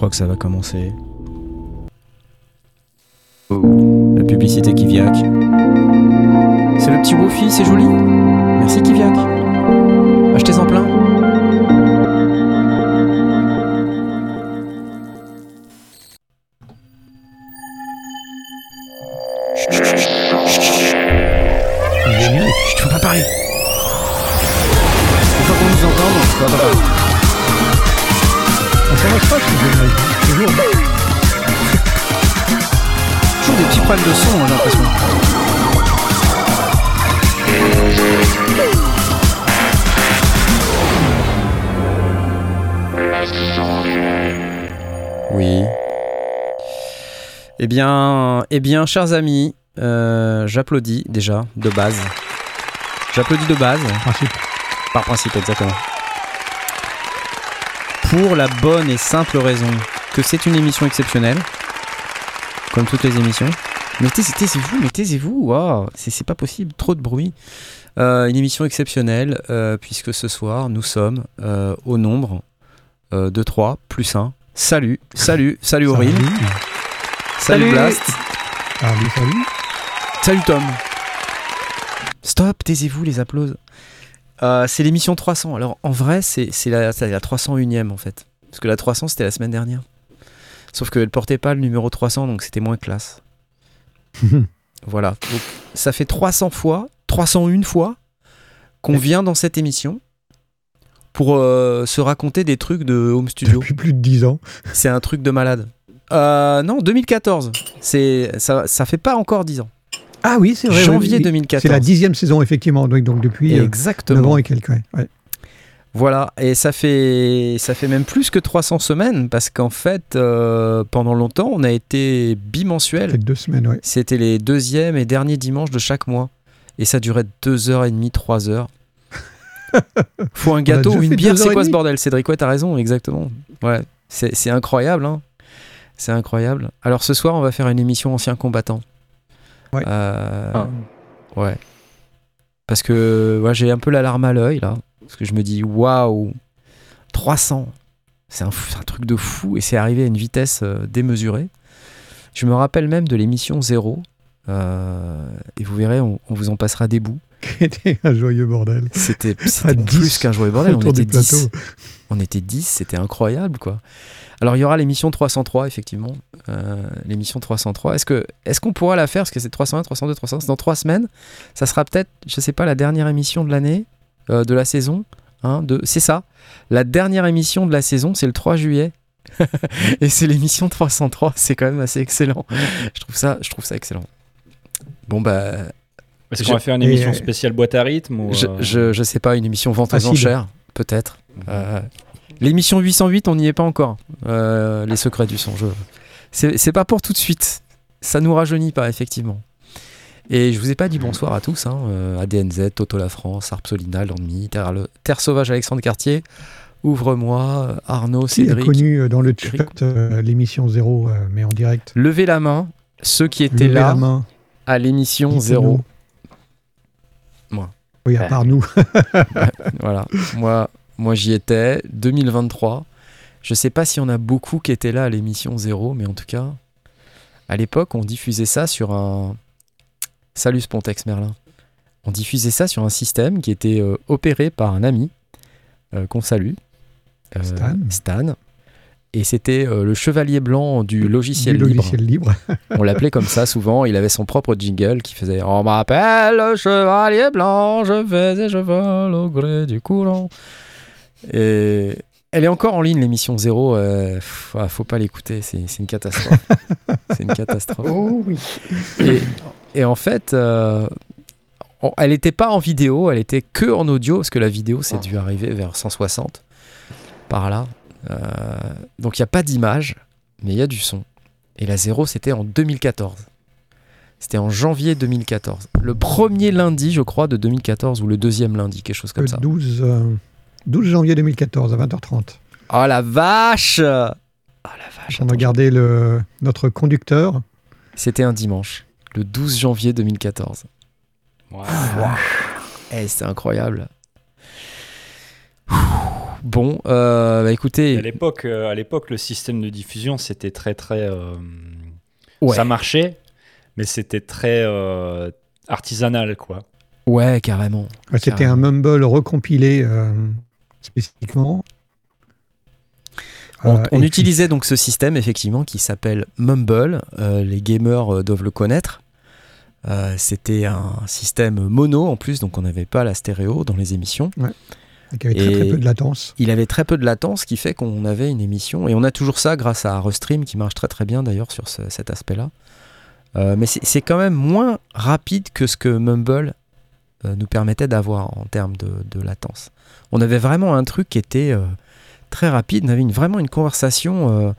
crois que ça va commencer. Oh, la publicité Kiviak. C'est le petit Wofi, c'est joli. Merci Kiviak. Achetez-en plein. Bien, eh bien, chers amis, euh, j'applaudis déjà de base. J'applaudis de base, Principe. par principe exactement. Pour la bonne et simple raison que c'est une émission exceptionnelle, comme toutes les émissions. Mais taisez- taisez-vous, mais taisez-vous, waouh, c'est pas possible, trop de bruit. Euh, une émission exceptionnelle, euh, puisque ce soir, nous sommes au nombre de 3 plus 1. Salut, salut, salut Aurine, Salut. salut, Salut. Blast, Salut, salut. salut Tom. Stop, taisez-vous les applauses. Euh, c'est l'émission 300. Alors en vrai, c'est c'est la, c'est la 301ème en fait. Parce que la 300 c'était la semaine dernière. Sauf qu'elle portait pas le numéro 300, donc c'était moins classe. Voilà. Donc, ça fait 300 fois, 301 fois qu'on vient dans cette émission pour euh, se raconter des trucs de home studio. Depuis plus de 10 ans. C'est un truc de malade. Euh, non, 2014. C'est ça, ça fait pas encore 10 ans. Ah oui, c'est vrai. Janvier oui, oui. 2014. C'est la dixième saison, effectivement. Donc, donc depuis euh, 9 Exactement. ans et quelques. ouais. Ouais. Voilà, et ça fait, ça fait même plus que 300 semaines parce qu'en fait, euh, pendant longtemps, on a été bimensuel. Deux semaines, ouais. C'était les deuxièmes et derniers dimanches de chaque mois. Et ça durait 2h30, 3h. Faut un gâteau ou une bière, c'est quoi ce bordel? Cédric, ouais, t'as raison, exactement. Ouais, c'est incroyable, hein. C'est incroyable. Alors ce soir, on va faire une émission ancien combattant. Ouais. Euh, Ah. Ouais. Parce que ouais, j'ai un peu la larme à l'œil, là. Parce que je me dis, waouh, 300. C'est un, fou- c'est un truc de fou et c'est arrivé à une vitesse euh, démesurée. Je me rappelle même de l'émission 0. euh, et vous verrez, on, on vous en passera des bouts. C'était un joyeux bordel. C'était À c'était 10 plus qu'un joyeux bordel. On était du plateau. 10. On était 10, c'était incroyable quoi. Alors il y aura l'émission 303 effectivement. Euh, l'émission 303. Est-ce que est-ce qu'on pourra la faire? Parce que c'est 301, 302, 303. C'est dans trois semaines. Ça sera peut-être, je sais pas, la dernière émission de l'année, euh, de la saison. Hein, de... C'est ça. La dernière émission de la saison, c'est le 3 juillet. Et c'est l'émission 303. C'est quand même assez excellent. Je trouve ça, je trouve ça excellent. Bon bah, Est-ce Je- qu'on va faire une émission euh, spéciale boîte à rythme ou, je, euh, je, je sais pas, une émission vente aux enchères, peut-être. Euh, L'émission 808, on n'y est pas encore. Euh, les secrets du son. je- C'est pas pour tout de suite. Ça nous rajeunit pas, effectivement. Et je vous ai pas dit bonsoir à tous. Hein. euh, ADNZ, Toto la France, Arpsolina, Landmy, Terre, Terre Sauvage, Alexandre Cartier, Ouvre-moi, Arnaud, Qui Cédric. connu euh, dans le chat euh, l'émission 0, euh, mais en direct Levez la main, ceux qui étaient Levez là la main. à l'émission dites-nous. 0. Moi. Oui, à part nous. Voilà, moi, moi j'y étais, 2023. Je sais pas s'il y en a beaucoup qui étaient là à l'émission 0, mais en tout cas, à l'époque, on diffusait ça sur un. Salut Spontex Merlin. On diffusait ça sur un système qui était euh, opéré par un ami euh, qu'on salue, euh, Stan. Et c'était le chevalier blanc du logiciel du libre. logiciel libre. On l'appelait comme ça souvent. Il avait son propre jingle qui faisait On m'appelle le chevalier blanc, je vais et je vole au gré du courant. Et elle est encore en ligne, l'émission 0. euh, pff, ah, faut pas l'écouter, c'est une catastrophe. c'est une catastrophe. Oh oui. Et, et en fait, euh, on- elle n'était pas en vidéo, elle était que en audio, parce que la vidéo, c'est dû arriver vers 160, par là. Euh, donc il n'y a pas d'image, mais il y a du son. Et la zéro, c'était en 2014. C'était en janvier 2014. Le premier lundi, je crois, de 2014, ou le deuxième lundi, quelque chose comme Le ça. 12, euh, 12 janvier 2014 à 20h30. Oh la vache Oh la vache On attends, a gardé le, notre conducteur. C'était un dimanche, le 12 janvier 2014. Ouais. Eh, c'était incroyable. Bon, euh, bah, écoutez. À l'époque, à l'époque, le système de diffusion, c'était très très. Ça marchait, mais c'était très artisanal, quoi. Ouais, carrément. C'était un mumble recompilé spécifiquement. On, utilisait donc ce système effectivement qui s'appelle Mumble. les gamers doivent le connaître. Euh, c'était un système mono en plus, donc on n'avait pas la stéréo dans les émissions. Ouais. il avait très, très, peu de latence. Il avait très peu de latence, ce qui fait qu'on avait une émission. Et on a toujours ça grâce à Restream, qui marche très très bien d'ailleurs sur cet aspect-là. Euh, mais c'est quand même moins rapide que ce que Mumble euh, nous permettait d'avoir en termes de, de, latence. On avait vraiment un truc qui était très rapide. On avait une, vraiment une conversation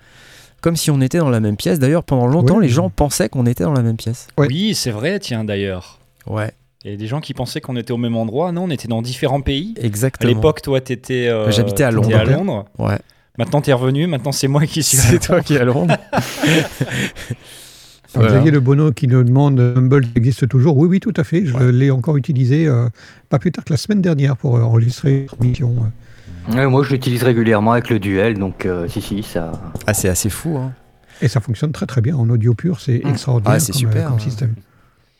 comme si on était dans la même pièce. D'ailleurs, pendant longtemps, les gens pensaient qu'on était dans la même pièce. Oui, c'est vrai, tiens, d'ailleurs. Ouais. Il y a des gens qui pensaient qu'on était au même endroit. Non, on était dans différents pays. Exactement. À l'époque, toi, tu étais. Euh, J'habitais à Londres. à Londres. Ouais. Maintenant, tu es revenu. Maintenant, c'est moi qui suis. C'est toi qui es à Londres. Xavier Le Bono qui nous demande Humble existe toujours? Oui, oui, tout à fait. Je l'ai encore utilisé euh, pas plus tard que la semaine dernière pour euh, enregistrer une émission moi, je l'utilise régulièrement avec le duel, donc euh, si, si, ça. Ah, c'est assez fou. Hein. Et ça fonctionne très très bien en audio pur, c'est mm. extraordinaire ah, comme, super, comme hein. système.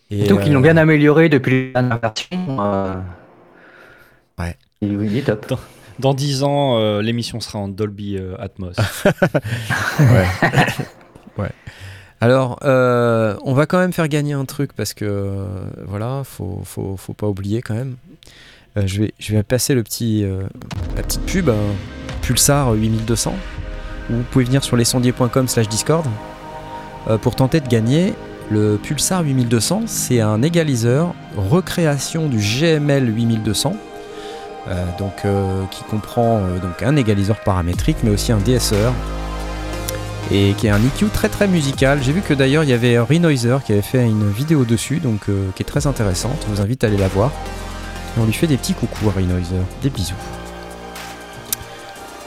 Et donc, ils l'ont bien amélioré depuis la dernière version. Euh... Ouais. il est top. Dans, 10 ans, euh, l'émission sera en Dolby euh, Atmos. ouais. ouais. Alors, on va quand même faire gagner un truc parce que voilà, faut, faut, faut pas oublier quand même. Euh, je, vais, je vais passer le petit, euh, la petite pub, hein. Pulsar 8200, où vous pouvez venir sur lescendier.com slash Discord euh, pour tenter de gagner le Pulsar 8200. C'est un égaliseur recréation du GML 8200. donc, qui comprend donc un égaliseur paramétrique mais aussi un DSR et qui est un EQ très très musical. J'ai vu que d'ailleurs il y avait Renoiser qui avait fait une vidéo dessus donc qui est très intéressante. Je vous invite à aller la voir. Et on lui fait des petits coucou à Renoiser, des bisous.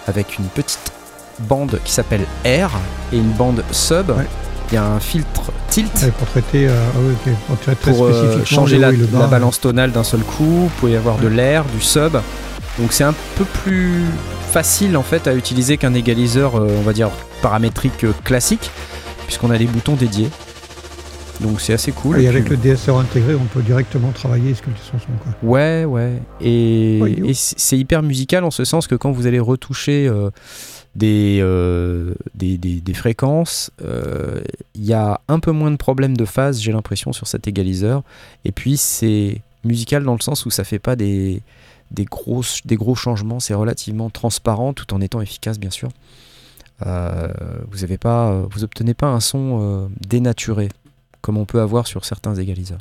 Avec une petite bande qui s'appelle R et une bande sub. Il y a un filtre tilt pour traiter, euh, ah pour, euh, changer la, balance tonale d'un seul coup. Vous pouvez avoir de l'air, du sub. Donc c'est un peu plus facile en fait à utiliser qu'un égaliseur, euh, on va dire paramétrique classique, puisqu'on a des boutons dédiés. Donc c'est assez cool. Et, avec le DSR intégré, on peut directement travailler ce que son son. Quoi. Ouais, ouais. Et, c'est hyper musical en ce sens que quand vous allez retoucher euh, euh, des, des, fréquences, euh, il y a un peu moins de problèmes de phase, j'ai l'impression, sur cet égaliseur. Et puis c'est musical dans le sens où ça fait pas des, des, gros changements, c'est relativement transparent tout en étant efficace, bien sûr. vous avez pas, vous obtenez pas un son dénaturé comme on peut avoir sur certains égaliseurs.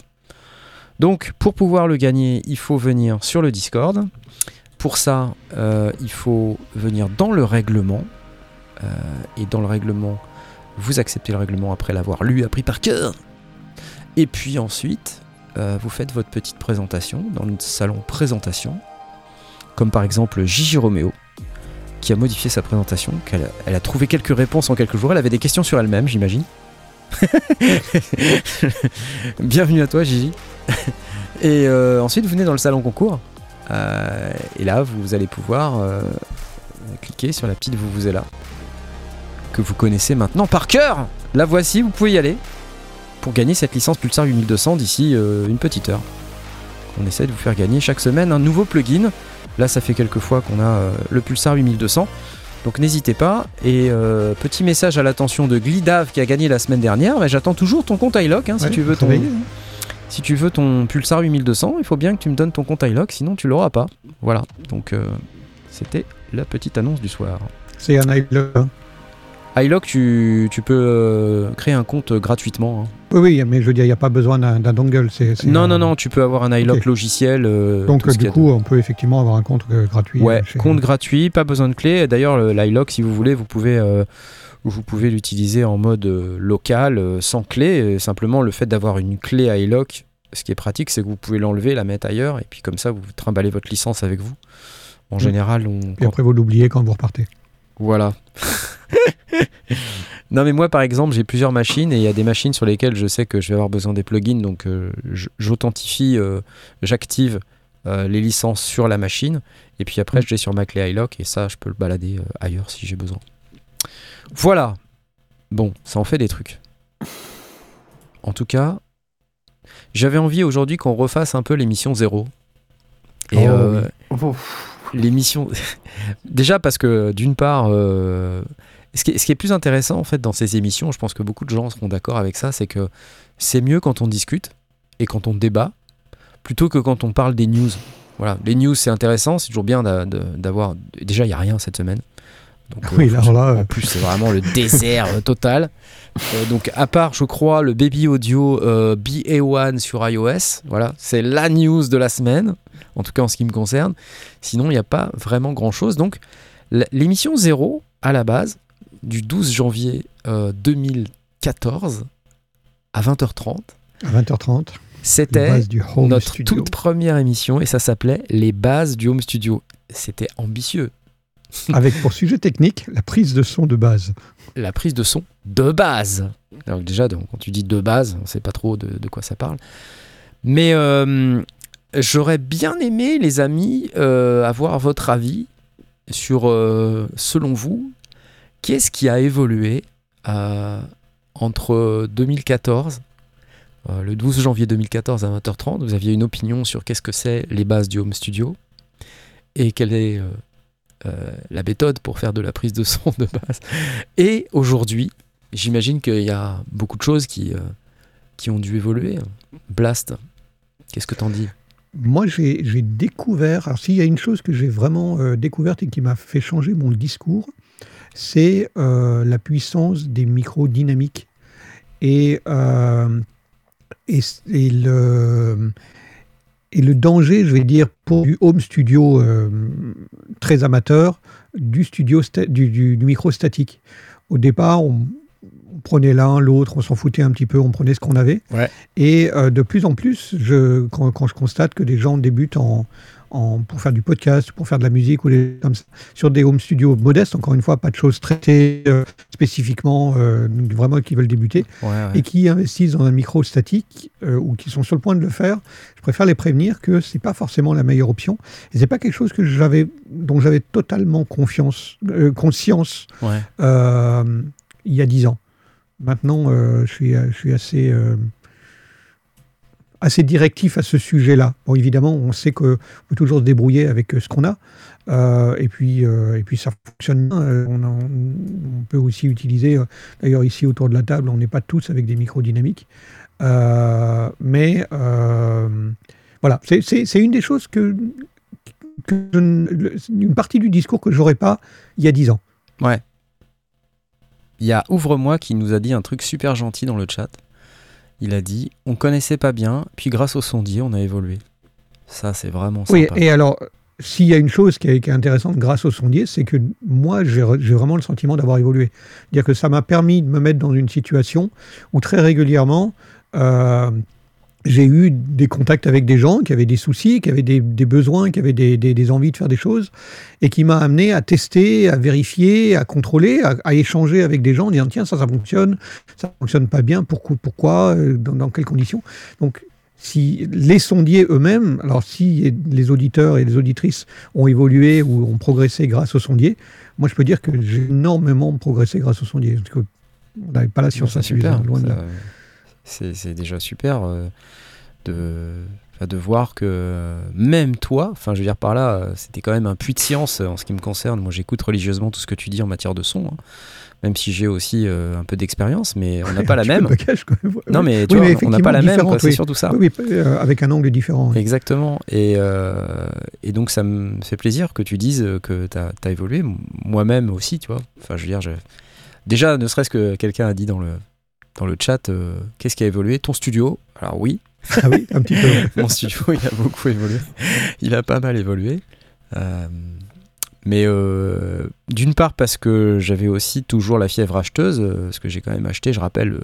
Donc pour pouvoir le gagner, il faut venir sur le Discord. Pour ça, euh, il faut venir dans le règlement. Euh, et dans le règlement, vous acceptez le règlement après l'avoir lu, appris par cœur. Et puis ensuite, euh, vous faites votre petite présentation dans le salon présentation. Comme par exemple Gigi Romeo, qui a modifié sa présentation, qu'elle elle a trouvé quelques réponses en quelques jours. Elle avait des questions sur elle-même, j'imagine. Bienvenue à toi, Gigi. Et euh, ensuite, vous venez dans le salon concours. Euh, et là, vous allez pouvoir euh, cliquer sur la petite vous vous êtes là que vous connaissez maintenant par cœur. La voici, vous pouvez y aller pour gagner cette licence Pulsar 8200 d'ici une petite heure. On essaie de vous faire gagner chaque semaine un nouveau plugin. Là, ça fait quelques fois qu'on a le Pulsar 8200. Donc n'hésitez pas. Et euh, petit message à l'attention de Glidav qui a gagné la semaine dernière. Mais j'attends toujours ton compte iLock hein, si tu veux ton. Si tu veux ton Pulsar 8200, il faut bien que tu me donnes ton compte iLock, sinon tu l'auras pas. Voilà. Donc euh, c'était la petite annonce du soir. C'est un iLock. ILock, tu, tu peux euh, créer un compte gratuitement. Hein. Oui, oui, mais je veux dire, il n'y a pas besoin d'un dongle. non, non, non, tu peux avoir un iLock logiciel. Euh, Donc, du coup, on peut effectivement avoir un compte euh, gratuit. Ouais, compte gratuit, pas besoin de clé. D'ailleurs, l'iLock, si vous voulez, vous pouvez, vous pouvez l'utiliser en mode local, sans clé. Simplement, le fait d'avoir une clé iLock, ce qui est pratique, c'est que vous pouvez l'enlever, la mettre ailleurs, et puis comme ça, vous trimballez votre licence avec vous. En mm. général, on. Et après, vous l'oubliez quand vous repartez. Voilà. non, mais moi, par exemple, j'ai plusieurs machines et il y a des machines sur lesquelles je sais que je vais avoir besoin des plugins. Donc, euh, j'authentifie, euh, j'active les licences sur la machine. Et puis après, je l'ai sur ma clé iLock et ça, je peux le balader ailleurs si j'ai besoin. Voilà. Bon, ça en fait des trucs. En tout cas, j'avais envie aujourd'hui qu'on refasse un peu l'émission 0. Et oh, l'émission. Déjà parce que d'une part, euh, ce, qui est, plus intéressant en fait dans ces émissions, je pense que beaucoup de gens seront d'accord avec ça, c'est que c'est mieux quand on discute et quand on débat plutôt que quand on parle des news. Voilà, les news c'est intéressant, c'est toujours bien d'avoir. Déjà, il n'y a rien cette semaine. Donc, oui, là, là, en plus, c'est vraiment le désert total. Euh, donc, à part, je crois, le Baby Audio euh, BA1 sur iOS, voilà, c'est la news de la semaine en tout cas en ce qui me concerne. Sinon, il n'y a pas vraiment grand-chose. Donc, l'émission 0, à la base, du 12 janvier 2014, euh, à 20h30. À 20h30. C'était notre toute première émission et ça s'appelait Les bases du home studio. C'était ambitieux. Avec pour sujet technique la prise de son de base. La prise de son de base. Donc déjà, quand tu dis de base, on ne sait pas trop de, quoi ça parle. Mais euh, J'aurais bien aimé, les amis, euh, avoir votre avis sur, euh, selon vous, qu'est-ce qui a évolué entre 2014, le 12 janvier 2014 à 20h30. Vous aviez une opinion sur qu'est-ce que c'est les bases du home studio et quelle est la méthode pour faire de la prise de son de base. Et aujourd'hui, j'imagine qu'il y a beaucoup de choses qui, qui ont dû évoluer. Blast, qu'est-ce que t'en dis? Moi, j'ai découvert, alors s'il y a une chose que j'ai vraiment euh, découverte et qui m'a fait changer mon discours, c'est euh, la puissance des micros dynamiques et, euh, et, le, et le danger, je vais dire, pour du home studio très amateur, du, studio du, du, du, micro statique. Au départ, on, on prenait l'un, l'autre, on s'en foutait un petit peu, on prenait ce qu'on avait. Et euh, de plus en plus, je, quand, je constate que des gens débutent en, pour faire du podcast, pour faire de la musique ou des, comme ça, sur des home studios modestes, encore une fois, pas de choses traitées euh, spécifiquement, euh, vraiment qui veulent débuter, et qui investissent dans un micro statique ou qui sont sur le point de le faire, je préfère les prévenir que c'est pas forcément la meilleure option. Et c'est pas quelque chose que j'avais, dont j'avais totalement confiance, conscience il y a dix ans. Maintenant, euh, je, suis, je suis assez, euh, assez directif à ce sujet-là. Bon, évidemment, on sait qu'on peut toujours se débrouiller avec euh, ce qu'on a. et, puis, et puis ça fonctionne bien. On, peut aussi utiliser, d'ailleurs ici autour de la table, on n'est pas tous avec des micros dynamiques. mais voilà, c'est une des choses que, que une partie du discours que j'aurais pas il y a dix ans. Ouais. Il y a Ouvre-moi qui nous a dit un truc super gentil dans le chat. Il a dit On connaissait pas bien, puis grâce au sondier, on a évolué. Ça, c'est vraiment sympa. Oui, et alors, s'il y a une chose qui est, intéressante grâce au sondier, c'est que moi, j'ai vraiment le sentiment d'avoir évolué. C'est-à-dire que ça m'a permis de me mettre dans une situation où très régulièrement, euh, j'ai eu des contacts avec des gens qui avaient des soucis, qui avaient des, besoins, qui avaient des, envies de faire des choses, et qui m'a amené à tester, à vérifier, à contrôler, à, échanger avec des gens, en disant tiens ça ça fonctionne, ça fonctionne pas bien, pourquoi, pourquoi euh, dans, quelles conditions. Donc si les sondiers eux-mêmes, alors si les auditeurs et les auditrices ont évolué ou ont progressé grâce aux sondiers, moi je peux dire que j'ai énormément progressé grâce aux sondiers. Parce que on n'avait pas la science insuffisante, loin de là c'est déjà super euh, de, de voir que même toi, enfin je veux dire par là, euh, c'était quand même un puits de science en ce qui me concerne. Moi j'écoute religieusement tout ce que tu dis en matière de son. Hein. même si j'ai aussi euh, un peu d'expérience, mais on n'a pas la même. Non, mais tu vois, on n'a pas la même, c'est surtout ça. Oui, avec un angle différent. Exactement. Et, et, donc, ça me fait plaisir que tu dises que tu as, évolué. Moi-même aussi, tu vois. Enfin, je veux dire, déjà, ne serait-ce que quelqu'un a dit dans le, dans le chat euh, qu'est-ce qui a évolué? Ton studio? Alors oui. Ah oui, un petit peu. Mon studio, il a beaucoup évolué. Il a pas mal évolué. Euh, mais euh, d'une part parce que j'avais aussi toujours la fièvre acheteuse, parce que j'ai quand même acheté, je rappelle,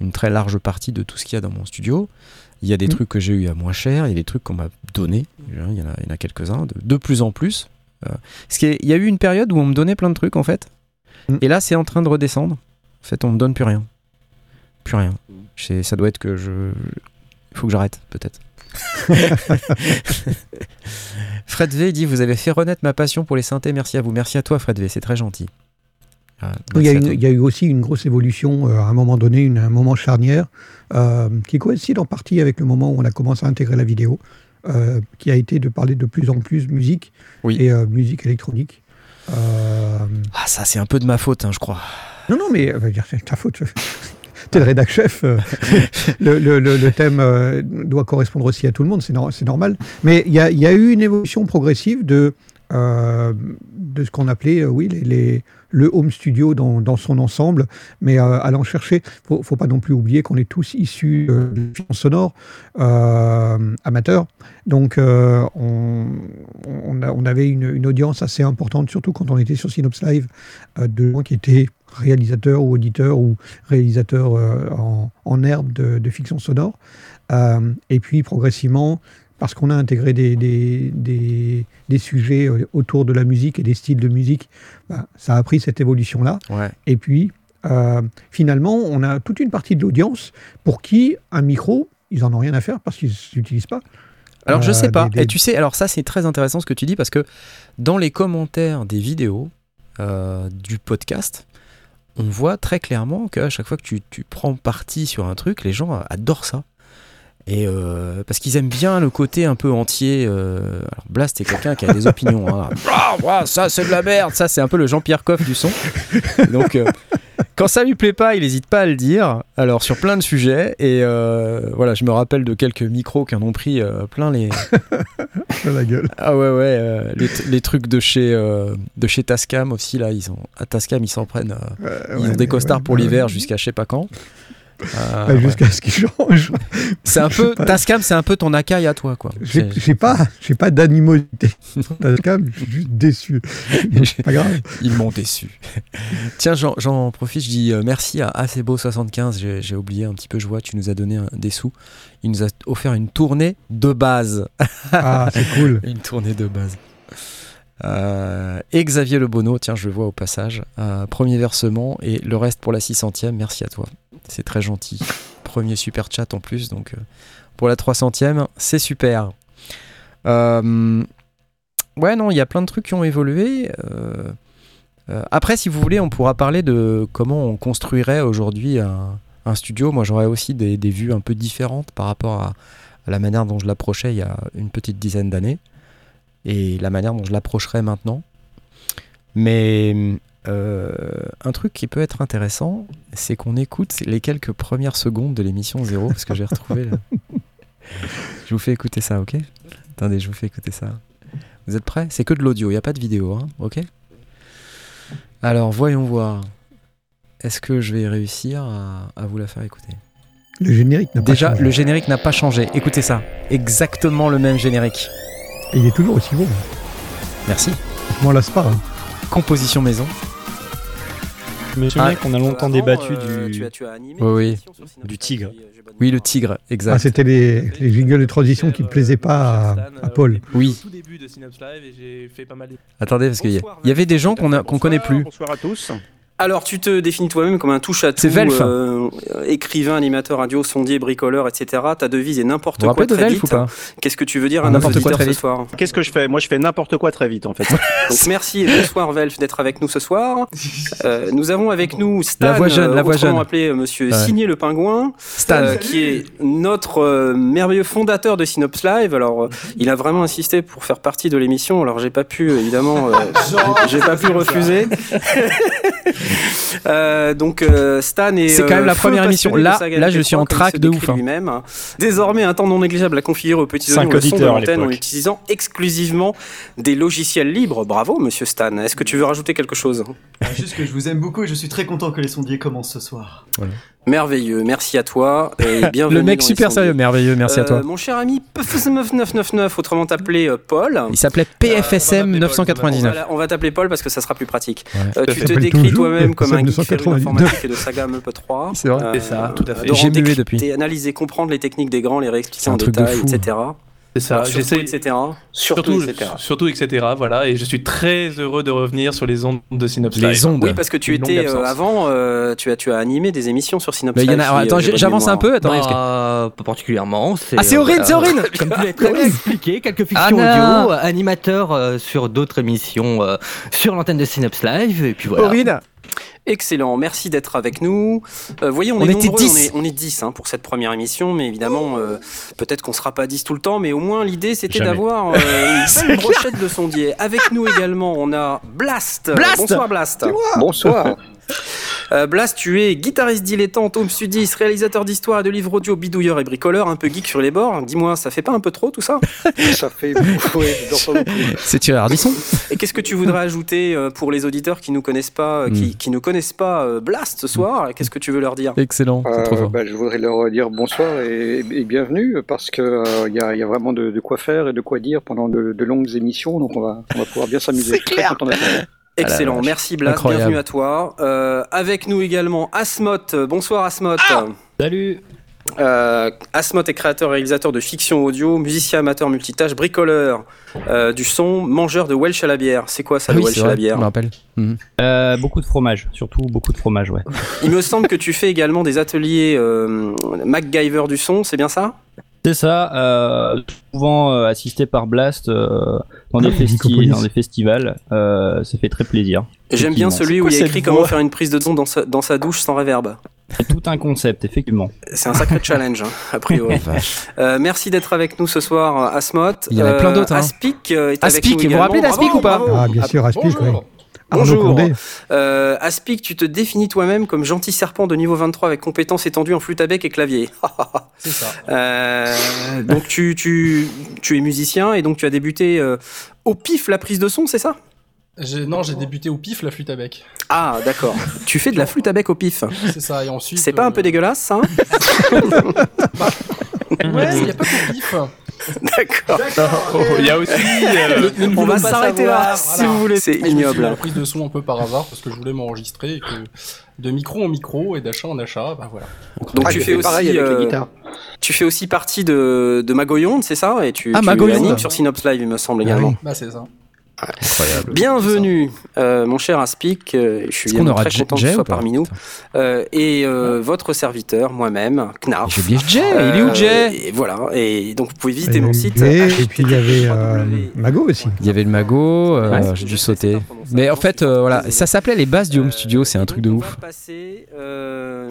une très large partie de tout ce qu'il y a dans mon studio. Il y a des mm. trucs que j'ai eu à moins cher, il y a des trucs qu'on m'a donné, il y en a, a quelques-uns, de, de, plus en plus. parce qu'il y a eu une période où on me donnait plein de trucs en fait, mm. et là c'est en train de redescendre. En fait, on me donne plus rien plus rien. Ça doit être que je. Il faut que j'arrête, peut-être. Fred V dit Vous avez fait renaître ma passion pour les synthés. Merci à vous. Merci à toi, Fred V. C'est très gentil. Ah, il, y a eu aussi une grosse évolution euh, à un moment donné, un moment charnière, euh, qui coïncide en partie avec le moment où on a commencé à intégrer la vidéo, euh, qui a été de parler de plus en plus musique et musique électronique. Ah, ça, c'est un peu de ma faute, hein, je crois. Non, non, mais c'est ta faute. T'es le rédac chef. le, le, thème doit correspondre aussi à tout le monde, c'est normal. Mais il y a, eu une évolution progressive de, de ce qu'on appelait, oui, le home studio dans, son ensemble, mais euh, allant chercher, faut, faut pas non plus oublier qu'on est tous issus euh, de sonore euh, amateurs, donc on, on, avait une, audience assez importante, surtout quand on était sur Synops Live, de gens qui étaient réalisateurs ou auditeurs ou réalisateurs en, en, herbe de, de fiction sonore. et puis progressivement, parce qu'on a intégré des, des, des, sujets euh, autour de la musique et des styles de musique, bah, ça a pris cette évolution-là. Et puis, euh, finalement, on a toute une partie de l'audience pour qui un micro, ils n'en ont rien à faire parce qu'ils n'utilisent pas. Alors, je sais euh, pas. Et tu sais, alors ça, c'est très intéressant ce que tu dis parce que dans les commentaires des vidéos du podcast, on voit très clairement qu'à chaque fois que tu, tu prends parti sur un truc, les gens adorent ça. Et euh, parce qu'ils aiment bien le côté un peu entier. Euh, alors Blast est quelqu'un qui a des opinions. Hein. Ça c'est de la merde. Ça c'est un peu le Jean-Pierre Coff du son. Donc euh, quand ça lui plaît pas, il n'hésite pas à le dire. Alors sur plein de sujets. Et voilà, je me rappelle de quelques micros qui en ont pris plein les. la gueule. Ah ouais ouais. Les, trucs de chez de chez Tascam aussi là, ils ont à Tascam ils s'en prennent. ils ont des costards pour l'hiver jusqu'à je sais pas quand. Euh, jusqu'à ce qu'il change. C'est un peu Tascam, c'est un peu ton Akai à toi, quoi. J'ai pas, j'ai pas d'animosité. Tascam, je suis juste déçu. pas grave. Ils m'ont déçu. Tiens, j'en profite, je dis euh, merci à Acebo75. J'ai oublié un petit peu, je vois, tu nous as donné des sous. Il nous a offert une tournée de base. Ah, c'est cool. une tournée de base. Euh, et Xavier Le Bono, tiens, je le vois au passage. premier versement et le reste pour la 600e. Merci à toi. C'est très gentil. Premier super chat en plus, donc euh, pour la 300e, c'est super. Euh, ouais, non, il y a plein de trucs qui ont évolué. Euh, après, si vous voulez, on pourra parler de comment on construirait aujourd'hui un, studio. Moi, j'aurais aussi des, vues un peu différentes par rapport à, à la manière dont je l'approchais il y a une petite dizaine d'années et la manière dont je l'approcherai maintenant. Mais euh, un truc qui peut être intéressant, c'est qu'on écoute les quelques premières secondes de l'émission Zéro, parce que j'ai retrouvé. Là. Je vous fais écouter ça, ok? Attendez, je vous fais écouter ça. Vous êtes prêts? C'est que de l'audio, il n'y a pas de vidéo, hein, ok? Alors, voyons voir. Est-ce que je vais réussir à, vous la faire écouter? Le générique n'a pas Déjà, le générique n'a pas changé. Écoutez ça. Exactement le même générique. Et il est toujours aussi beau. Merci. Je m'en lasse pas. Hein. Composition maison. Je me souviens ah. qu'on a longtemps débattu euh, du, oui, du tigre. Oui, le tigre, exact. Ah, c'était les, les jingles de transition qui ne plaisaient pas à, à Paul. Oui. Attendez, parce qu'il y, y, avait des gens qu'on qu'on connaît plus. Bonsoir à tous. Alors, tu te définis toi-même comme un touche-à-tout, euh, écrivain, animateur radio, sondier, bricoleur, etc. Ta devise est n'importe quoi très vite. Qu'est-ce que tu veux dire à n'importe quoi très vite ce soir? Qu'est-ce que je fais? Moi, je fais n'importe quoi très vite, en fait. Donc, merci et bonsoir, Velf, d'être avec nous ce soir. Euh, nous avons avec nous Stan, la voix jeune, la voix jeune. appelé euh, Monsieur Signé le Pingouin, Stan. Euh, qui est notre euh, merveilleux fondateur de Synops Live. Alors, il a vraiment insisté pour faire partie de l'émission. Alors, j'ai pas pu, évidemment, j'ai pas pu refuser. Euh, donc euh, Stan est. C'est quand même la première émission. Là, là, je suis en track de ouf. Hein. Lui-même. Désormais, un temps non négligeable à configurer aux petits oignons le son de l'antenne en utilisant exclusivement des logiciels libres. Bravo, Monsieur Stan. Est-ce que tu veux rajouter quelque chose? Juste que je vous aime beaucoup et je suis très content que les sondiers commencent ce soir. Voilà. Merveilleux, merci à toi et bienvenue. le mec super sérieux, merveilleux, merci à toi. Euh, mon cher ami PFSM999, autrement appelé euh, Paul. Il s'appelait PFSM 999. On va, t'appeler Paul parce que ça sera plus pratique. Euh, tu te décris toi-même comme un geek d'informatique et de saga MP3. C'est vrai, c'est ça, tout à fait. J'ai mué depuis. Analyser, comprendre les techniques des grands, les réexpliquer en détail, etc. C'est ça, j'essaie, etc. Surtout, etc. Surtout, etc. Voilà, et je suis très heureux de revenir sur les ondes de Synops Les ondes. Oui, parce que tu étais euh, avant, euh, tu as tu as animé des émissions sur Synops Mais y en a, attends, j'avance un peu. Attends, bah, pas particulièrement. Ah, c'est Aurine, c'est Aurine. Comme tu l'as très bien expliqué, quelques fictions audio, animateur sur d'autres émissions sur l'antenne de Synops Live, et puis voilà. Aurine. Excellent, merci d'être avec nous. Euh, voyez, on, est nombreux, 10. On est, 10 hein, pour cette première émission, mais évidemment, euh, peut-être qu'on sera pas 10 tout le temps, mais au moins l'idée c'était d'avoir euh, une belle brochette de sondier. Avec nous également, on a Blast. Blast Bonsoir Blast. Bonsoir. Euh, Blast, tu es guitariste dilettante, home studiste, réalisateur d'histoire et de livres audio, bidouilleur et bricoleur, un peu geek sur les bords. Dis-moi, ça fait pas un peu trop tout ça? Ça fait beaucoup, C'est Thierry Ardisson. Et qu'est-ce que tu voudrais ajouter euh, pour les auditeurs qui nous connaissent pas, qui, hmm. qui, ne connaissent pas euh, Blast ce soir? Qu'est-ce que tu veux leur dire? Excellent. Bah, je voudrais leur dire bonsoir et, bienvenue parce que il y, a vraiment de, quoi faire et de quoi dire pendant de, longues émissions, donc on va, on va pouvoir bien s'amuser. C'est clair. Excellent, merci Blas, bienvenue à toi. Euh, avec nous également Asmot, bonsoir Asmot. Ah Salut. Euh, Asmot est créateur et réalisateur de fiction audio, musicien amateur multitâche, bricoleur euh, du son, mangeur de Welsh à la bière. C'est quoi ça, ah le Welsh à la bière Je me rappelle. Mhm. Euh, beaucoup de fromage, surtout beaucoup de fromage, ouais. Il me semble que tu fais également des ateliers MacGyver du son, c'est bien ça? C'est ça, euh, souvent euh, assisté par Blast euh, dans, des dans des festivals, ça fait très plaisir. J'aime bien celui où il y a écrit comment faire une prise de son dans sa, dans sa douche sans réverb. C'est tout un concept, effectivement. C'est un sacré challenge, hein, a priori. merci d'être avec nous ce soir, Asmot. Il y en a plein d'autres. Hein. Aspic est avec nous. Vous vous rappelez d'Aspic ou pas Ah, bien sûr, Aspic, oui. Bonjour. Euh, Aspic, tu te définis toi-même comme gentil serpent de niveau 23 avec compétences étendues en flûte à bec et clavier. c'est ça. Euh, donc tu, tu, tu es musicien et donc tu as débuté euh, au pif la prise de son, c'est ça? Non, j'ai débuté au pif la flûte à bec. Ah, d'accord. tu fais de la flûte à bec au pif. C'est ça, et ensuite. C'est pas un peu dégueulasse, ça hein? Bah, Ouais, il n'y a pas pif. D'accord. Oh, il y a aussi. Euh, on va s'arrêter là, si vous voulez. C'est ignoble. la prise de son un peu par hasard parce que je voulais m'enregistrer et que de micro en micro et d'achat en achat, bah voilà. Donc tu fais aussi pareil avec euh, Tu fais aussi partie de, de Magoyonde, c'est ça? Et tu, ah, tu sur Synops Live, il me semble également. Bah c'est ça. Incroyable. Bienvenue, euh, mon cher Aspic. Euh, je suis très content que tu sois parmi nous. Euh, et votre serviteur, moi-même, Knarf. J'ai oublié Jay. il est où Jay Et voilà. Et donc vous pouvez visiter mon site. Et, puis il y avait Mago aussi. Il y avait le Mago. J'ai dû sauter. Mais en fait, voilà, ça s'appelait les bases du home studio. C'est un truc de ouf. On va passer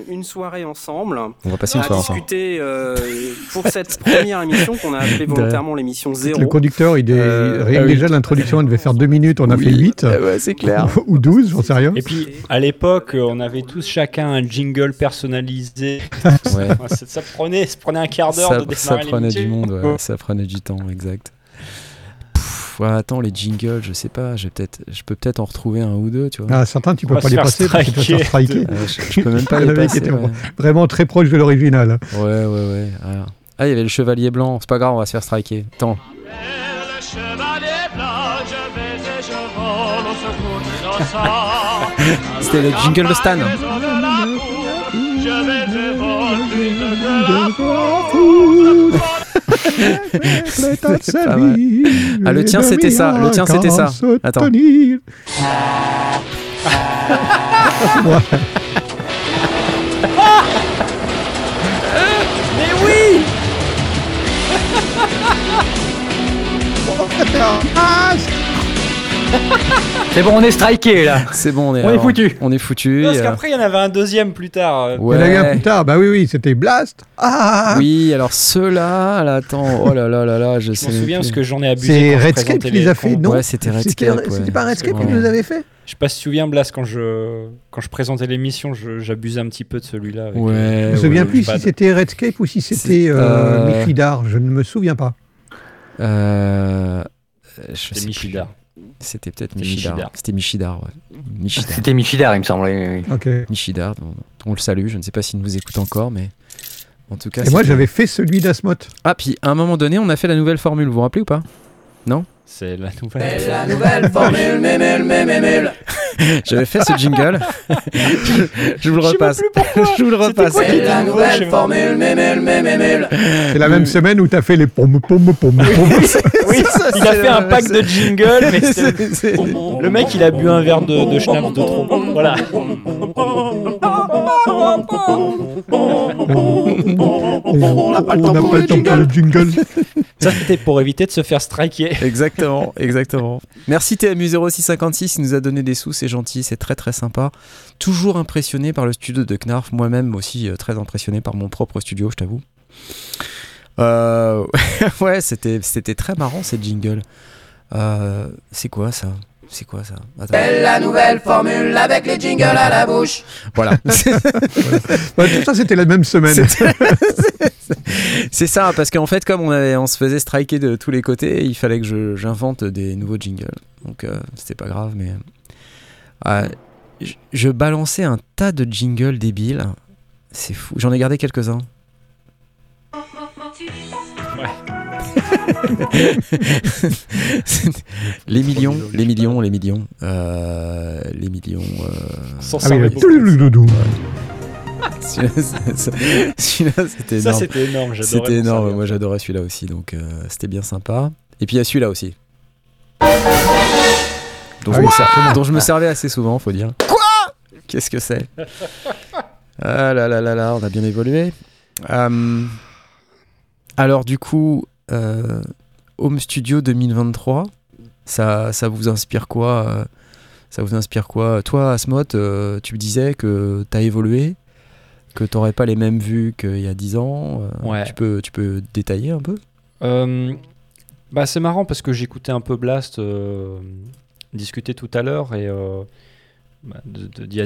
une soirée ensemble. On va passer une soirée ensemble. discuter pour cette première émission qu'on a appelée volontairement l'émission 0. Le conducteur, il est ah déjà l'introduction devait faire deux minutes, on a fait 8. Ouais, c'est clair. Ou 12, j'en sais rien. Et puis, à l'époque, on avait tous chacun un jingle personnalisé. Ouais. ça, prenait, ça prenait un quart d'heure de démarrer Ça prenait du monde, ouais. ça prenait du temps, exact. ouais, attends, les jingles, je sais pas, je, peut je peux peut-être en retrouver un ou deux, tu vois. Ah, certains, tu peux pas les passer parce que tu vas faire striker. je, peux même pas les passer. Vraiment très proche de l'original. Ouais, ouais, ouais. Ah, il y avait le chevalier blanc, c'est pas grave, on va se faire striker. Attends. C'était le jingle de Stan. ah, le tien c'était ça. Le tien c'était ça. Attends. Mais oui C'est bon, on est striké là. C'est bon, on est, on est foutu. On est foutu. Parce qu'après, il y en avait un deuxième plus tard. Ouais. Il y en a un plus tard, bah oui, oui, c'était Blast. Ah Oui, alors ceux-là, là, attends, oh là là là là, je, sais. Je me souviens parce que j'en ai abusé. C'est Redscape qui les a fait, non Ouais, c'était Redscape. C'était pas Redscape qui nous avait fait je sais pas si tu te souviens, Blas, quand je, quand je présentais l'émission, j'abusais un petit peu de celui-là. Ouais, je me souviens plus si c'était Redscape ou si c'était euh, euh... Michidar, je ne me souviens pas. Euh... C'était Michidar. C'était peut-être Michidar. C'était Michidar, ouais. C'était Michidar, il me semble. Oui. Michidar, on, le salue. Je ne sais pas s'il nous écoute encore, mais en tout cas. Et moi, j'avais fait celui d'Asmot. Ah, puis à un moment donné, on a fait la nouvelle formule. Vous vous rappelez ou pas? Non? C'est la nouvelle. la nouvelle formule, mémule, mémule. J'avais fait ce jingle. je, vous le repasse. Je, vous le repasse. C'est la nouvelle formule, mémule, mémule. C'est la même semaine où tu as fait les pommes, pommes, pommes, pommes. oui, il a fait un pack de jingle, mais le mec, il a bu un verre de, de schnapps de trop. Voilà. On n'a pas le temps pour le jingle. Ça, c'était pour éviter de se faire striker. Exactement, exactement. Merci TMU0656 qui nous a donné des sous, c'est gentil, c'est très très sympa. Toujours impressionné par le studio de Knarf, moi-même aussi euh, très impressionné par mon propre studio, je t'avoue. Euh, ouais, c'était, c'était très marrant cette jingle. Euh, c'est quoi ça? C'est quoi ça? C'est la nouvelle formule avec les jingles à la bouche. Voilà. tout ça, c'était la même semaine. C'est ça, parce qu'en fait, comme on, avait, on se faisait striker de tous les côtés, il fallait que j'invente des nouveaux jingles. Donc, euh, c'était pas grave, mais. Euh, je balançais un tas de jingles débiles. C'est fou. J'en ai gardé quelques-uns. les millions, les millions, les millions, euh, les millions. Euh... Sans ah oui, celui-là, c'était énorme. Ça, c'était énorme. C'était énorme. Moi, j'adorais celui-là aussi, donc euh, c'était bien sympa. Et puis il y a celui-là aussi. Dont, je me, dont je me servais assez souvent, faut dire. Quoi Qu'est-ce que c'est? Ah là là là là, on a bien évolué. Euh, alors du coup, euh, Home Studio 2023, ça, ça vous inspire quoi euh, Ça vous inspire quoi? Toi, Asmod, euh, tu me disais que tu as évolué, que tu n'aurais pas les mêmes vues qu'il y a 10 ans. tu, peux, tu peux détailler un peu? Bah, C'est marrant parce que j'écoutais un peu Blast discuter tout à l'heure et bah,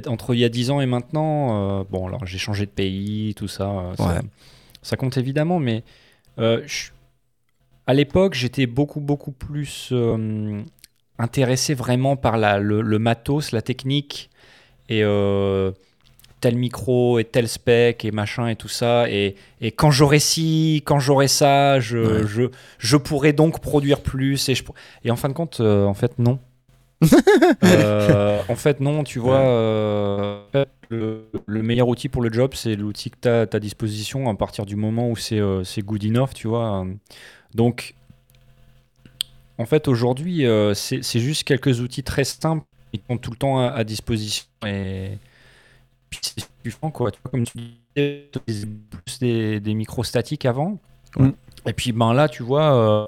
entre il y a 10 ans et maintenant, bon, alors j'ai changé de pays, tout ça, ça, ça, compte évidemment, mais je, à l'époque, j'étais beaucoup, beaucoup plus euh, intéressé vraiment par la, le, matos, la technique, et euh, tel micro, et tel spec, et machin, et tout ça. Et, et quand j'aurai ci, quand j'aurai ça, je, je, je, pourrais donc produire plus. Et, je, et en fin de compte, euh, en fait, non. en fait, non, tu vois, le, le, meilleur outil pour le job, c'est l'outil que tu as à ta disposition à partir du moment où c'est good enough, tu vois. Donc, en fait, aujourd'hui, euh, c'est juste quelques outils très simples qui sont tout le temps à, disposition. Et puis, c'est suffisant, quoi. Tu vois, comme tu disais, plus des, des micros statiques avant. Mm. Et puis, ben là, tu vois, euh,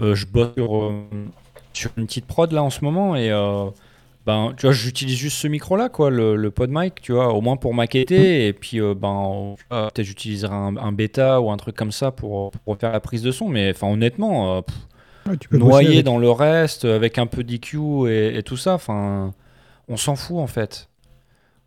euh, je bosse sur, une petite prod là en ce moment et ben, tu vois, j'utilise juste ce micro-là, quoi, le, le PodMic, tu vois, au moins pour maqueter. Mmh. Et puis, euh, ben, peut-être j'utiliserai un, bêta ou un truc comme ça pour, pour faire la prise de son. Mais enfin, honnêtement, euh, noyer dans le reste avec un peu d'EQ et, et, tout ça, enfin, on s'en fout en fait.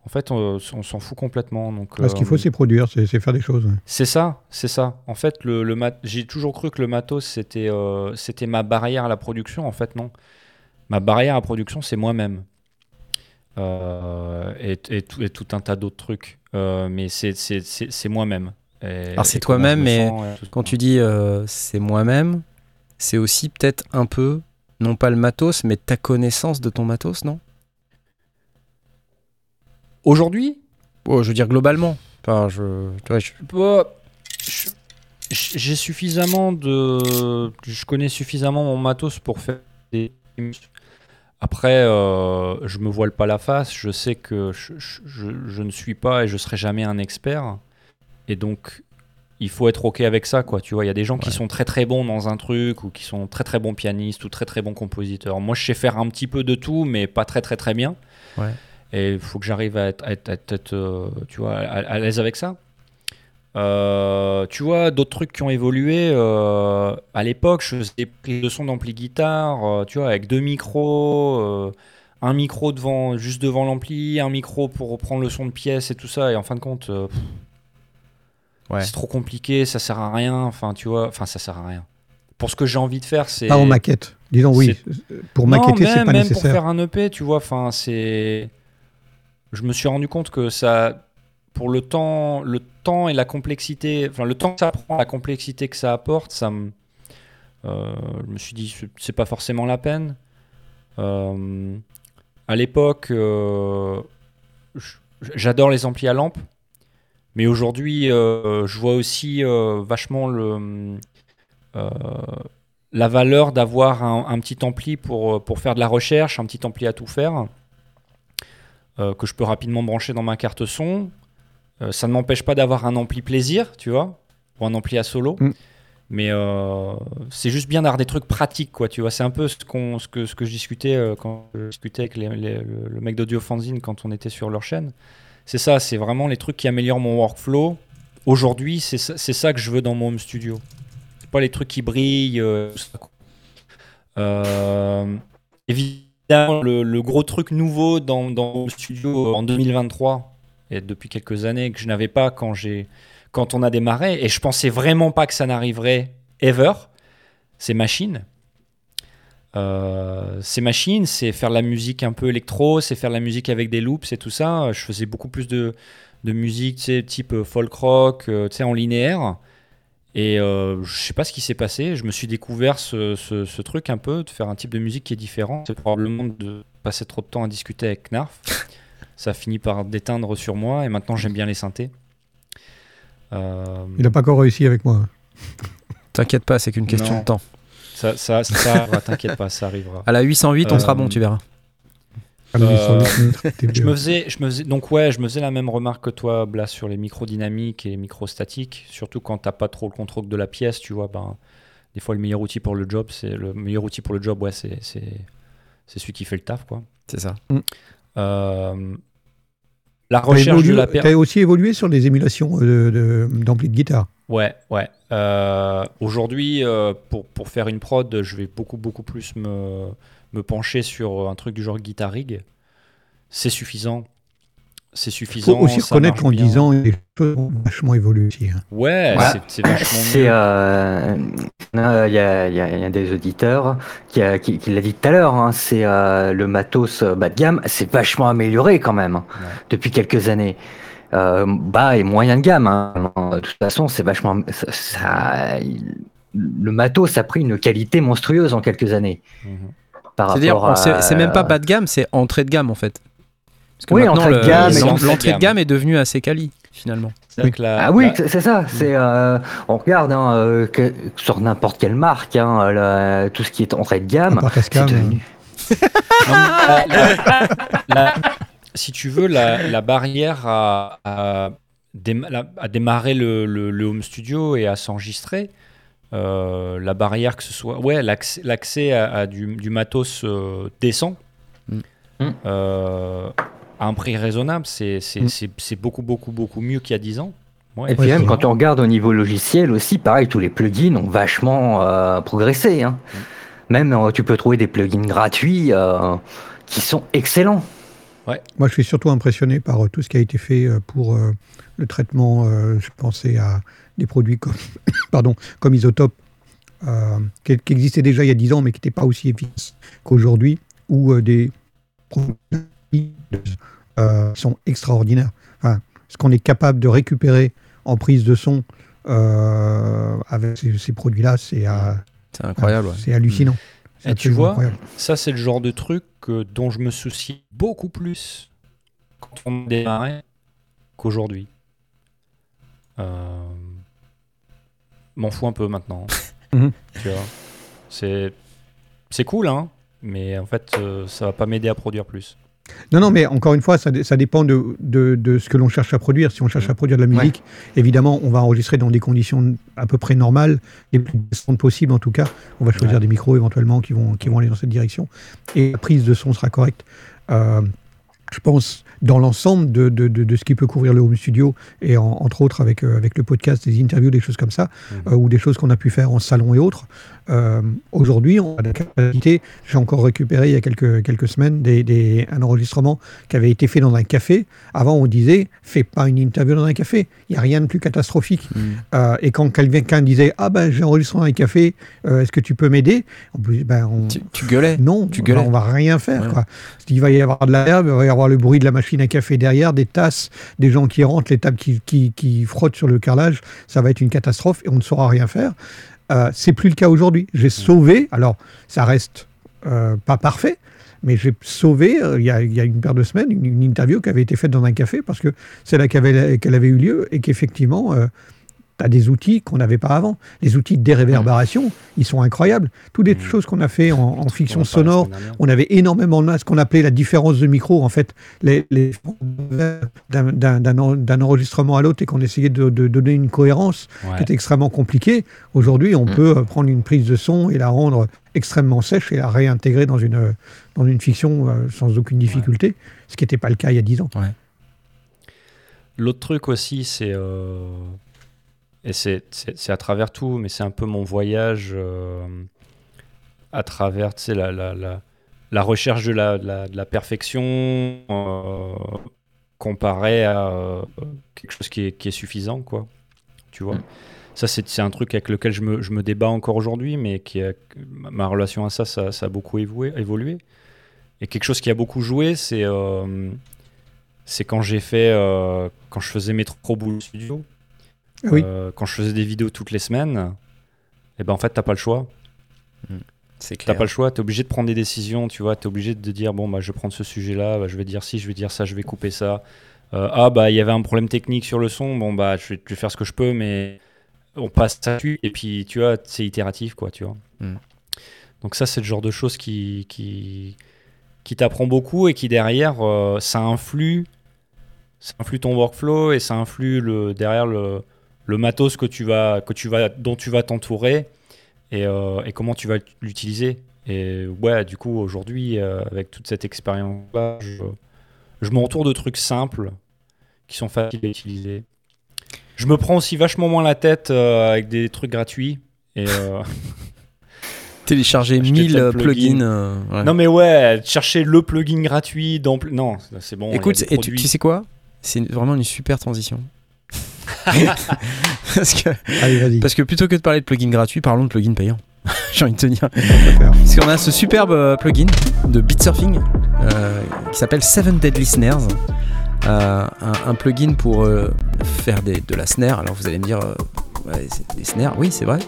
En fait, on, s'en fout complètement. Donc, ah, ce qu'il faut, euh, c'est produire, c'est faire des choses. C'est ça, c'est ça. En fait, le, le j'ai toujours cru que le matos, c'était c'était ma barrière à la production. En fait, non. Ma barrière à production, c'est moi-même. Euh, et, tout, un tas d'autres trucs. Euh, mais c'est moi-même. Alors c'est toi-même, mais quand tu dis euh, c'est moi-même, c'est aussi peut-être un peu, non pas le matos, mais ta connaissance de ton matos, non? Aujourd'hui? Oh, Je veux dire globalement. Enfin, je, bah, j'ai suffisamment de... Je connais suffisamment mon matos pour faire des après, euh, je me voile pas la face. Je sais que je, ne suis pas et je serai jamais un expert. Et donc, il faut être ok avec ça, quoi. Tu vois, il y a des gens qui sont très très bons dans un truc ou qui sont très très bons pianistes ou très très bons compositeurs. Moi, je sais faire un petit peu de tout, mais pas très très très bien. Et il faut que j'arrive à être, être, euh, tu vois, à l'aise avec ça. Euh, tu vois, d'autres trucs qui ont évolué. Euh, à l'époque, je faisais des prises de son d'ampli guitare, tu vois, avec deux micros, un micro devant, juste devant l'ampli, un micro pour reprendre le son de pièce et tout ça. Et en fin de compte, ouais. c'est trop compliqué, ça sert à rien. Enfin, tu vois, enfin, ça sert à rien. Pour ce que j'ai envie de faire, c'est. Pas en maquette. Disons oui. Pour maqueter, c'est pas même nécessaire. pour faire un EP, tu vois, enfin, c'est. Je me suis rendu compte que ça pour le temps, le temps et la complexité, enfin le temps que ça prend, la complexité que ça apporte, ça euh, je me suis dit c'est pas forcément la peine. Euh, à l'époque, j'adore les amplis à lampe, mais aujourd'hui, je vois aussi vachement le, la valeur d'avoir un, petit ampli pour, pour faire de la recherche, un petit ampli à tout faire, que je peux rapidement brancher dans ma carte son. ça ne m'empêche pas d'avoir un ampli plaisir, tu vois, ou un ampli à solo. Mm. Mais euh, c'est juste bien d'avoir des trucs pratiques, quoi. Tu vois, c'est un peu ce, qu'on, ce, que, ce que je discutais euh, quand je discutais avec le, mec d'Audio Fanzine quand on était sur leur chaîne. C'est ça, c'est vraiment les trucs qui améliorent mon workflow. Aujourd'hui, c'est ça, c'est ça que je veux dans mon home studio. C'est pas les trucs qui brillent. Euh, évidemment, le, gros truc nouveau dans, mon studio en 2023 et depuis quelques années que je n'avais pas quand on a démarré, et je pensais vraiment pas que ça n'arriverait ever, c'est machine. Euh, ces machines, c'est faire la musique un peu électro, c'est faire la musique avec des loops et tout ça. Je faisais beaucoup plus de, de musique, type folk rock, euh, en linéaire. Et euh, je sais pas ce qui s'est passé. Je me suis découvert ce, ce, truc un peu, de faire un type de musique qui est différent. C'est probablement de passer trop de temps à discuter avec Narf. ça a fini par déteindre sur moi et maintenant j'aime bien les synthés. Euh, Il n'a pas encore réussi avec moi. T'inquiète pas, c'est qu'une question de temps. Ça, ça, ça t'inquiète pas, ça arrivera. À la 808, on sera bon, tu verras. Euh, je me faisais, je me faisais, donc ouais, je me faisais la même remarque que toi, Blas, sur les micros dynamiques et les micros statiques. Surtout quand t'as pas trop le contrôle de la pièce, tu vois. Ben, des fois, le meilleur outil pour le job, c'est le meilleur outil pour le job, ouais, c'est c'est celui qui fait le taf, quoi. C'est ça. Euh, la recherche de la Tu as aussi évolué sur les émulations euh, d'ampli de, guitare. Ouais, ouais. Euh, aujourd'hui, euh, pour, pour, faire une prod, je vais beaucoup, beaucoup plus me, me pencher sur un truc du genre guitar rig. C'est suffisant c'est suffisant. Il faut aussi reconnaître qu'en 10 ans, les choses ont vachement évolué aussi. Hein. Ouais, c'est vachement euh, il y, a, y, a des auditeurs qui, qui, qui l'a dit tout à l'heure, hein, c'est euh, le matos euh, bas de gamme, c'est vachement amélioré quand même depuis quelques années. Euh, bas et moyen de gamme. Hein. De toute façon, c'est vachement. Ça, le matos a pris une qualité monstrueuse en quelques années. Mhm. C'est-à-dire, c'est même pas bas de gamme, c'est entrée de gamme en fait oui, l'entrée de gamme, l'entrée de gamme est devenue assez quali finalement. ah oui, c'est ça. C'est euh, on regarde hein, euh, sur n'importe quelle marque, hein, tout ce qui est entrée de gamme, c'est devenu. si tu veux, la, barrière à, à, démarrer le, home studio et à s'enregistrer, euh, la barrière que ce soit, ouais, l'accès à, du, matos décent. Mm à un prix raisonnable, mm. c'est beaucoup, beaucoup, beaucoup mieux qu'il y a 10 ans. et puis même quand on regarde au niveau logiciel aussi, pareil, tous les plugins ont vachement euh, progressé. Hein. Mm. Même euh, tu peux trouver des plugins gratuits euh, qui sont excellents. Ouais. Moi, je suis surtout impressionné par tout ce qui a été fait pour le traitement. je pensais à des produits comme, pardon, comme Isotope, qui, qui, existaient déjà il y a 10 ans, mais qui n'étaient pas aussi efficaces qu'aujourd'hui, ou des euh, sont extraordinaires. ce qu'on est capable de récupérer en prise de son euh, avec ces, produits-là, c'est euh, incroyable. C'est hallucinant. Et tu vois, ça c'est le genre de truc dont je me soucie beaucoup plus quand on démarrait qu'aujourd'hui. M'en fous un peu maintenant. Mhm. c'est c'est cool, hein, mais en fait, ça va pas m'aider à produire plus. Non, non, mais encore une fois, ça, dépend de, ce que l'on cherche à produire. Si on cherche à produire de la musique, évidemment, on va enregistrer dans des conditions à peu près normales, les plus décentes possibles en tout cas. On va choisir des micros éventuellement qui vont, qui vont aller dans cette direction. Et la prise de son sera correcte. Euh, je pense, dans l'ensemble de, de, de, ce qui peut couvrir le home studio, et entre autres avec, euh, avec le podcast, des interviews, des choses comme ça, mmh. euh, ou des choses qu'on a pu faire en salon et autres. Euh, aujourd'hui, on a la capacité, j'ai encore récupéré il y a quelques, quelques semaines des, des, un enregistrement qui avait été fait dans un café. Avant, on disait, fais pas une interview dans un café, il n'y a rien de plus catastrophique. Mmh. et quand quelqu'un disait, ah ben j'ai enregistré dans un café, est-ce que tu peux m'aider? Ben, on... tu, gueulais Non, tu gueulais. on va rien faire. Quoi. Il va y avoir de la herbe, il va y avoir le bruit de la machine à café derrière, des tasses, des gens qui rentrent, les tables qui, qui, frottent sur le carrelage, ça va être une catastrophe et on ne saura rien faire. Euh, c'est plus le cas aujourd'hui. J'ai sauvé, alors ça reste euh, pas parfait, mais j'ai sauvé, il y, a, une paire de semaines, une, interview qui avait été faite dans un café parce que c'est là qu'elle avait, avait, eu lieu et qu'effectivement, tu des outils qu'on n'avait pas avant. Les outils de déréverbération, ils sont incroyables. Toutes les mmh. choses qu'on a fait en, fiction sonore, on avait énormément de ce qu'on appelait la différence de micro, en fait, les, d'un enregistrement à l'autre et qu'on essayait de, donner une cohérence qui était extrêmement compliquée. Aujourd'hui, on mmh. peut euh, prendre une prise de son et la rendre extrêmement sèche et la réintégrer dans une, dans une fiction euh, sans aucune difficulté, ce qui n'était pas le cas il y a 10 ans. L'autre truc aussi, c'est euh, et c'est à travers tout, mais c'est un peu mon voyage euh, à travers la, la, la, la, recherche de la, de la perfection euh, comparé à euh, quelque chose qui est, qui est, suffisant, quoi. Tu vois? Ça, c'est un truc avec lequel je me, je me débat encore aujourd'hui, mais qui ma relation à ça, ça, a beaucoup évolué, évolué. Et quelque chose qui a beaucoup joué, c'est c'est quand j'ai fait, quand je faisais mes trop boulot studio. Euh, quand je faisais des vidéos toutes les semaines, et eh ben en fait, t'as pas le choix. Hmm. C'est T'as pas le choix, t'es obligé de prendre des décisions, tu vois, t'es obligé de dire bon bah je vais prendre ce sujet-là, bah, je vais dire ci, je vais dire ça, je vais couper ça. Euh, ah bah il y avait un problème technique sur le son, bon bah je vais, faire ce que je peux, mais on passe ça et puis tu vois, c'est itératif quoi, tu vois. Hmm. Donc ça c'est le genre de choses qui qui, qui t'apprend beaucoup et qui derrière euh, ça influe, ça influe ton workflow et ça influe le derrière le le matos que tu vas, que tu vas, dont tu vas t'entourer et, euh, et, comment tu vas l'utiliser. Et ouais, du coup, aujourd'hui, euh, avec toute cette expérience-là, je, je m'entoure de trucs simples qui sont faciles à utiliser. Je me prends aussi vachement moins la tête euh, avec des trucs gratuits. Et, Télécharger 1000 plugins. Non, mais ouais, chercher le plugin gratuit. Dans... Non, c'est bon. Écoute, et tu, tu sais quoi? C'est vraiment une super transition. parce, que, parce que plutôt que de parler de plugin gratuit, parlons de plugin payant. J'ai envie de te dire. Parce qu'on a ce superbe euh, plugin de Bitsurfing euh, qui s'appelle Seven Deadly Snares. Euh, un, plugin pour faire des, de la snare. Alors vous allez me dire, des snares, oui, c'est vrai.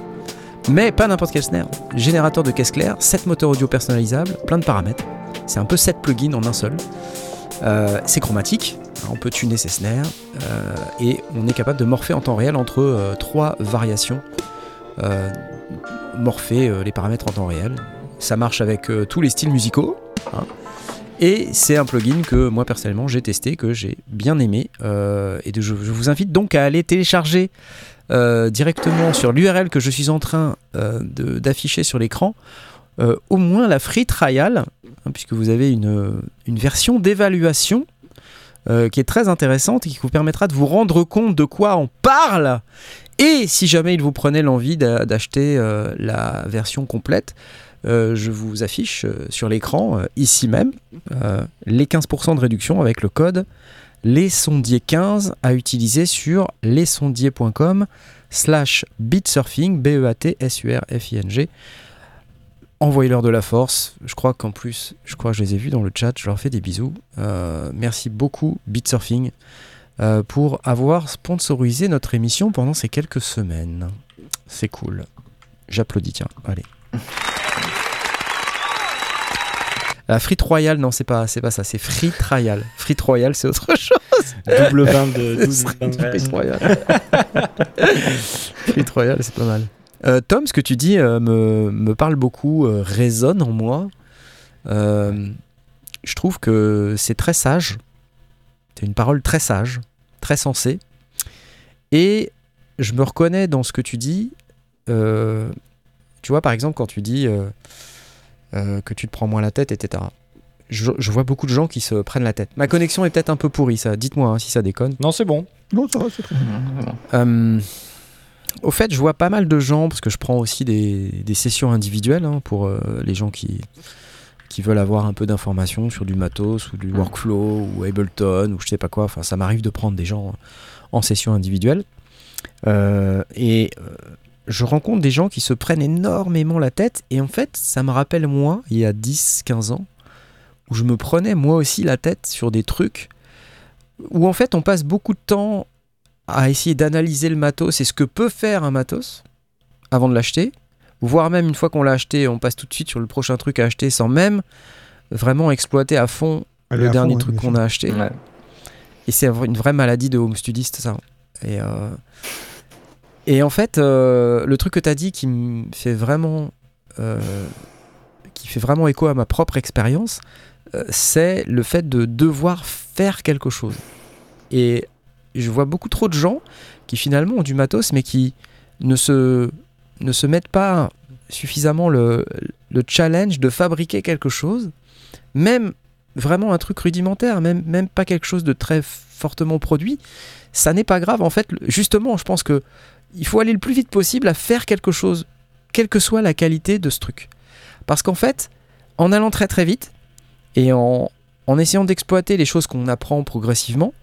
Mais pas n'importe quel snare. Générateur de caisse claire, 7 moteurs audio personnalisables, plein de paramètres. C'est un peu 7 plugins en un seul. C'est chromatique, on peut tuner ses snares euh, et on est capable de morpher en temps réel entre euh, trois variations. Euh, morpher les paramètres en temps réel. Ça marche avec tous les styles musicaux. Hein. Et c'est un plugin que moi personnellement j'ai testé, que j'ai bien aimé. et je, vous invite donc à aller télécharger directement sur l'URL que je suis en train d'afficher sur l'écran. au moins la free trial, hein, puisque vous avez une version d'évaluation euh, qui est très intéressante et qui vous permettra de vous rendre compte de quoi on parle. Et si jamais il vous prenait l'envie d'acheter euh, la version complète, euh, je vous affiche sur l'écran, ici même, les 15% de réduction avec le code lesondiers15 à utiliser sur lesondiers.com slash bitsurfing, B-E-A-T-S-U-R-F-I-N-G envoyez-leur de la force. Je crois qu'en plus, je crois que je les ai vus dans le chat. Je leur fais des bisous. Euh, merci beaucoup, Bitsurfing, euh, pour avoir sponsorisé notre émission pendant ces quelques semaines. C'est cool. J'applaudis, tiens. Allez. La frite royale, non, c'est pas, c'est pas ça, c'est frite royale. Frite royale, c'est autre chose. Double vin de double royale. frite royale, c'est pas mal. Euh, Tom, ce que tu dis euh, me, parle beaucoup, euh, résonne en moi. je trouve que c'est très sage. C'est une parole très sage, très sensée. Et je me reconnais dans ce que tu dis. tu vois, par exemple, quand tu dis que tu te prends moins la tête, etc. Je, vois beaucoup de gens qui se prennent la tête. Ma connexion est peut-être un peu pourrie, ça. Dites-moi hein, si ça déconne. Non, c'est bon. Non, ça va, c'est très bien. Au fait, je vois pas mal de gens, parce que je prends aussi des, sessions individuelles hein, pour euh, les gens qui, qui veulent avoir un peu d'informations sur du matos ou du workflow ou Ableton ou je sais pas quoi. Enfin, ça m'arrive de prendre des gens en session individuelle. Euh, et euh, je rencontre des gens qui se prennent énormément la tête. Et en fait, ça me rappelle moi, il y a 10-15 ans, où je me prenais moi aussi la tête sur des trucs où en fait on passe beaucoup de temps à essayer d'analyser le matos et ce que peut faire un matos avant de l'acheter, voire même une fois qu'on l'a acheté, on passe tout de suite sur le prochain truc à acheter sans même vraiment exploiter à fond le dernier truc qu'on a acheté. Et c'est une vraie maladie de home studiste, ça. Et, euh, et en fait, euh, le truc que tu as dit qui me fait vraiment. Euh, qui fait vraiment écho à ma propre expérience, c'est le fait de devoir faire quelque chose. Et je vois beaucoup trop de gens qui finalement ont du matos, mais qui ne se, mettent pas suffisamment le, le challenge de fabriquer quelque chose, même vraiment un truc rudimentaire, même, pas quelque chose de très fortement produit, ça n'est pas grave. En fait, justement, je pense que il faut aller le plus vite possible à faire quelque chose, quelle que soit la qualité de ce truc. Parce qu'en fait, en allant très très vite et en, essayant d'exploiter les choses qu'on apprend progressivement,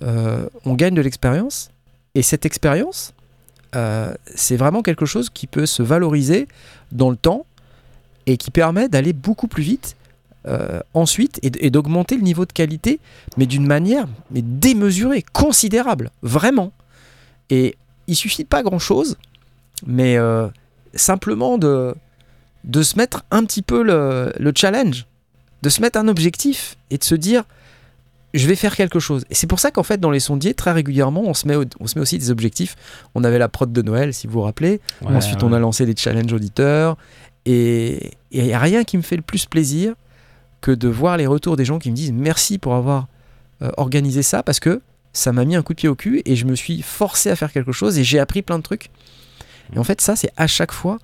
on gagne de l'expérience. Et cette expérience, euh, c'est vraiment quelque chose qui peut se valoriser dans le temps et qui permet d'aller beaucoup plus vite euh, ensuite et, d'augmenter le niveau de qualité, mais d'une manière mais démesurée, considérable, vraiment. Et il suffit pas grand-chose, mais euh, simplement de, de se mettre un petit peu le, challenge, de se mettre un objectif et de se dire je vais faire quelque chose. Et c'est pour ça qu'en fait dans les sondiers très régulièrement on se met on se met aussi des objectifs. On avait la prod de Noël si vous vous rappelez. Ensuite on a lancé des challenges auditeurs et il n'y a rien qui me fait le plus plaisir que de voir les retours des gens qui me disent merci pour avoir euh, organisé ça parce que ça m'a mis un coup de pied au cul et je me suis forcé à faire quelque chose et j'ai appris plein de trucs. Et en fait, ça, c'est à chaque fois,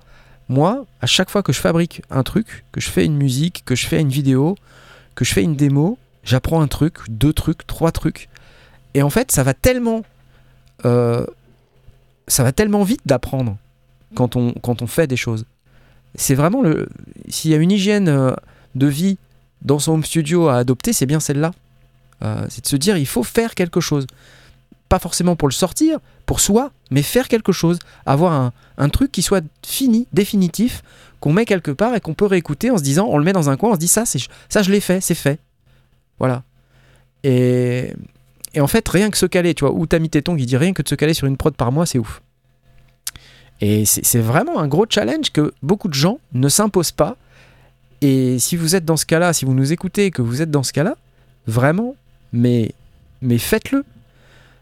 moi, à chaque fois que je fabrique un truc, que je fais une musique, que je fais une vidéo, que je fais une démo, j'apprends un truc, deux trucs, trois trucs. Et en fait, ça va tellement. Euh, ça va tellement vite d'apprendre quand on, quand on fait des choses. C'est vraiment le. S'il y a une hygiène euh, de vie dans son home studio à adopter, c'est bien celle-là. Euh, c'est de se dire, il faut faire quelque chose. Pas forcément pour le sortir, pour soi, mais faire quelque chose. Avoir un, truc qui soit fini, définitif, qu'on met quelque part et qu'on peut réécouter en se disant, on le met dans un coin, on se dit, ça, ça je l'ai fait, c'est fait. Voilà. Et, en fait, rien que se caler, tu vois, mis tes tongs, il dit rien que de se caler sur une prod par mois, c'est ouf. Et c'est vraiment un gros challenge que beaucoup de gens ne s'imposent pas et si vous êtes dans ce cas-là, si vous nous écoutez que vous êtes dans ce cas-là, vraiment, mais, mais faites-le.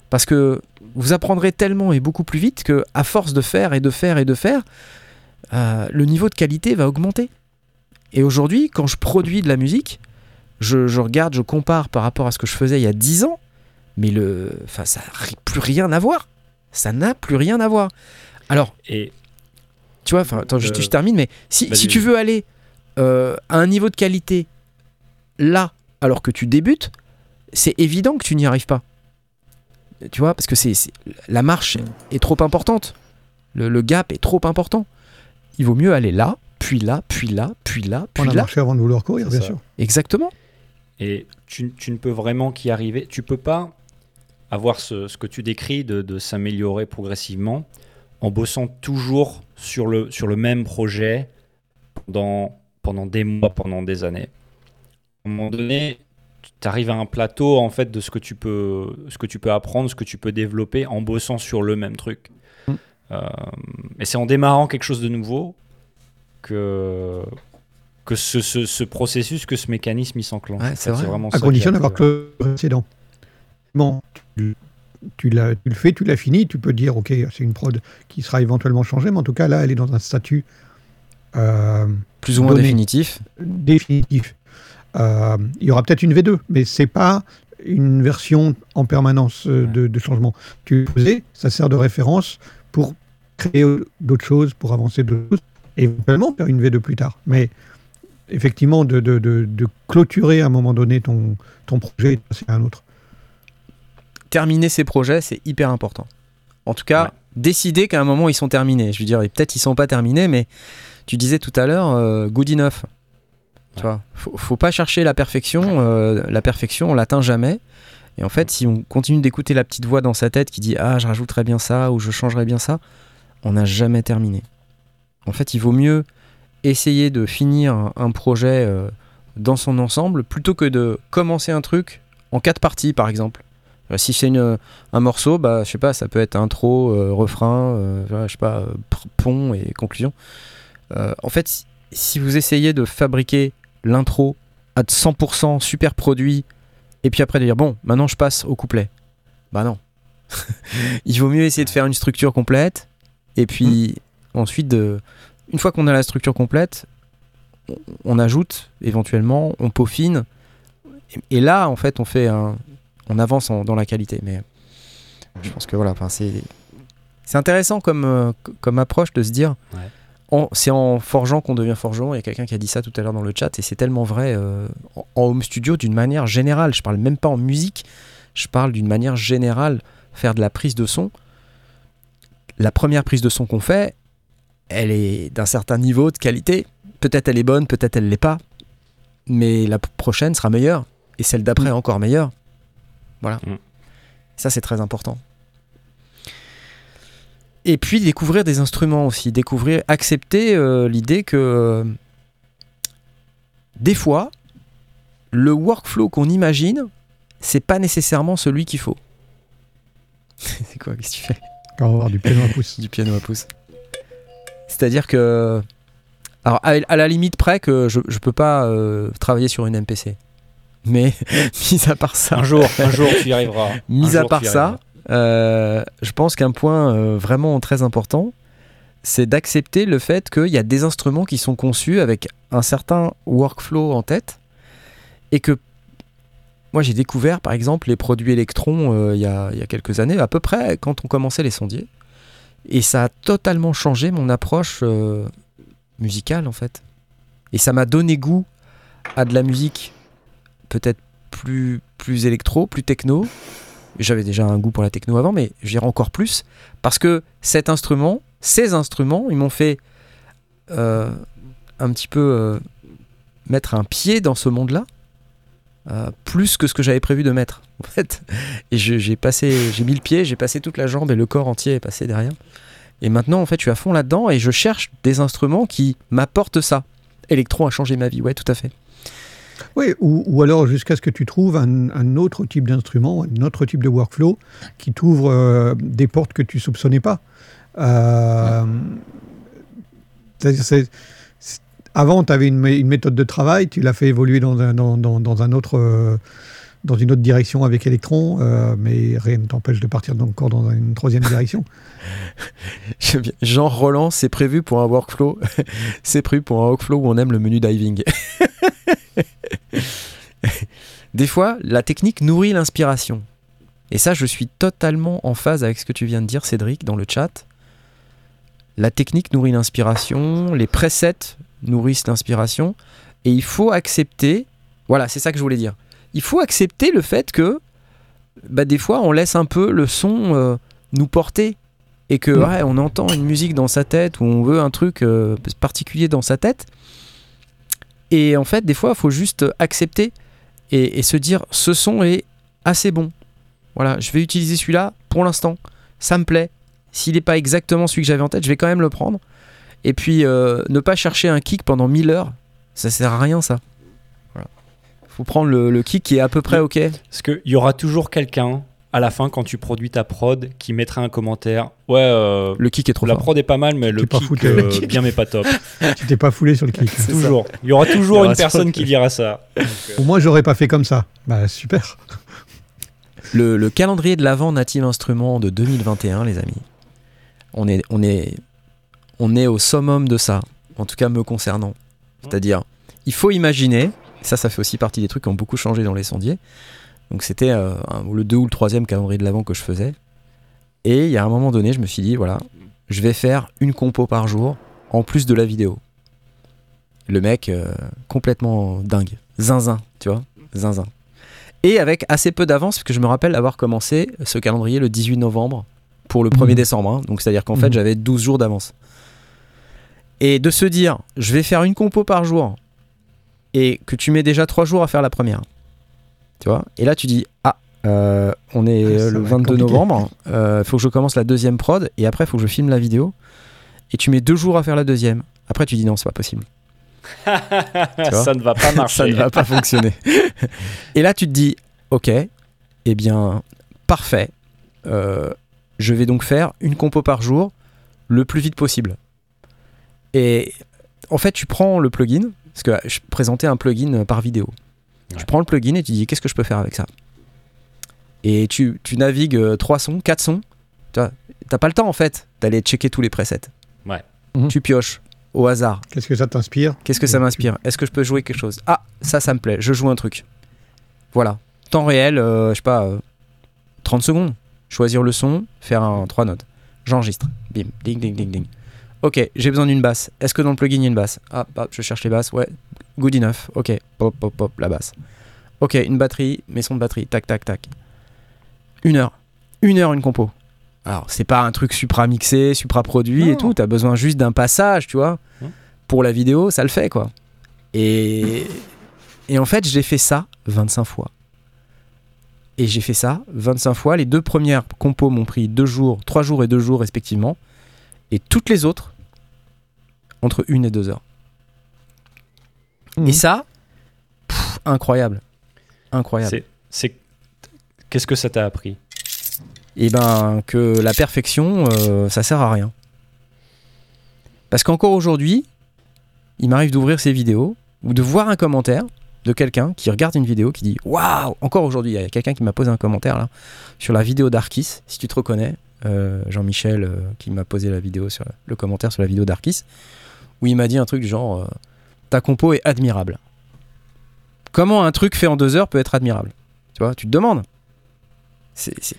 Parce que vous apprendrez tellement et beaucoup plus vite que, à force de faire et de faire et de faire, euh, le niveau de qualité va augmenter. Et aujourd'hui, quand je produis de la musique, je, je, regarde, je compare par rapport à ce que je faisais il y a 10 ans, mais le, enfin, ça n'a plus rien à voir. Ça n'a plus rien à voir. Alors, et tu vois, enfin, attends, je, je, termine, mais si, si tu veux aller euh, à un niveau de qualité là, alors que tu débutes, c'est évident que tu n'y arrives pas. Tu vois, parce que c'est la marche est trop importante. Le, gap est trop important. Il vaut mieux aller là, puis là, puis là, puis là, puis On a là. marché avant de vouloir courir, bien sûr. Exactement. Et tu, ne peux vraiment qu'y arriver. Tu peux pas avoir ce, que tu décris de, de s'améliorer progressivement en bossant toujours sur le, sur le même projet pendant des mois, pendant des années. À un moment donné, tu arrives à un plateau en fait de ce que tu peux, ce que tu peux apprendre, ce que tu peux développer en bossant sur le même truc. Mm. Euh, et c'est en démarrant quelque chose de nouveau que que ce, ce, processus, que ce mécanisme, il s'enclenche. c'est vraiment à condition d'avoir que le précédent. Bon, tu, tu, le fais, tu l'as fini, tu peux dire, ok, c'est une prod qui sera éventuellement changée, mais en tout cas, là, elle est dans un statut euh, plus ou moins définitif. Définitif. Euh, il y aura peut-être une V2, mais c'est pas une version en permanence euh, de, changement. Tu faisais, ça sert de référence pour créer d'autres choses, pour avancer d'autres choses, et éventuellement faire une V2 plus tard. Mais effectivement, de, de, clôturer à un moment donné ton, ton projet et passer à un autre. Terminer ses projets, c'est hyper important. En tout cas, décider qu'à un moment ils sont terminés. Je veux dire, peut-être ils sont pas terminés, mais tu disais tout à l'heure, euh, good enough. Tu vois, faut, pas chercher la perfection. Euh, la perfection, on l'atteint jamais. Et en fait, si on continue d'écouter la petite voix dans sa tête qui dit ah je rajouterais bien ça ou je changerais bien ça, on n'a jamais terminé. En fait, il vaut mieux essayer de finir un, projet euh, dans son ensemble plutôt que de commencer un truc en quatre parties par exemple. Si c'est un morceau, bah, je sais pas, ça peut être intro, refrain, je sais pas, pont et conclusion. Euh, en fait, si vous essayez de fabriquer l'intro à 100% super produit et puis après de dire bon, maintenant je passe au couplet. Bah non. Il vaut mieux essayer de faire une structure complète et puis mm. ensuite de une fois qu'on a la structure complète, on, ajoute éventuellement, on peaufine et, là en fait on fait un on avance dans la qualité mais je pense que voilà, c'est c'est intéressant comme, euh, comme approche de se dire c'est en forgeant qu'on devient forgeron. Il y a quelqu'un qui a dit ça tout à l'heure dans le chat et c'est tellement vrai euh, en, home studio d'une manière générale. Je parle même pas en musique, je parle d'une manière générale. Faire de la prise de son. La première prise de son qu'on fait, elle est d'un certain niveau de qualité. Peut-être elle est bonne, peut-être elle l'est pas. Mais la prochaine sera meilleure et celle d'après mm. encore meilleure. Voilà. Mm. Ça, c'est très important. Et puis découvrir des instruments aussi, découvrir, accepter euh, l'idée que euh, des fois, le workflow qu'on imagine, c'est pas nécessairement celui qu'il faut. c'est quoi? Qu'est-ce que tu fais? On va avoir du piano à pouce. du piano à pouce. C'est-à-dire que. Alors, à, la limite près que je, je peux pas euh, travailler sur une MPC. Mais, mis à part ça. Un jour, un jour, tu y arriveras. Mis à part ça, euh, je pense qu'un point euh, vraiment très important, c'est d'accepter le fait qu'il y a des instruments qui sont conçus avec un certain workflow en tête et que moi j'ai découvert par exemple les produits électrons euh, il, y a, quelques années, à peu près quand on commençait les sondiers, et ça a totalement changé mon approche musicale en fait. Et ça m'a donné goût à de la musique peut-être plus, plus électro, plus techno, j'avais déjà un goût pour la techno avant, mais j'irai encore plus parce que cet instrument, ces instruments, ils m'ont fait euh, un petit peu euh, mettre un pied dans ce monde-là, euh, plus que ce que j'avais prévu de mettre, en fait. Et j'ai passé, j'ai mis le pied, j'ai passé toute la jambe et le corps entier est passé derrière. Et maintenant, en fait, je suis à fond là-dedans et je cherche des instruments qui m'apportent ça. Electron a changé ma vie, ouais, tout à fait. Oui, ou, alors jusqu'à ce que tu trouves un, autre type d'instrument, un autre type de workflow qui t'ouvre euh, des portes que tu soupçonnais pas. Euh, avant, tu avais une, méthode de travail, tu l'as fait évoluer dans un, autre, euh, dans une autre direction avec Electron, mais rien ne t'empêche de partir encore dans une troisième direction. Jean Roland, c'est prévu pour un workflow, c'est prévu pour un workflow où on aime le menu diving. Des fois, la technique nourrit l'inspiration. Et ça, je suis totalement en phase avec ce que tu viens de dire, Cédric, dans le chat. La technique nourrit l'inspiration, les presets nourrissent l'inspiration, et il faut accepter, voilà, c'est ça que je voulais dire. Il faut accepter le fait que, bah, des fois, on laisse un peu le son euh, nous porter, et que, mm. ouais, on entend une musique dans sa tête, ou on veut un truc euh, particulier dans sa tête, et en fait, des fois, il faut juste accepter et, se dire ce son est assez bon. Voilà, je vais utiliser celui-là pour l'instant. Ça me plaît. S'il n'est pas exactement celui que j'avais en tête, je vais quand même le prendre. Et puis, euh, ne pas chercher un kick pendant 1000 heures, ça sert à rien, ça. Voilà. faut prendre le, le, kick qui est à peu près OK. Parce qu'il y aura toujours quelqu'un à la fin, quand tu produis ta prod, qui mettra un commentaire. Ouais, euh, le kick est trop La prod est pas mal, mais le kick, euh, bien mais pas top. tu t'es pas foulé sur le kick. toujours. Il y aura toujours une personne qui dira ça. Pour euh, moi, j'aurais pas fait comme ça. Bah super. Le, calendrier de l'avant Native Instruments de 2021, les amis. On est, on est, on est au summum de ça. En tout cas, me concernant. C'est-à-dire, il faut imaginer. Ça, ça fait aussi partie des trucs qui ont beaucoup changé dans les sondiers donc c'était euh, le deux ou le troisième calendrier de l'avant que je faisais. Et il y a un moment donné, je me suis dit, voilà, je vais faire une compo par jour, en plus de la vidéo. Le mec, euh, complètement dingue. Zinzin, tu vois Zinzin. Et avec assez peu d'avance, parce que je me rappelle avoir commencé ce calendrier le 18 novembre pour le 1er mmh. décembre. Hein. donc c'est-à-dire qu'en fait, mmh. j'avais 12 jours d'avance. Et de se dire, je vais faire une compo par jour, et que tu mets déjà 3 jours à faire la première et là, tu dis Ah, euh, on est ah, le 22 novembre, il euh, faut que je commence la deuxième prod, et après, il faut que je filme la vidéo. Et tu mets deux jours à faire la deuxième. Après, tu dis Non, c'est pas possible. ça ne va pas marcher. ça ne va pas fonctionner. et là, tu te dis Ok, eh bien, parfait. Euh, je vais donc faire une compo par jour le plus vite possible. Et en fait, tu prends le plugin, parce que je présentais un plugin par vidéo. Tu prends le plugin et tu dis qu'est-ce que je peux faire avec ça? Et tu, tu navigues 3 sons, 4 sons. Tu n'as pas le temps en fait d'aller checker tous les presets. Ouais. Mhm. Tu pioches au hasard. Qu'est-ce que ça t'inspire? Qu'est-ce que ça m'inspire? Est-ce que je peux jouer quelque chose? Ah, ça, ça me plaît. Je joue un truc. Voilà. Temps réel, euh, je sais pas, 30 euh, secondes. Choisir le son, faire un 3 notes. J'enregistre. Bim, ding, ding, ding, ding. Ok, j'ai besoin d'une basse. Est-ce que dans le plugin il y a une basse? Ah, bah, je cherche les basses. Ouais, good enough. Ok, pop, pop, pop, la basse. Ok, une batterie, mes sons de batterie. Tac, tac, tac. Une heure. Une heure, une compo. Alors, c'est pas un truc supra mixé, supra produit et tout. T'as besoin juste d'un passage, tu vois. Pour la vidéo, ça le fait, quoi. Et, et en fait, j'ai fait ça 25 fois. Et j'ai fait ça 25 fois. Les deux premières compos m'ont pris deux jours, trois jours et deux jours respectivement. Et toutes les autres, entre une et deux heures. Et mmh. ça, incroyable. Incroyable. C'est, Qu'est-ce que ça t'a appris? Eh ben que la perfection, euh, ça sert à rien. Parce qu'encore aujourd'hui, il m'arrive d'ouvrir ces vidéos ou de voir un commentaire de quelqu'un qui regarde une vidéo qui dit waouh encore aujourd'hui il y a quelqu'un qui m'a posé un commentaire là sur la vidéo d'Arkis si tu te reconnais euh, Jean-Michel euh, qui m'a posé la vidéo sur le commentaire sur la vidéo d'Arkis où il m'a dit un truc du genre ta compo est admirable comment un truc fait en deux heures peut être admirable? Tu vois tu te demandes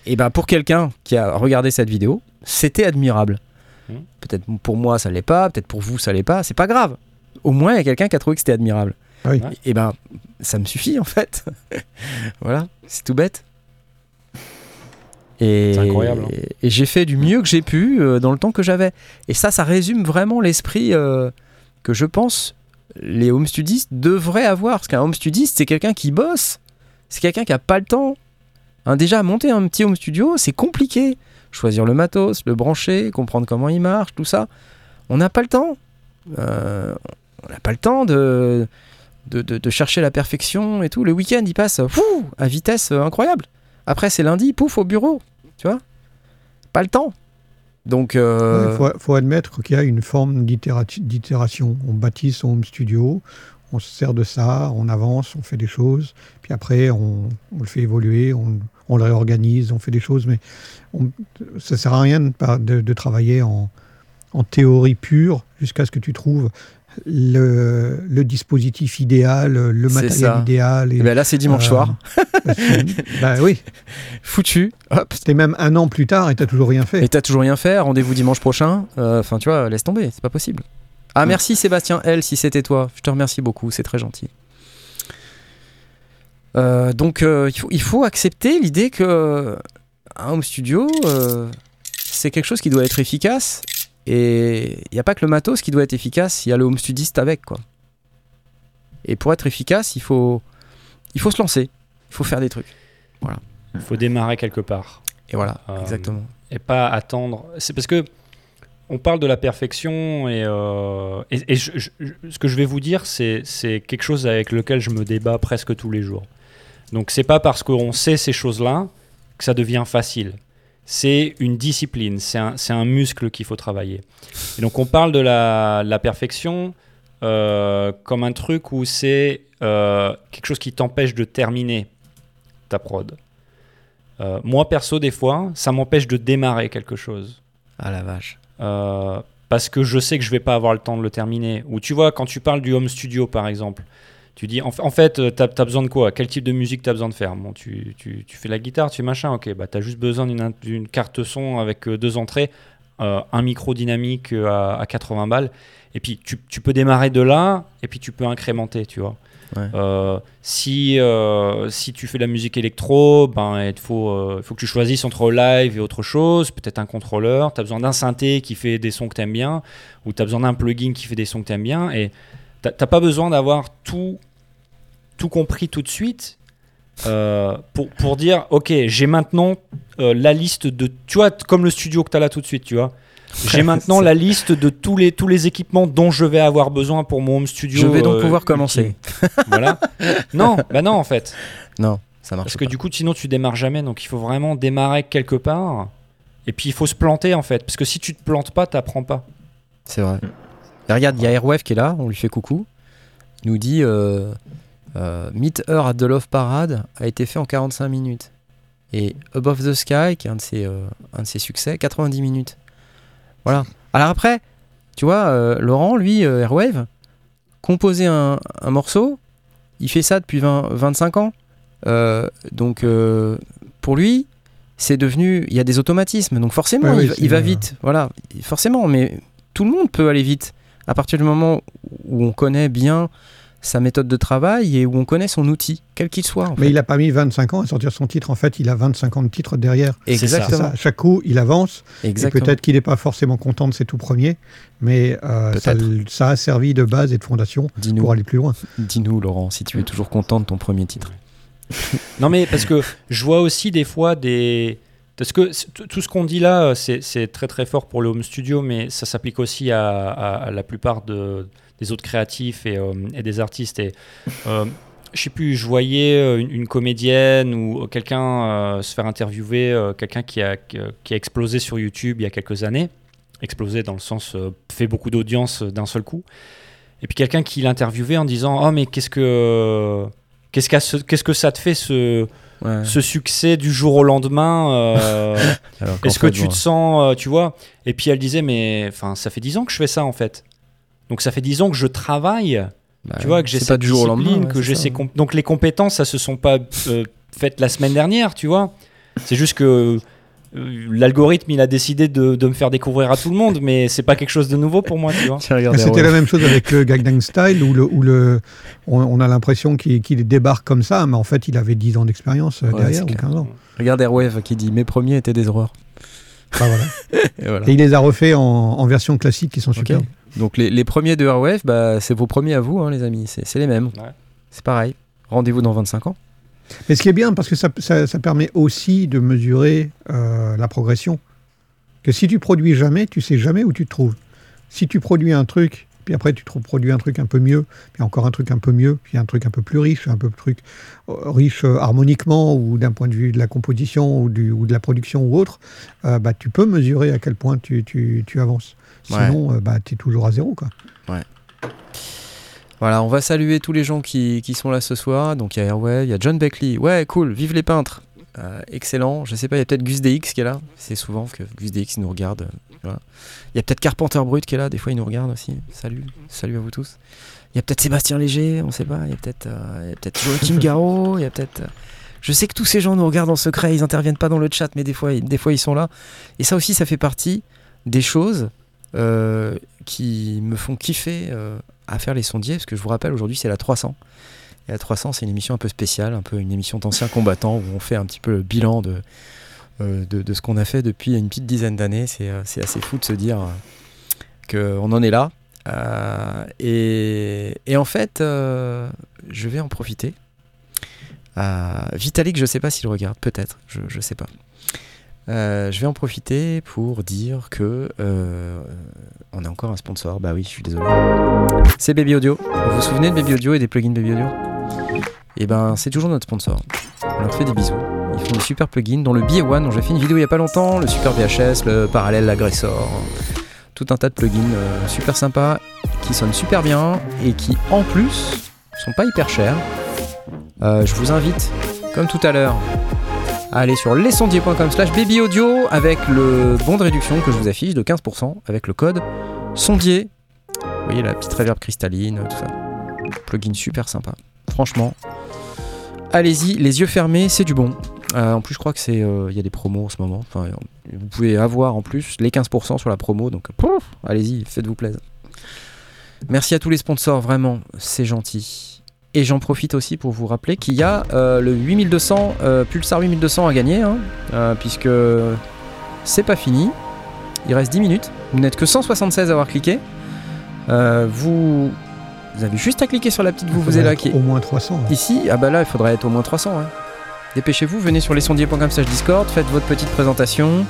et ben pour quelqu'un qui a regardé cette vidéo, c'était admirable. Mmh. Peut-être pour moi ça l'est pas, peut-être pour vous ça l'est pas, c'est pas grave. Au moins il y a quelqu'un qui a trouvé que c'était admirable. Ah et, ben ça me suffit en fait. voilà, c'est tout bête. Et, incroyable. Hein. Et, j'ai fait du mieux que j'ai pu euh, dans le temps que j'avais. Et ça, ça résume vraiment l'esprit euh, que je pense les home studistes devraient avoir. Parce qu'un home studiste, c'est quelqu'un qui bosse. C'est quelqu'un qui a pas le temps Hein, déjà, monter un petit home studio, c'est compliqué. Choisir le matos, le brancher, comprendre comment il marche, tout ça. On n'a pas le temps. Euh, on n'a pas le temps de de, chercher la perfection et tout. Le week-end, il passe à vitesse incroyable. Après, c'est lundi, pouf, au bureau. Tu vois Pas le temps. Donc. Il euh, faut, admettre qu'il y a une forme d'itération. On bâtit son home studio, on se sert de ça, on avance, on fait des choses, puis après on, le fait évoluer, on, on le réorganise, on fait des choses, mais ça ne sert à rien de, travailler en, théorie pure jusqu'à ce que tu trouves le, dispositif idéal, le matériel idéal. Et, eh ben là, c'est dimanche euh, soir. bah oui. Foutu. C'était même un an plus tard et t'as toujours rien fait. Et t'as toujours rien fait. Rendez-vous dimanche prochain. Euh, enfin, tu vois, laisse tomber. C'est pas possible. Ah, merci Sébastien L, si c'était toi. Je te remercie beaucoup. C'est très gentil. Euh, donc euh, il, faut, accepter l'idée que un home studio, c'est quelque chose qui doit être efficace. Et il n'y a pas que le matos qui doit être efficace, il y a le home studiste avec. quoi. Et pour être efficace, il faut, il faut se lancer, il faut faire des trucs. Voilà. Il faut démarrer quelque part. Et voilà, exactement. Et pas attendre. C'est parce que on parle de la perfection et, et, ce que je vais vous dire, c'est quelque chose avec lequel je me débat presque tous les jours. Donc c'est pas parce qu'on sait ces choses-là que ça devient facile. C'est une discipline, c'est un, muscle qu'il faut travailler. Et donc on parle de la, perfection euh, comme un truc où c'est euh, quelque chose qui t'empêche de terminer ta prod. Euh, moi perso des fois, ça m'empêche de démarrer quelque chose. Ah la vache. parce que je sais que je vais pas avoir le temps de le terminer. Ou tu vois, quand tu parles du home studio par exemple, tu dis, en, fait, euh, tu as, besoin de quoi? Quel type de musique tu as besoin de faire? Bon, tu, tu, tu, fais la guitare, tu fais machin, ok, bah, tu as juste besoin d'une carte son avec euh, deux entrées, euh, un micro dynamique à, 80 balles, et puis tu, tu, peux démarrer de là, et puis tu peux incrémenter, tu vois. si, si tu fais de la musique électro, ben, il faut, faut que tu choisisses entre live et autre chose, peut-être un contrôleur, tu as besoin d'un synthé qui fait des sons que tu aimes bien, ou tu as besoin d'un plugin qui fait des sons que tu aimes bien, et T'as pas besoin d'avoir tout, tout compris tout de suite euh, pour, pour dire ok, j'ai maintenant euh, la liste de. Tu vois, comme le studio que tu as là tout de suite, tu vois. J'ai maintenant la liste de tous les, tous les équipements dont je vais avoir besoin pour mon home studio. Je vais donc euh, pouvoir commencer. voilà. Non, bah non, en fait. Non, ça marche Parce que du coup, sinon, tu démarres jamais. Donc, il faut vraiment démarrer quelque part. Et puis, il faut se planter, en fait. Parce que si tu te plantes pas, t'apprends pas. C'est vrai regarde, il y a Airwave qui est là, on lui fait coucou. Il nous dit euh, Meet Her at the Love Parade a été fait en 45 minutes. Et Above the Sky, qui est un de ses, un de ses succès, 90 minutes. Voilà. Alors après, tu vois, Laurent, lui, Airwave, composer un, un, morceau, il fait ça depuis 20, 25 ans. donc pour lui, c'est devenu. Il y a des automatismes, donc forcément, il, va, vite. Voilà, forcément, mais tout le monde peut aller vite. À partir du moment où on connaît bien sa méthode de travail et où on connaît son outil, quel qu'il soit. mais il n'a pas mis 25 ans à sortir son titre. En fait, il a 25 ans de titre derrière. Exactement. Ça. Chaque coup, il avance. Peut-être qu'il n'est pas forcément content de ses tout premiers, mais euh, ça, a servi de base et de fondation pour aller plus loin. Dis-nous, Laurent, si tu es toujours content de ton premier titre. non, mais parce que je vois aussi des fois des. Parce que tout ce qu'on dit là, c'est très très fort pour le home studio, mais ça s'applique aussi à, la plupart de, des autres créatifs et, euh, des artistes. Et euh, je sais plus, je voyais euh, une, comédienne ou quelqu'un se faire interviewer, quelqu'un qui a, qui a explosé sur YouTube il y a quelques années. Explosé dans le sens fait beaucoup d'audience d'un seul coup. Et puis quelqu'un qui l'interviewait en disant Oh, mais qu'est-ce que Qu'est-ce, qu'est-ce que ça te fait ce, ce succès du jour au lendemain euh, Est-ce que tu te sens, euh, tu vois? Et puis elle disait, mais enfin, ça fait 10 ans que je fais ça en fait. Donc ça fait 10 ans que je travaille, bah tu vois, que j'ai cette du jour que j'ai ces donc les compétences, ça se sont pas euh, faites la semaine dernière, tu vois. C'est juste que l'algorithme il a décidé de, de, me faire découvrir à tout le monde, mais c'est pas quelque chose de nouveau pour moi, tu vois. C'était la même chose avec le Gangnam Style où, le, où le, on, a l'impression qu'il débarque comme ça, mais en fait il avait 10 ans d'expérience euh, derrière ou 15 ans. Regarde Airwave qui dit mes premiers étaient des horreurs. Ah, et, il les a refaits en, version classique qui sont super. Donc les, les, premiers de Airwave, bah, c'est vos premiers à vous, hein, les amis. C'est les mêmes. C'est pareil. Rendez-vous dans 25 ans. Mais ce qui est bien, parce que ça, ça, permet aussi de mesurer euh, la progression. Que si tu produis jamais, tu sais jamais où tu te trouves. Si tu produis un truc, puis après tu produis un truc un peu mieux, puis encore un truc un peu mieux, puis un truc un peu plus riche, un peu truc euh, riche euh, harmoniquement ou d'un point de vue de la composition ou, du, ou de la production ou autre, bah, tu peux mesurer à quel point tu, tu, tu avances. Sinon, bah, tu es toujours à zéro. Quoi. Ouais. Voilà, on va saluer tous les gens qui, sont là ce soir. Donc il y a Airway, il y a John Beckley. Ouais, cool, vive les peintres. Euh, excellent. Je sais pas, il y a peut-être Gus DX qui est là. C'est souvent que Gus DX nous regarde. Il y a peut-être Carpenter Brut qui est là. Des fois, il nous regarde aussi. Salut, salut à vous tous. Il y a peut-être Sébastien Léger, on sait pas. Il y a peut-être euh, peut Joachim Garraud. Il y a peut-être. Euh, je sais que tous ces gens nous regardent en secret. Ils interviennent pas dans le chat, mais des fois, des fois, ils sont là. Et ça aussi, ça fait partie des choses qui me font kiffer à faire les sondiers, parce que je vous rappelle, aujourd'hui c'est la 300. Et la 300, c'est une émission un peu spéciale, un peu une émission d'anciens combattants, où on fait un petit peu le bilan de, euh, de, ce qu'on a fait depuis une petite dizaine d'années. C'est, euh, assez fou de se dire euh, qu'on en est là. et, et, en fait, je vais en profiter. Vitalik, je ne sais pas s'il regarde, peut-être, je ne sais pas. Euh, je vais en profiter pour dire que euh, on a encore un sponsor. Bah oui, je suis désolé. C'est Baby Audio. Vous vous souvenez de Baby Audio et des plugins Baby Audio? Et eh ben, c'est toujours notre sponsor. On leur fait des bisous. Ils font des super plugins, dont le BA1 dont j'ai fait une vidéo il y a pas longtemps, le Super VHS, le Parallèle, l'Agressor, tout un tas de plugins euh, super sympas qui sonnent super bien et qui en plus sont pas hyper chers. je vous invite, comme tout à l'heure, Allez sur lesondiers.com slash babyaudio avec le bon de réduction que je vous affiche de 15% avec le code sondier. Vous voyez la petite reverb cristalline, tout ça. Plugin super sympa. Franchement, allez-y, les yeux fermés, c'est du bon. Euh, en plus, je crois que c'est, euh, il y a des promos en ce moment. Enfin, vous pouvez avoir en plus les 15% sur la promo, donc allez-y, faites-vous plaisir. Merci à tous les sponsors, vraiment, c'est gentil. Et j'en profite aussi pour vous rappeler qu'il y a euh, le 8200, euh, Pulsar 8200 à gagner, hein, euh, puisque c'est pas fini. Il reste 10 minutes. Vous n'êtes que 176 à avoir cliqué. vous, avez juste à cliquer sur la petite vous vous là qui Au moins 300. Ici, ah bah là, il faudrait être au moins 300. Dépêchez-vous, venez sur lesondiers.com Discord, faites votre petite présentation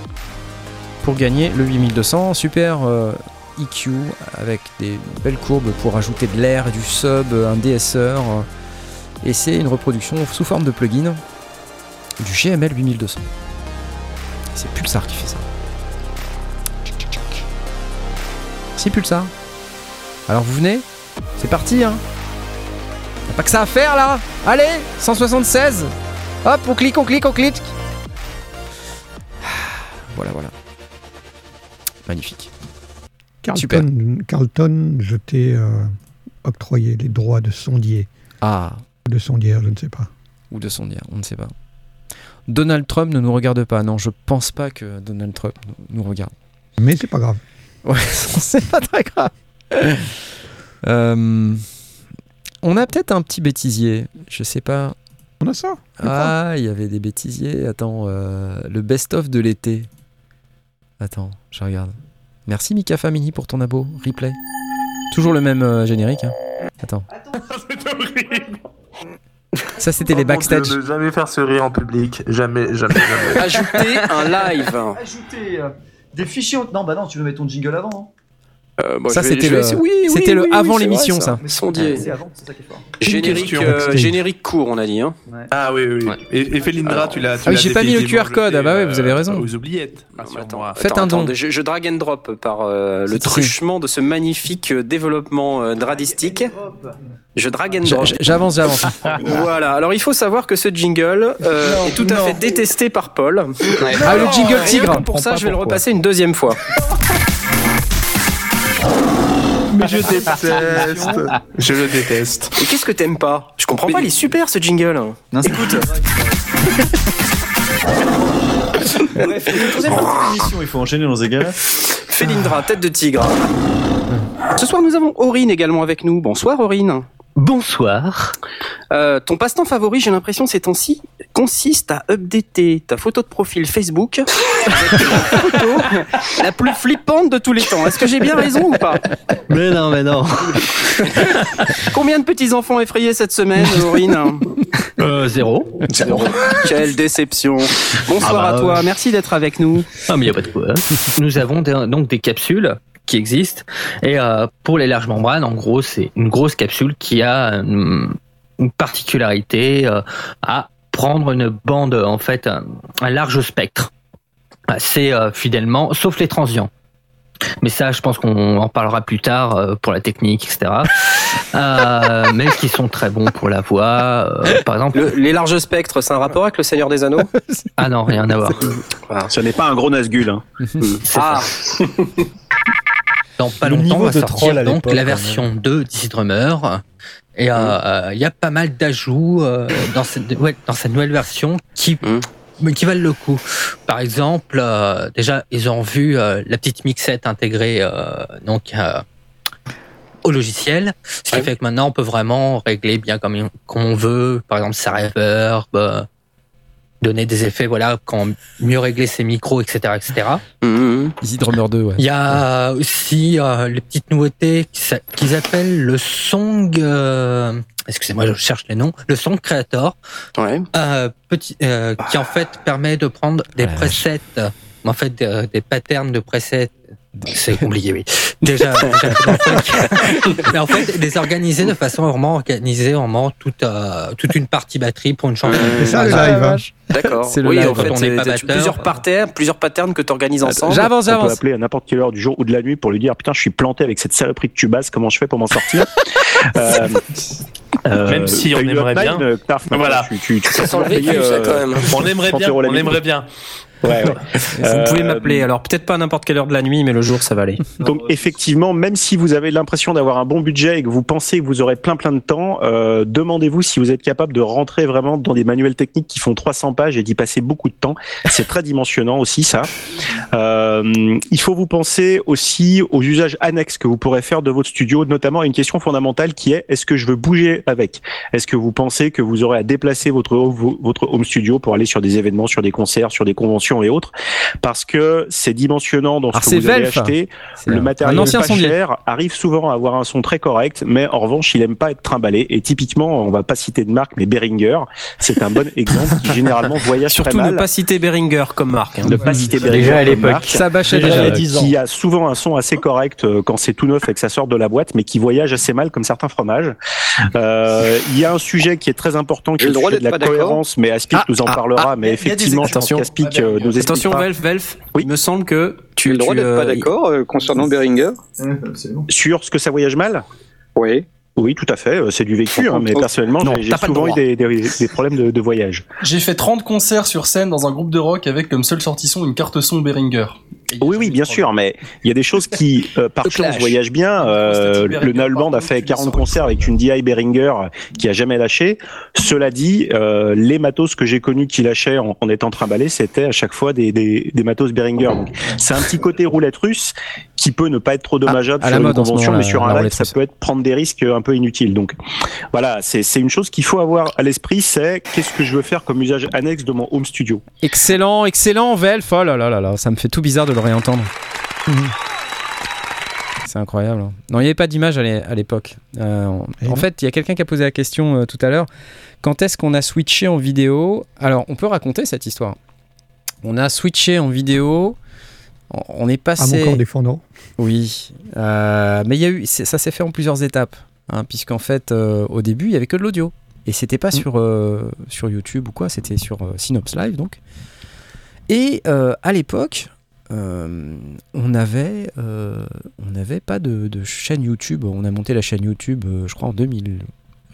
pour gagner le 8200. Super EQ avec des belles courbes pour ajouter de l'air, du sub, un DSR. Et c'est une reproduction sous forme de plugin du GML 8200. C'est Pulsar qui fait ça. C'est Pulsar. Alors vous venez? C'est parti hein pas que ça à faire là Allez 176 Hop, on clique, on clique, on clique Voilà, voilà. Magnifique. Carlton, Carlton je t'ai euh, octroyé les droits de sondier. Ah. De sondière, je ne sais pas. Ou de sondière, on ne sait pas. Donald Trump ne nous regarde pas. Non, je pense pas que Donald Trump nous regarde. Mais c'est pas grave. Ouais, c'est pas très grave. Euh, on a peut-être un petit bêtisier. Je sais pas. On a ça Ah, il y avait des bêtisiers. Attends, euh, le best-of de l'été. Attends, je regarde. Merci Mika Famini pour ton abo. Replay. Toujours le même euh, générique. Hein. Attends. Ça, c'était oh les backstage. ne jamais faire ce rire en public. Jamais, jamais, jamais. Ajouter un live. Ajouter euh, des fichiers. Non, bah non, tu veux mettre ton jingle avant. Hein. Euh, bon, ça, c'était le, oui, le oui, avant l'émission, ça. Sondier. Avant, ça. Générique, question. euh, Backstage. générique court, on a dit. Hein. Ah oui, oui, oui. Et, et Felindra, tu l'as. Ah j'ai pas mis le QR code. Ah bah ouais, euh, vous avez raison. Aux oubliettes. Non, mais sur attends, moi. Faites attends, un don. Je, je drag and drop par euh, le truchement de ce magnifique euh, développement euh, dradistique. Je drag and drop. J'avance, j'avance. Voilà. Alors il faut savoir que ce jingle euh, est tout à fait détesté par Paul. Ah, le jingle tigre. Pour ça, je vais le repasser une deuxième fois. Mais je déteste. Je le déteste. Et qu'est-ce que t'aimes pas? Je comprends pas. Il est super ce jingle. Non, c'est Écoute. Bref, il faut enchaîner dans ces gars-là. Félindra, tête de tigre. Ce soir, nous avons Aurine également avec nous. Bonsoir, Aurine. Bonsoir. Euh, ton passe-temps favori, j'ai l'impression ces temps-ci, consiste à updater ta photo de profil Facebook avec la photo la plus flippante de tous les temps. Est-ce que j'ai bien raison ou pas? Mais non, mais non. Combien de petits-enfants effrayés cette semaine, Aurine Euh, zéro. Quelle déception. Bonsoir Ah bah, à toi, merci d'être avec nous. Ah, mais il a pas de quoi. Nous avons des- donc des capsules qui existent. Et euh, pour les larges membranes, en gros, c'est une grosse capsule qui a une, une particularité euh, à prendre une bande, en fait, un, un large spectre. C'est euh, fidèlement, sauf les transients. Mais ça, je pense qu'on en parlera plus tard euh, pour la technique, etc. Euh, mais qui sont très bons pour la voix. euh, par exemple, Le- les larges spectres, c'est un rapport avec le Seigneur des Anneaux? Ah non, rien à voir. Ce n'est pas un gros Nazgul. Hein. Ah, Dans pas Le longtemps, va de sortir donc la version 2 d'Easy Drummer. Et euh, euh, il y a pas mal d'ajouts euh, dans, cette, ouais, dans cette nouvelle version qui, Mm. mais qui valent le coup. Par exemple, euh, déjà, ils ont vu euh, la petite mixette intégrée euh, donc, euh, au logiciel. Ce qui Ouais. fait que maintenant, on peut vraiment régler bien comme, comme on veut. Par exemple, sa reverb, euh, donner des effets, voilà, quand mieux régler ses micros, etc., etc. Mhm. Easy Drummer 2, ouais. Il y a aussi euh, les petites nouveautés qu'ils appellent le Song. euh, Excusez-moi, je cherche les noms. Le Song Creator, ouais. euh, petit, euh, qui en fait permet de prendre des Ah, presets, en fait des patterns de presets. C'est compliqué, oui. Déjà, en mais en fait, les organiser de façon vraiment organisée, vraiment toute euh, toute une partie batterie pour une chanson. C'est ça le Ah, live. hein. vache. D'accord. C'est le Oui, live. en fait, on c'est- pas batteur. plusieurs patterns, plusieurs patterns que tu organises ensemble. J'avance, On peut j'avance. appeler à n'importe quelle heure du jour ou de la nuit pour lui dire putain je suis planté avec cette saloperie de Cubase comment je fais pour m'en sortir euh, euh, Même si on aimerait bien. euh, Voilà. Tu, tu, tu Ça sent le vécu, ça, euh, quand même. On aimerait 30 bien. On aimerait bien. Ouais, ouais. Vous pouvez Euh, m'appeler. Alors peut-être pas à n'importe quelle heure de la nuit, mais le jour, ça va aller. Donc effectivement, même si vous avez l'impression d'avoir un bon budget et que vous pensez que vous aurez plein plein de temps, euh, demandez-vous si vous êtes capable de rentrer vraiment dans des manuels techniques qui font 300 pages et d'y passer beaucoup de temps. C'est très dimensionnant aussi ça. Euh, il faut vous penser aussi aux usages annexes que vous pourrez faire de votre studio, notamment à une question fondamentale qui est est-ce que je veux bouger avec? Est-ce que vous pensez que vous aurez à déplacer votre home studio pour aller sur des événements, sur des concerts, sur des conventions? Et autres Parce que c'est dimensionnant dans ce Alors, que vous avez acheté. Le un- matériel pas sondier. cher arrive souvent à avoir un son très correct, mais en revanche, il aime pas être trimballé. Et typiquement, on va pas citer de marque, mais Behringer, c'est un bon exemple qui généralement voyage Surtout très mal. ne pas citer Behringer comme marque. hein. Ne pas citer Déjà Behringer à comme l'époque. marque, Ça bâchait Déjà, déjà. il y a 10 ans. qui a souvent un son assez correct euh, quand c'est tout neuf et que ça sort de la boîte, mais qui voyage assez mal comme certains fromages. Euh, Il y a un sujet qui est très important, qui est le le droit sujet de la cohérence, mais Aspic Ah, nous en ah, parlera. ah, mais effectivement, je pense attention. qu'Aspic Ah, euh, nous Attention, Velf, Velf. Oui. Il me semble que tu. Tu as le droit d'être pas euh, d'accord euh, concernant Behringer Absolument. sur ce que ça voyage mal. Oui. Oui, tout à fait. C'est du vécu, hein, mais personnellement, j'ai souvent eu des, des, problèmes de, de voyage. J'ai fait 30 concerts sur scène dans un groupe de rock avec comme seule sortie son une carte son Behringer. Oui, oui, bien sûr, mais il y a des choses qui, euh, par chance, voyagent bien. Euh, le Null a fait 40 concerts avec une DI Behringer qui a jamais lâché. Cela dit, euh, les matos que j'ai connus qui lâchaient en, en étant trimballés, c'était à chaque fois des, des, des matos Behringer. Donc, c'est un petit côté roulette russe qui peut ne pas être trop dommageable sur une convention, mais sur un live, ça peut être prendre des risques un peu inutiles. Donc, voilà, c'est une chose qu'il faut avoir à l'esprit, c'est qu'est-ce que je veux faire comme usage annexe de mon home studio. Excellent, excellent, Velf. Oh là là là là, ça me fait tout bizarre de le réentendre. Mhm. C'est incroyable. Hein. Non, il n'y avait pas d'image à l'époque. Euh, en fait, il y a quelqu'un qui a posé la question euh, tout à l'heure. Quand est-ce qu'on a switché en vidéo? Alors, on peut raconter cette histoire. On a switché en vidéo. On est passé. À mon corps défendant. Oui, euh, mais il y a eu, ça s'est fait en plusieurs étapes, hein, puisqu'en fait, au début, il y avait que de l'audio. Et c'était pas mm. sur, sur YouTube ou quoi, c'était sur Synops Live donc. Et à l'époque, euh, on avait, euh, on n'avait pas de, chaîne YouTube. On a monté la chaîne YouTube, euh, je crois, en 2000,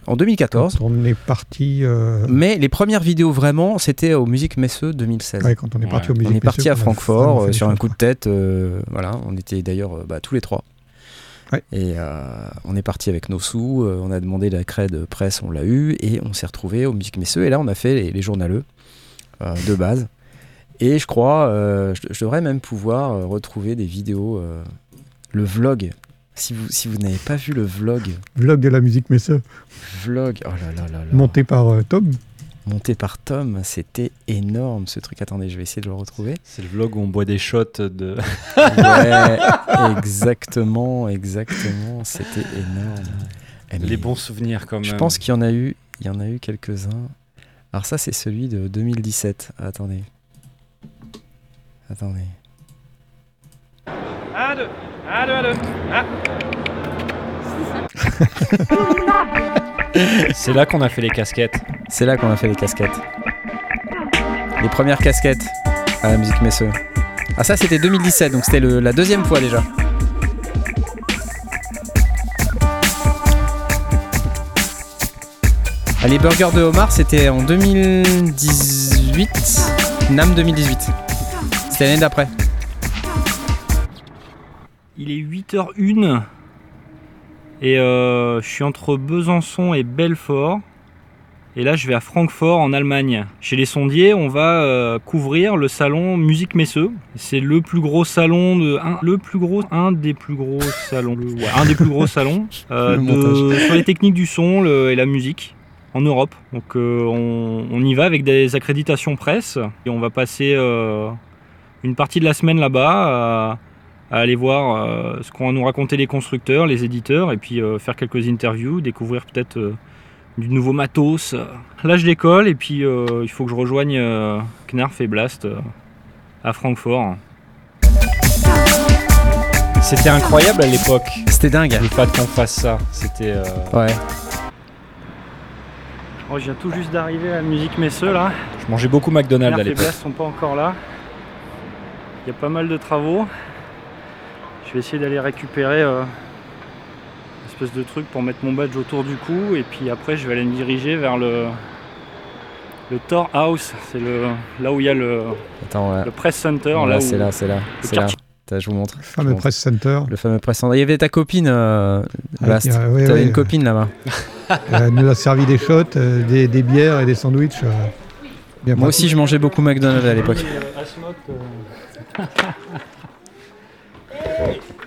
en 2014. on est parti. Mais les premières vidéos vraiment, c'était au Musique Messeux 2016. quand on est parti au On est parti à Francfort sur un coup de tête. voilà, on était d'ailleurs bah, tous les trois. Et on est parti avec nos sous, on a demandé la de presse, on l'a eu, et on s'est retrouvé au Musique Messeux. Et là, on a fait les, les journaleux de base. Et je crois, euh, je, devrais même pouvoir euh, retrouver des vidéos, euh, le vlog. Si vous, si vous n'avez pas vu le vlog. Vlog de la musique Messa. Vlog, oh là là là là. Monté par Tom. Monté par Tom, c'était énorme ce truc. Attendez, je vais essayer de le retrouver. C'est le vlog où on boit des shots de. ouais, exactement, exactement. C'était énorme. Les bons souvenirs quand même. Je pense qu'il y en a eu, il y en a eu quelques-uns. Alors ça, c'est celui de 2017. Attendez. Attendez. 1, 2, 1, 2, 2, C'est là qu'on a fait les casquettes. C'est là qu'on a fait les casquettes. Les premières casquettes à la musique Messeux. Ah ça c'était 2017, donc c'était la deuxième fois déjà. Ah, les burgers de Omar c'était en 2018. NAM 2018 l'année d'après. Il est 8h01 et euh, je suis entre Besançon et Belfort. Et là, je vais à Francfort en Allemagne. Chez les sondiers, on va euh, couvrir le salon Musique Messeux. C'est le plus gros salon de un, le plus gros, un des plus gros salons, un des plus gros salons euh, sur les techniques du son et la musique en Europe. Donc, on, on, y va avec des accréditations presse et on va passer une partie de la semaine là-bas à, aller voir euh, ce qu'ont à nous raconter les constructeurs, les éditeurs, et puis euh, faire quelques interviews, découvrir peut-être euh, du nouveau matos. Là, je décolle, et puis il faut que je rejoigne Knarf et Blast à Francfort. C'était incroyable à l'époque. C'était dingue. Le fait qu'on fasse ça, c'était. Ouais. Oh, je viens tout juste d'arriver à Musique Messeux là. Je mangeais beaucoup McDonald's à l'époque. Les Blast sont pas encore là. Il y a pas mal de travaux. Je vais essayer d'aller récupérer euh, une espèce de truc pour mettre mon badge autour du cou et puis après je vais aller me diriger vers le le Tor House, c'est le là où il y a le, le Press Center. là, c'est là, c'est là, c'est là. Je vous montre. Le fameux Press Center. Le fameux Press Center. Il y avait ta copine, euh, ah, T'avais une copine là-bas. Elle nous a servi des shots, euh, des, des, bières et des sandwichs. Euh, Moi aussi, je mangeais beaucoup McDonald's à l'époque.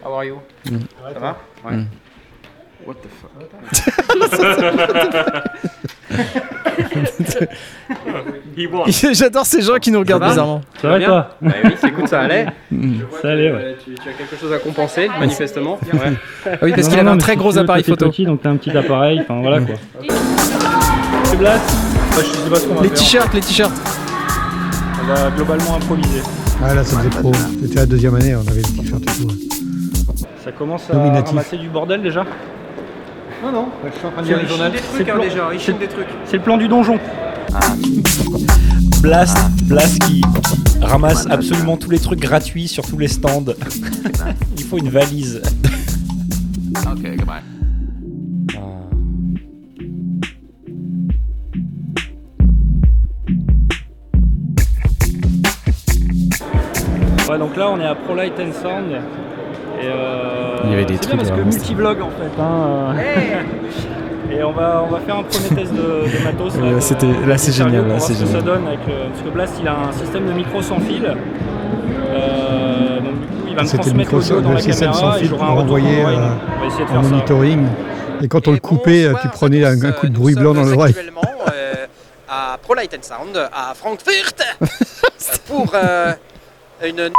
How are you? Mm. Ça va? Ouais. Mm. What the fuck? J'adore ces gens qui nous regardent bizarrement. Ça va toi bah Oui, écoute, ça allait. Mm. Ça allait, ouais. Tu, tu, as quelque chose à compenser, manifestement. Ouais. Ah oui, parce qu'il avait un très gros appareil photo. Petit, donc t'as un petit appareil, enfin voilà quoi. Les t-shirts, les t-shirts. On va globalement improviser. Ah là, ça faisait trop. C'était la deuxième année, on avait le t-shirt et tout. Ça commence à ramasser du bordel déjà Non, non, je suis en train de lire les journaux. C'est hein, déjà, des trucs. C'est le plan du donjon. Blast, Blast qui ramasse absolument tous les trucs gratuits sur tous les stands. Il faut une valise. Ok, goodbye. Ouais, donc là on est à Pro Light and Sound. Et euh, Il y avait des c'est trucs bien parce que multi-vlog en fait. hein, euh. Et on va, on va faire un premier test de, de matos. Ouais, de- c'était- là, c'est génial, là, pour voir c'est ce que ça donne avec le- parce que Blast il a un système de micro sans fil. Euh, donc du coup il va me C'était le transmettre micro l'audio dans le la système caméra sans fil retour envoyait en euh, oreille. On va essayer de en faire ça. monitoring. Et quand on le coupait, tu prenais un, un coup de bruit blanc dans l'oreille. actuellement euh, à Pro Light and Sound à Frankfurt pour euh, une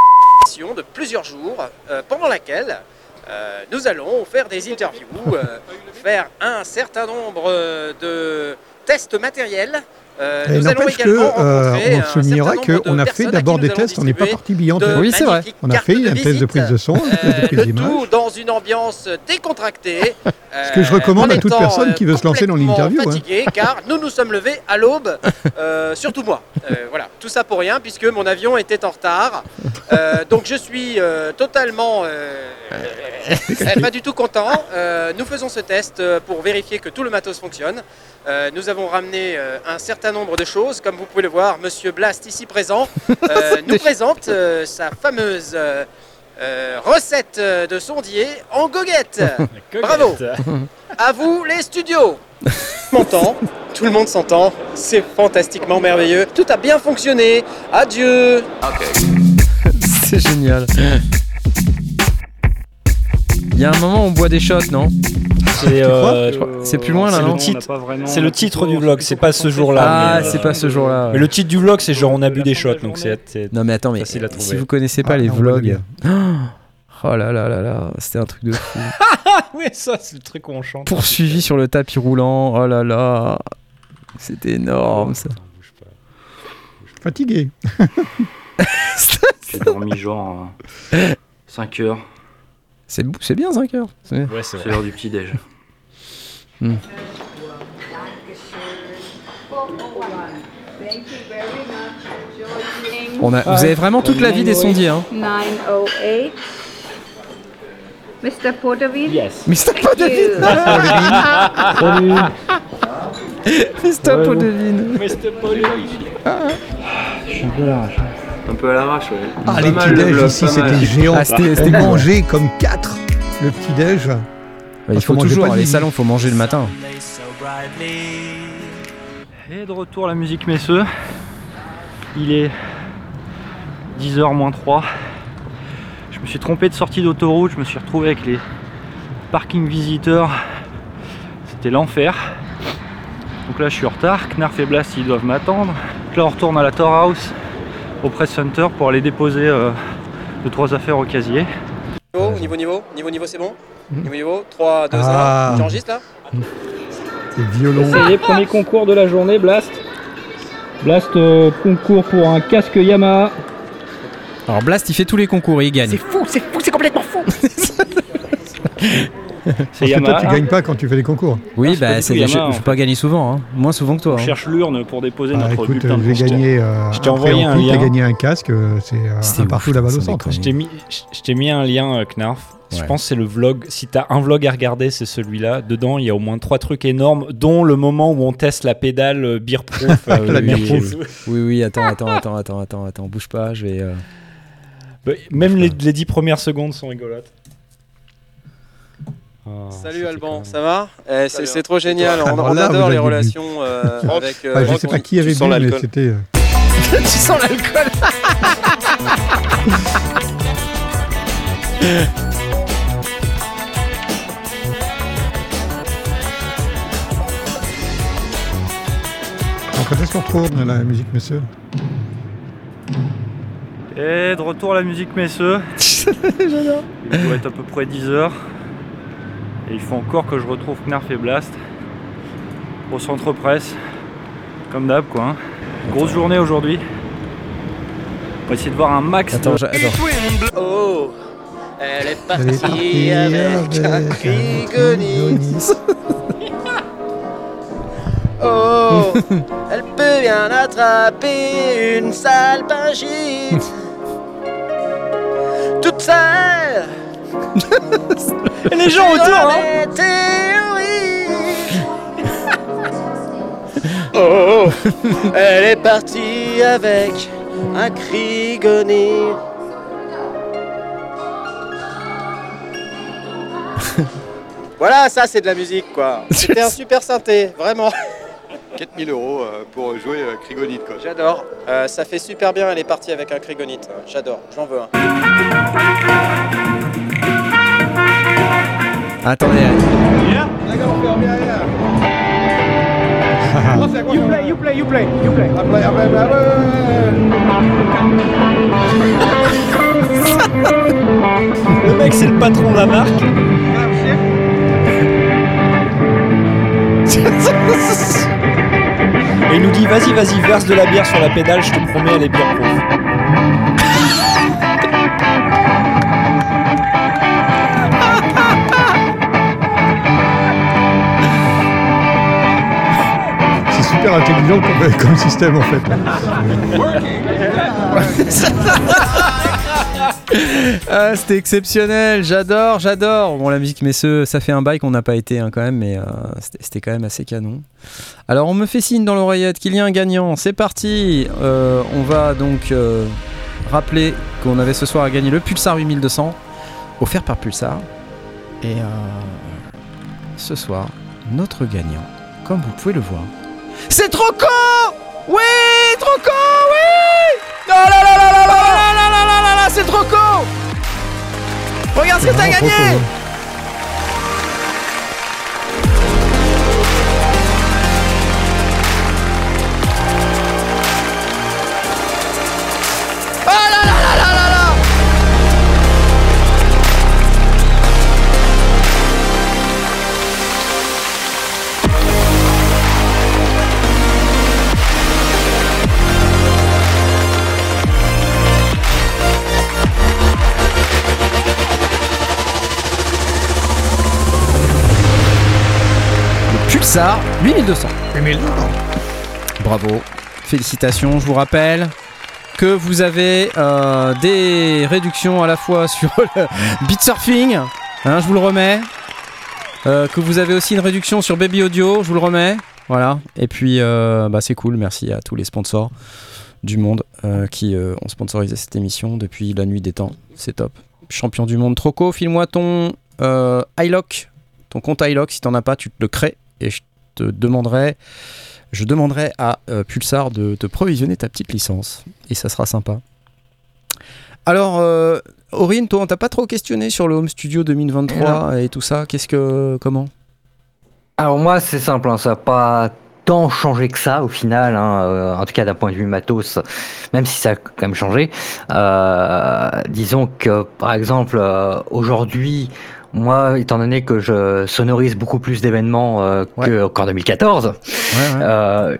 session de plusieurs jours euh, pendant laquelle euh, nous allons faire des interviews, euh, faire un certain nombre de tests matériels. Euh, Et n'empêche que, euh, on certain nombre qu'on a fait d'abord des tests, on n'est pas parti billante. de Oui, c'est vrai. On a fait un test de prise de son, un test de Euh, prise d'image. tout dans une ambiance décontractée. Ce que je recommande en à toute personne euh, qui veut se lancer dans complètement l'interview. hein. fatigué, car nous nous sommes levés à l'aube, euh, surtout moi. Euh, voilà, tout ça pour rien puisque mon avion était en retard. Euh, donc je suis euh, totalement euh, euh, pas du tout content. Euh, nous faisons ce test euh, pour vérifier que tout le matos fonctionne. Euh, nous avons ramené euh, un certain nombre de choses, comme vous pouvez le voir. Monsieur Blast ici présent euh, nous présente euh, sa fameuse euh, recette de sondier en goguette. Bravo. À vous les studios M'entend Tout le monde s'entend C'est fantastiquement merveilleux. Tout a bien fonctionné. Adieu C'est génial. Il y a un moment où on boit des shots, non C'est euh, plus loin, là, c'est non le On titre, c'est le du vlog, c'est pas ce jour-là. Ah, mais, euh, c'est pas ce jour-là. Mais le titre du vlog, c'est genre on a bu des shots, donc c'est c'est- Non mais attends, mais facile à trouver. si vous connaissez pas Ah, les non, on vlogs, oh là là là là, c'était un truc de fou. Ah oui, ça, c'est le truc qu'on chante. Poursuivi sur le tapis roulant, oh là là, c'était énorme ça. Fatigué. J'ai dormi genre 5 heures. C'est bien 5 heures. C'est- Ouais, c'est C'est l'heure du petit déj. Hmm. On a, vous avez vraiment toute la vie des sondiers, hein. 908. Mr. Porterville? Yes. Mr. Podevine Mr. Podevine Un peu à l'arrache, ouais. Ah, Pas les petits-déj ici, mal. c'était géant. Ah, c'était- On mangeait comme 4 le petit-déj. Il faut toujours, pas dans les salons, il faut manger le matin. Et de retour la musique messeux. Il est 10h moins 3. Je me suis trompé de sortie d'autoroute, je me suis retrouvé avec les parking visiteurs. C'était l'enfer. Donc là je suis en retard, Knarf et Blast ils doivent m'attendre. Donc là on retourne à la Tor House au Press Center pour aller déposer euh, deux trois affaires au casier. Niveau, niveau, niveau, niveau, niveau, c'est bon Niveau, niveau, 3, 2, 1. Ah. Tu enregistres là C'est violon. Ça y est, premier concours de la journée, Blast. Blast euh, concours pour un casque Yamaha. Alors Blast, il fait tous les concours et il gagne. fou, c'est fou, c'est complètement fou C'est Parce que Yamaha. toi, tu gagnes pas quand tu fais les concours. Oui, c'est pas bah c'est des- je, Yamaha, je en peux pas gagner souvent, hein. moins souvent que toi. On hein. cherche l'urne pour déposer Ah, notre écoute, bulletin de j'ai gagné. Euh, Je t'ai envoyé en un lien. gagné un casque, euh, c'est euh, C'était un partout là-bas au centre. Je t'ai mis, je- je t'ai mis un lien, euh, Knarf. Je pense que c'est le vlog. Si t'as un vlog à regarder, c'est celui-là. Dedans, il y a au moins trois trucs énormes, dont le moment où on teste la pédale euh, beer proof. euh, La beer mais- proof. Oui, oui, attends, attends, attends, attends, attends, attends, bouge pas, je vais. euh, Bah, Même les, les dix premières secondes sont rigolotes. Ah, Salut Alban, même- ça va Eh, C'est c'est trop génial, on, adore les relations euh, avec... euh, Ah, je sais pas qui avait bu, mais c'était. euh, tu sens l'alcool Quand est-ce qu'on retourne la musique, messieurs Et de retour à la musique messeux. J'adore. Il doit être à peu près 10h. Et il faut encore que je retrouve Knarf et Blast au centre presse. Comme d'hab quoi. hein. Grosse journée aujourd'hui. On va essayer de voir un max Attends, de... attends. Oh Elle est Elle est partie partie avec un avec frigoniste Oh Elle peut bien attraper une salpingite Toute seule les gens autour. Hein. Oh, oh, oh, elle est partie avec un cri gonné. voilà, ça c'est de la musique quoi. C'était un super synthé, vraiment. 4000 euros euh, pour jouer euh, Krigonite quoi. J'adore, euh, ça fait super bien, elle est partie avec un Krigonite. J'adore, j'en veux un. Attendez. You play, you play, you play, you play. I play, I play, I Le mec, c'est le patron de la marque. Et il nous dit vas-y, vas-y, verse de la bière sur la pédale, je te promets, elle est bien proof. Super intelligent comme, système en fait. Ah, c'était exceptionnel, j'adore, j'adore. Bon, la musique, mais ce, ça fait un bail qu'on n'a pas été hein, quand même, mais euh, c'était- quand même assez canon. Alors, on me fait signe dans l'oreillette qu'il y a un gagnant. C'est parti. Euh, on va donc euh, rappeler qu'on avait ce soir à gagner le Pulsar 8200, offert par Pulsar. Et ce soir, notre gagnant, comme vous pouvez le voir, c'est Troco Oui, Troco, oui Oh là là là là là là là là là là là, c'est Troco Regarde ce que t'as gagné Le Pulsar 8200. 8200. Bravo. Félicitations. Je vous rappelle que vous avez euh, des réductions à la fois sur le beat surfing. hein, je vous le remets. Euh, que vous avez aussi une réduction sur Baby Audio. Je vous le remets. Voilà. Et puis, euh, bah, c'est cool. Merci à tous les sponsors du monde qui ont sponsorisé cette émission depuis la nuit des temps. C'est top. Champion du monde Troco, file-moi ton iLock, ton compte iLock. Si t'en as pas, tu te le crées et je te demanderai, je demanderai à euh, Pulsar de te provisionner ta petite licence et ça sera sympa. Alors, euh, Aurine, toi, on t'a pas trop questionné sur le Home Studio 2023 et tout ça. Qu'est-ce que, comment? Alors moi, c'est simple, hein, ça n'a pas tant changé que ça au final, hein, euh, en tout cas d'un point de vue matos, même si ça a quand même changé. Euh, disons que par exemple, euh, aujourd'hui, moi, étant donné que je sonorise beaucoup plus d'événements euh, que- qu'en 2014, euh,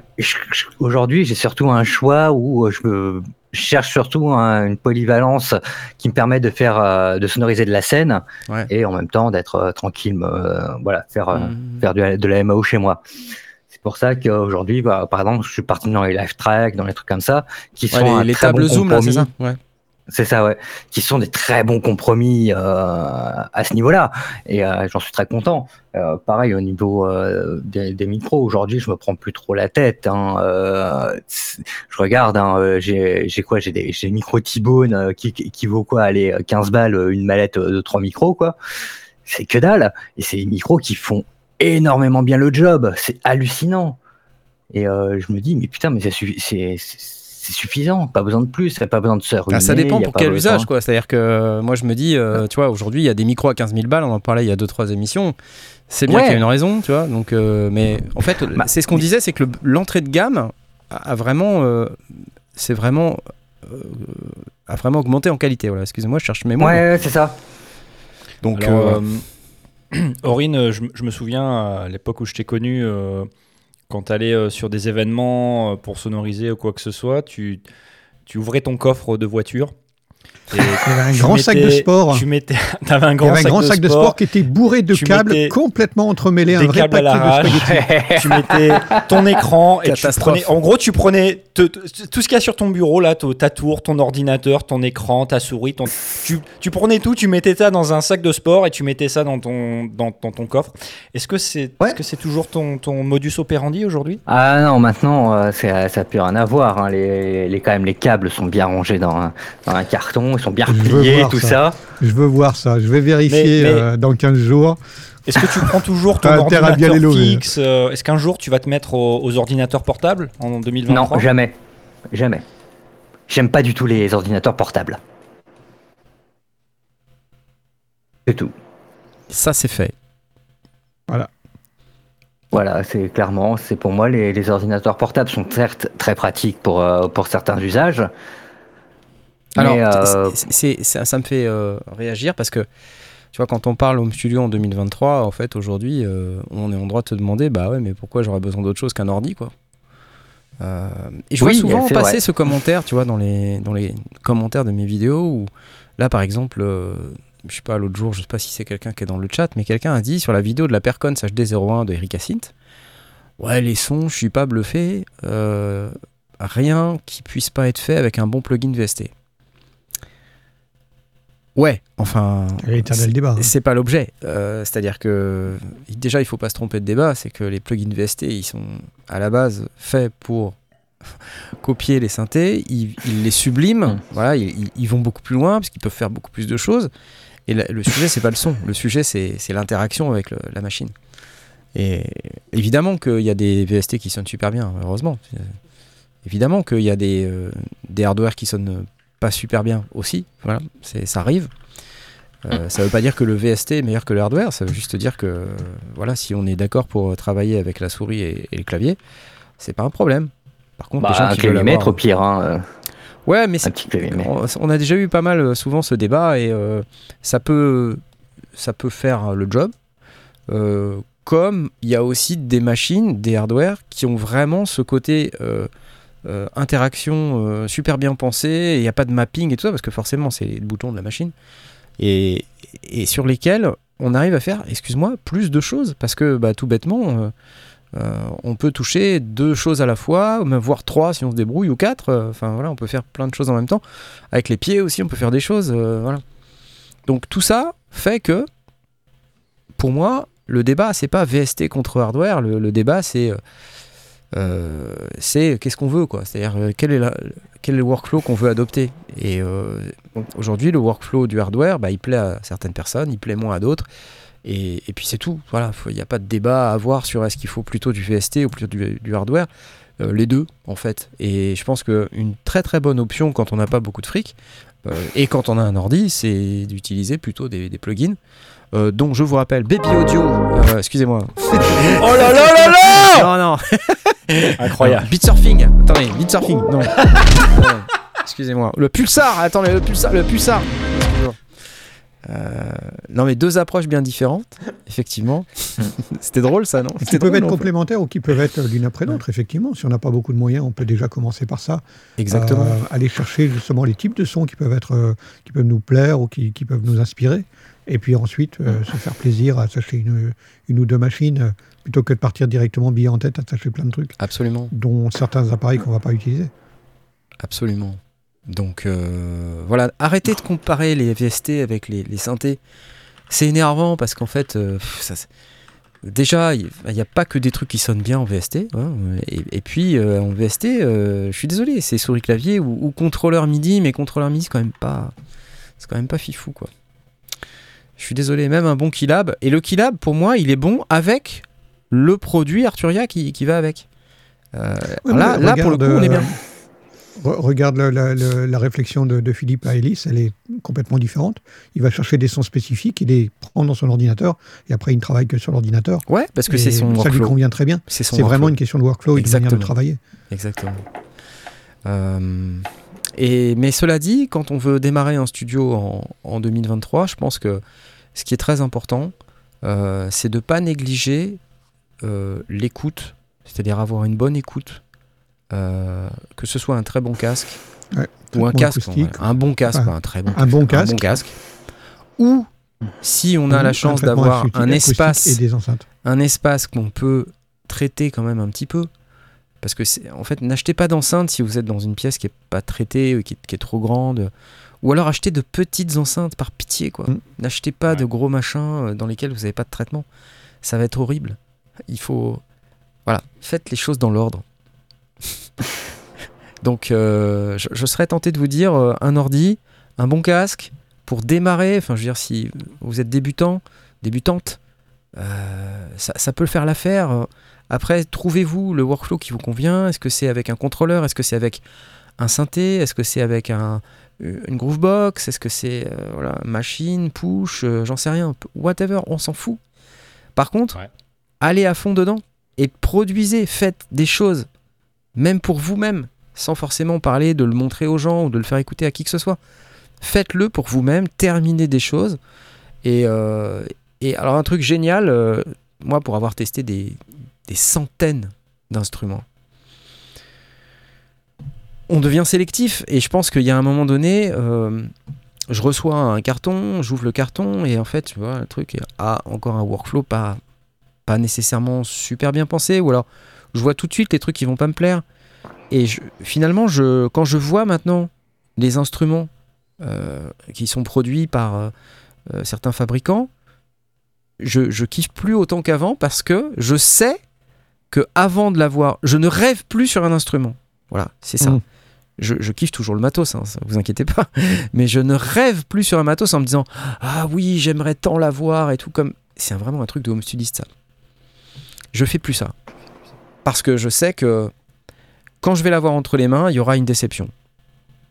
aujourd'hui, j'ai surtout un choix où je me cherche surtout un- une polyvalence qui me permet de faire euh, de sonoriser de la scène et en même temps d'être euh, tranquille, euh, voilà, faire euh, Mhm. faire de, de la MAO chez moi. C'est pour ça qu'aujourd'hui, bah, par exemple, je suis parti dans les live tracks, dans les trucs comme ça, qui sont les- un les très tables bon Zoom, là, c'est ça? Ouais. C'est ça, ouais. Qui sont des très bons compromis euh, à ce niveau-là. Et euh, j'en suis très content. Euh, pareil, au niveau euh, des, des micros, aujourd'hui, je me prends plus trop la tête. Hein. Euh, je regarde, hein, euh, j'ai quoi? J'ai des, des micros T-Bone qui, qui vaut quoi? Allez, 15 balles, une mallette de trois micros, quoi. C'est que dalle. Et c'est des micros qui font énormément bien le job. C'est hallucinant. Et je me dis, mais putain, mais ça suffi- c'est c'est- suffisant. Pas besoin de plus. Pas besoin de se Ah, ruiner, ça dépend pour quel usage, quoi. C'est-à-dire que euh, moi, je me dis, euh, tu vois, aujourd'hui, il y a des micros à 15 000 balles. On en parlait il y a 2-3 émissions. C'est bien Ouais. qu'il y a une raison, tu vois. Donc, euh, mais en fait, c'est ce qu'on disait, c'est que le- l'entrée de gamme a, a vraiment, euh, c'est vraiment, euh, a vraiment augmenté en qualité. Voilà. Excusez-moi, je cherche mes mots. Ouais, mais- ouais, c'est ça. Donc, Alors, euh, euh, Aurine, je, je me souviens à l'époque où je t'ai connu, euh, quand tu allais sur des événements euh, pour sonoriser ou quoi que ce soit, tu, tu ouvrais ton coffre de voiture. Il y avait un tu grand sac de mettais- sport. Tu mettais, t'avais un Il y grand, avait un sac, grand de sac de sport. sport qui était bourré de câbles mettais complètement entremêlés, un des vrai câbles à paquet de spaghettis. tu mettais ton écran et tu prenais. En gros, tu prenais te- te- tout ce qu'il y a sur ton bureau là, ta tour, ton ordinateur, ton écran, ta souris, ton. Tu, tu prenais tout, tu mettais ça dans un sac de sport et tu mettais ça dans ton dans, dans ton coffre. Est-ce que c'est est-ce que c'est toujours ton, ton modus operandi aujourd'hui? Ah non, maintenant, euh, ça n'a plus rien à voir. hein. Les, les, quand même, les câbles sont bien rangés dans un, dans un carton. Carton, ils sont bien repliés, tout ça. ça. Je veux voir ça. Je vais vérifier Mais- mais- euh, dans 15 jours. Est-ce que tu prends toujours ton les ordinateur fixe euh, Est-ce qu'un jour tu vas te mettre aux, aux ordinateurs portables en 2023 Non, jamais. Jamais. J'aime pas du tout les ordinateurs portables. C'est tout. Ça, c'est fait. Voilà. Voilà, c'est clairement, c'est pour moi, les, les ordinateurs portables sont certes très pratiques pour, euh, pour certains usages. Alors, euh, c'est- ça, ça me fait euh, réagir parce que, tu vois, quand on parle Home Studio en 2023, en fait, aujourd'hui, euh, on est en droit de se demander, bah ouais, mais pourquoi j'aurais besoin d'autre chose qu'un ordi, quoi? Et je Oui, vois souvent passer ce commentaire, tu vois, dans les, dans les commentaires de mes vidéos où, là, par exemple, je sais pas, l'autre jour, je sais pas si c'est quelqu'un qui est dans le chat, mais quelqu'un a dit sur la vidéo de la Percon HD01 de Eric Hyacinthe, ouais, les sons, je suis pas bluffé, rien qui puisse pas être fait avec un bon plugin VST. Ouais, enfin. L'éternel c'est- débat, hein. C'est pas l'objet. Euh, C'est-à-dire que déjà, il faut pas se tromper de débat. C'est que les plugins VST, ils sont à la base faits pour copier les synthés. Ils, ils les subliment. Voilà, ils, vont beaucoup plus loin parce qu'ils peuvent faire beaucoup plus de choses. Et la- le sujet, c'est pas le son. Le sujet, c'est l'interaction avec le- la machine. Et évidemment qu'il y a des VST qui sonnent super bien, heureusement. C'est- Évidemment qu'il y a des, euh, des hardware qui sonnent pas super bien aussi. Voilà, c'est- ça arrive. Euh, ça veut pas dire que le VST est meilleur que le hardware, ça veut juste dire que voilà, si on est d'accord pour travailler avec la souris et, et le clavier, c'est pas un problème. Par contre, bah, les gens un qui clavier veulent maître avoir- au pire. Hein, euh, Ouais, mais on, on a déjà eu pas mal euh, souvent ce débat et euh, ça peut ça peut faire le job. Comme il y a aussi des machines, des hardware qui ont vraiment ce côté euh, interaction euh, super bien pensé. et Il n'y a pas de mapping et tout ça parce que forcément c'est les boutons de la machine et, et sur lesquels on arrive à faire, excuse-moi, plus de choses parce que bah, tout bêtement. euh, on peut toucher deux choses à la fois, voire trois si on se débrouille, ou quatre. Enfin voilà, on peut faire plein de choses en même temps. Avec les pieds aussi, on peut faire des choses. voilà. Donc tout ça fait que, pour moi, le débat c'est pas VST contre hardware. Le, le débat c'est euh, c'est qu'est-ce qu'on veut quoi? C'est-à-dire euh, quel est la- quel est le workflow qu'on veut adopter? Et euh, aujourd'hui, le workflow du hardware, bah, il plaît à certaines personnes, il plaît moins à d'autres. Et, et puis c'est tout. Voilà, il n'y a pas de débat à avoir sur est-ce qu'il faut plutôt du VST ou plutôt du, du hardware. Les deux, en fait. Et je pense qu'une très très bonne option quand on n'a pas beaucoup de fric et quand on a un ordi, c'est d'utiliser plutôt des plugins. Euh, donc je vous rappelle, Baby Audio, euh, excusez-moi. Oh là là là là Non, non Incroyable. Beat surfing Attendez, beat surfing Non. Excusez-moi. Le pulsar Attendez, le pulsar Le pulsar. Euh, non mais deux approches bien différentes, effectivement. C'était drôle ça, non? Qui C'était peuvent drôle, être complémentaires ou qui peuvent être l'une après l'autre, effectivement. Si on n'a pas beaucoup de moyens, on peut déjà commencer par ça. Exactement. Euh, aller chercher justement les types de sons qui peuvent, être, euh, qui peuvent nous plaire ou qui, qui peuvent nous inspirer. Et puis ensuite, euh, se faire plaisir à s'acheter une, une ou deux machines euh, plutôt que de partir directement billet en tête à s'acheter plein de trucs. Absolument. Dont certains appareils qu'on ne va pas utiliser. Absolument. Donc euh, voilà, arrêtez de comparer les VST avec les, les synthés. C'est énervant parce qu'en fait, euh, ça, déjà, il n'y a pas que des trucs qui sonnent bien en VST. hein, et, et puis en VST, je suis désolé, c'est souris clavier ou, ou contrôleur MIDI, mais contrôleur MIDI, c'est quand même pas, c'est quand même pas fifou quoi. Je suis désolé, même un bon Keylab. Et le Keylab, pour moi, il est bon avec le produit Arturia qui, qui va avec. Euh, Ouais, là, là, pour le coup, on est bien. euh, re- regarde la, la- la- la réflexion de, de Philippe à Ellis, elle est complètement différente. Il va chercher des sons spécifiques, il les prend dans son ordinateur, et après il ne travaille que sur l'ordinateur. Ouais, parce que c'est son Ça lui convient très bien. C'est vraiment une question de workflow et de manière de travailler. Exactement. Euh, et, mais cela dit, quand on veut démarrer un studio en, en 2023, je pense que ce qui est très important, euh, c'est de ne pas négliger euh, l'écoute, c'est-à-dire avoir une bonne écoute, euh, que ce soit un très bon casque, Ouais, ou un casque, acoustique. un bon casque, pas un très bon un casque, bon casque. ou si on a la un chance d'avoir un espace et des enceintes. un espace qu'on peut traiter quand même un petit peu parce que c'est en fait n'achetez pas d'enceinte si vous êtes dans une pièce qui est pas traitée ou qui, est- qui est trop grande ou alors achetez de petites enceintes par pitié quoi Mm. n'achetez pas de gros machins euh, dans lesquels vous n'avez pas de traitement ça va être horrible il faut voilà faites les choses dans l'ordre donc euh, je, je serais tenté de vous dire euh, un ordi un bon casque pour démarrer. Enfin, je veux dire, si vous êtes débutant, débutante, euh, ça, ça peut le faire l'affaire. Après, trouvez-vous le workflow qui vous convient? Est-ce que c'est avec un contrôleur? Est-ce que c'est avec un synthé? Est-ce que c'est avec un, une Groovebox Est-ce que c'est euh, voilà, machine, push euh, J'en sais rien. Whatever, on s'en fout. Par contre, allez à fond dedans et produisez, faites des choses, même pour vous-même, sans forcément parler de le montrer aux gens ou de le faire écouter à qui que ce soit. Faites-le pour vous-même, terminez des choses. Et, euh, et alors un truc génial, euh, moi pour avoir testé des, des centaines d'instruments, on devient sélectif et je pense qu'il y a un moment donné, euh, je reçois un carton, j'ouvre le carton et en fait, tu vois, le truc, ah, encore un workflow pas, pas nécessairement super bien pensé ou alors je vois tout de suite les trucs qui vont pas me plaire. Et finalement, quand je vois maintenant les instruments euh, qui sont produits par euh, certains fabricants, je, je kiffe plus autant qu'avant parce que je sais que avant de l'avoir, je ne rêve plus sur un instrument. Voilà, c'est ça. Mm. Je, je kiffe toujours le matos, hein, ça, vous inquiétez pas. Mais je ne rêve plus sur un matos en me disant Ah oui, j'aimerais tant l'avoir et tout. comme C'est vraiment un truc de home studiste, ça. Je fais plus ça. Parce que je sais que quand je vais l'avoir entre les mains, il y aura une déception.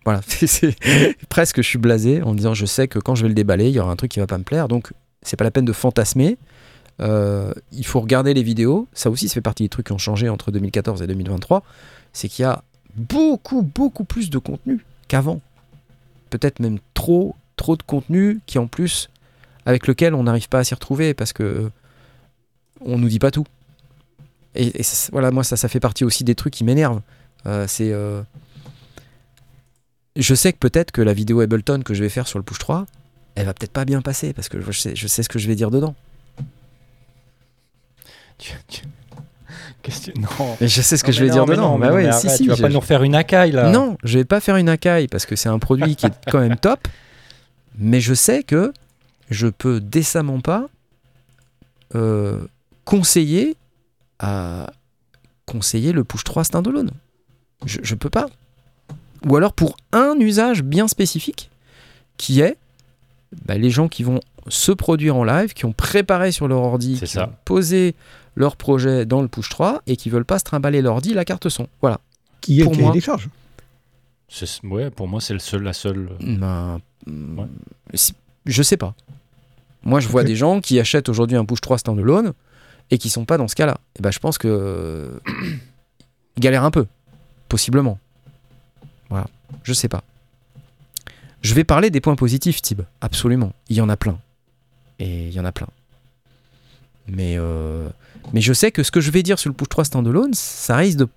Voilà, c'est- c'est presque je suis blasé en me disant je sais que quand je vais le déballer, il y aura un truc qui va pas me plaire. Donc c'est pas la peine de fantasmer. Euh, il faut regarder les vidéos. Ça aussi, ça fait partie des trucs qui ont changé entre 2014 et 2023. C'est qu'il y a beaucoup, beaucoup plus de contenu qu'avant. Peut-être même trop, trop de contenu qui en plus, avec lequel on n'arrive pas à s'y retrouver parce que on nous dit pas tout. Et, voilà, moi, ça, ça fait partie aussi des trucs qui m'énervent. Euh, c'est. euh, Je sais que peut-être que la vidéo Ableton que je vais faire sur le push 3, elle va peut-être pas bien passer parce que je sais ce que je vais dire dedans. Qu'est-ce que tu- Non. Mais je sais ce que Non, je vais non, dire mais dedans. non, mais Bah non, ouais, mais si, arrête, si, tu vas pas je- nous refaire une acaille, là. Non, je vais pas faire une acaille parce que c'est un produit qui est quand même top. Mais je sais que je peux décemment pas euh, conseiller à conseiller le push 3 standalone. Je, je peux pas. Ou alors pour un usage bien spécifique qui est bah, les gens qui vont se produire en live, qui ont préparé sur leur ordi, qui ça. ont posé leur projet dans le push 3 et qui veulent pas se trimballer l'ordi, la carte son. Voilà. Qui est Pour moi- des charges. C'est- Ouais, pour moi, c'est le seul, la seule. euh, Ben, mm, si- je sais pas. Moi, je vois des gens qui achètent aujourd'hui un push 3 standalone et qui sont pas dans ce cas-là. Et ben, je pense que ils galèrent un peu, possiblement. Voilà, je sais pas. Je vais parler des points positifs, Tib. Absolument, il y en a plein. Et il y en a plein. Mais, euh, mais je sais que ce que je vais dire sur le push 3 standalone, ça risque de,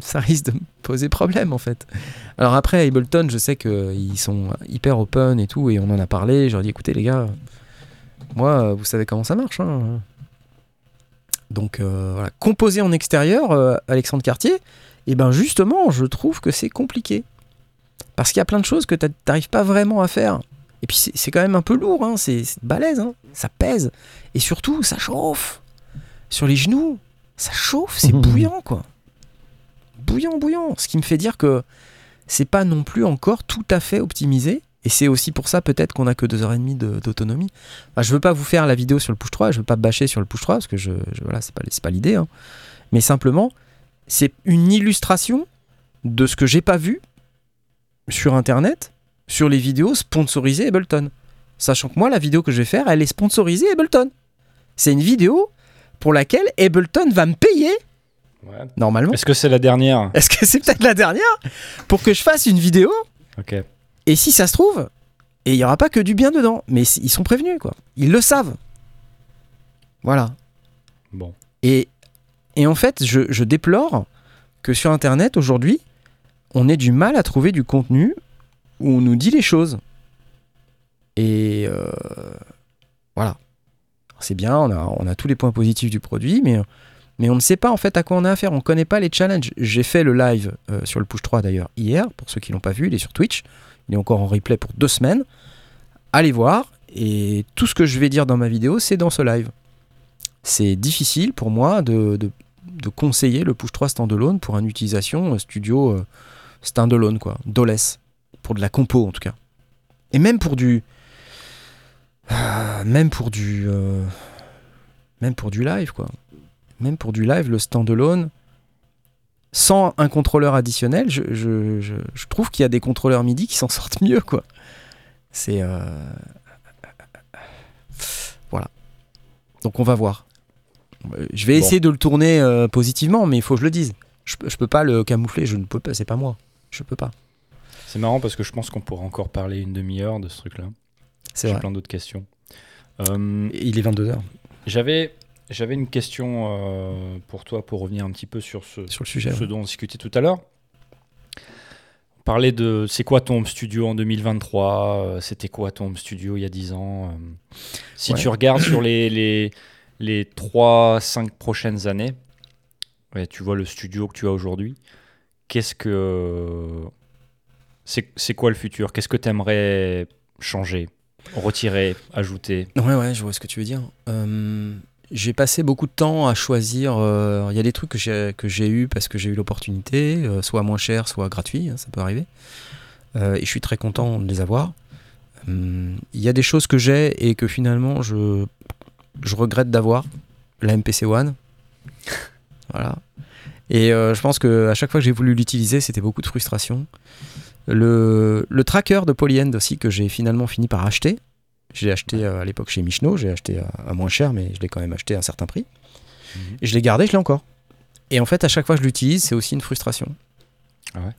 ça risque de poser problème en fait. Alors après, Ableton, je sais qu'ils sont hyper open et tout, et on en a parlé. J'aurais dit, écoutez les gars, moi, vous savez comment ça marche. hein. Donc euh, voilà, composer en extérieur, euh, Alexandre Cartier, et ben justement, je trouve que c'est compliqué. Parce qu'il y a plein de choses que t'a- t'arrives pas vraiment à faire. Et puis c'est quand même un peu lourd, hein, c'est c'est balèze, hein, ça pèse. Et surtout, ça chauffe. Sur les genoux, ça chauffe, c'est bouillant quoi. Bouillant, bouillant. Ce qui me fait dire que c'est pas non plus encore tout à fait optimisé. Et c'est aussi pour ça peut-être qu'on a que 2h30 de- d'autonomie. Enfin, je veux pas vous faire la vidéo sur le push 3, je veux pas bâcher sur le push 3 parce que je, je- voilà, c'est pas, pas l'idée. hein. Mais simplement, c'est une illustration de ce que j'ai pas vu sur internet, sur les vidéos sponsorisées Ableton. Sachant que moi, la vidéo que je vais faire, elle est sponsorisée Ableton. C'est une vidéo pour laquelle Ableton va me payer. Normalement. Est-ce que c'est la dernière? Est-ce que c'est peut-être la dernière? Pour que je fasse une vidéo Ok. et si ça se trouve, et il n'y aura pas que du bien dedans, mais ils sont prévenus, quoi. Ils le savent. Voilà. Bon. Et, et en fait, je, je déplore que sur Internet, aujourd'hui, on ait du mal à trouver du contenu où on nous dit les choses. Et euh, voilà. C'est bien, on a, on a tous les points positifs du produit, mais, mais on ne sait pas en fait à quoi on a affaire. On ne connaît pas les challenges. J'ai fait le live euh, sur le Push 3 d'ailleurs hier, pour ceux qui l'ont pas vu, il est sur Twitch. Il est encore en replay pour deux semaines. Allez voir. Et tout ce que je vais dire dans ma vidéo, c'est dans ce live. C'est difficile pour moi de, de- de conseiller le Push 3 standalone pour une utilisation euh, studio euh, standalone, quoi. DOLES. Pour de la compo en tout cas. Et même pour du. Ah, même pour du. euh, même pour du live, quoi. Même pour du live, le standalone, sans un contrôleur additionnel, je, je- je- je trouve qu'il y a des contrôleurs MIDI qui s'en sortent mieux, quoi. C'est. euh, Voilà. Donc on va voir. Je vais Bon. essayer de le tourner euh, positivement, mais il faut que je le dise. Je, peux- je peux pas le camoufler, je ne peux pas, c'est pas moi. Je peux pas. C'est marrant parce que je pense qu'on pourrait encore parler une demi-heure de ce truc-là. C'est J'ai plein d'autres questions. Euh, Il est 22h. J'avais, j'avais une question euh, pour toi pour revenir un petit peu sur ce, Sur le sujet, ce ouais. dont on discutait tout à l'heure. On parlait de c'est quoi ton studio en 2023, euh, c'était quoi ton studio il y a 10 ans. euh. si Ouais. tu regardes sur les, les, les 3-5 prochaines années, tu vois le studio que tu as aujourd'hui, qu'est-ce que. C'est, c'est quoi le futur? Qu'est-ce que tu aimerais changer, retirer, ajouter Ouais, ouais, je vois ce que tu veux dire. Euh, j'ai passé beaucoup de temps à choisir. euh, Il y a des trucs que j'ai que j'ai eu parce que j'ai eu l'opportunité, euh, soit moins cher, soit gratuit, hein, ça peut arriver. Et je suis très content de les avoir. Il y a des choses que j'ai et que finalement je, je regrette d'avoir. La MPC One. voilà. Et je pense que à chaque fois que j'ai voulu l'utiliser, c'était beaucoup de frustration. Le, le tracker de Polyend aussi que j'ai finalement fini par acheter. Je l'ai acheté euh, à l'époque chez Michno, j'ai acheté à, à moins cher, mais je l'ai quand même acheté à un certain prix. Et je l'ai gardé, je l'ai encore. Et en fait, à chaque fois que je l'utilise, c'est aussi une frustration. Ah ouais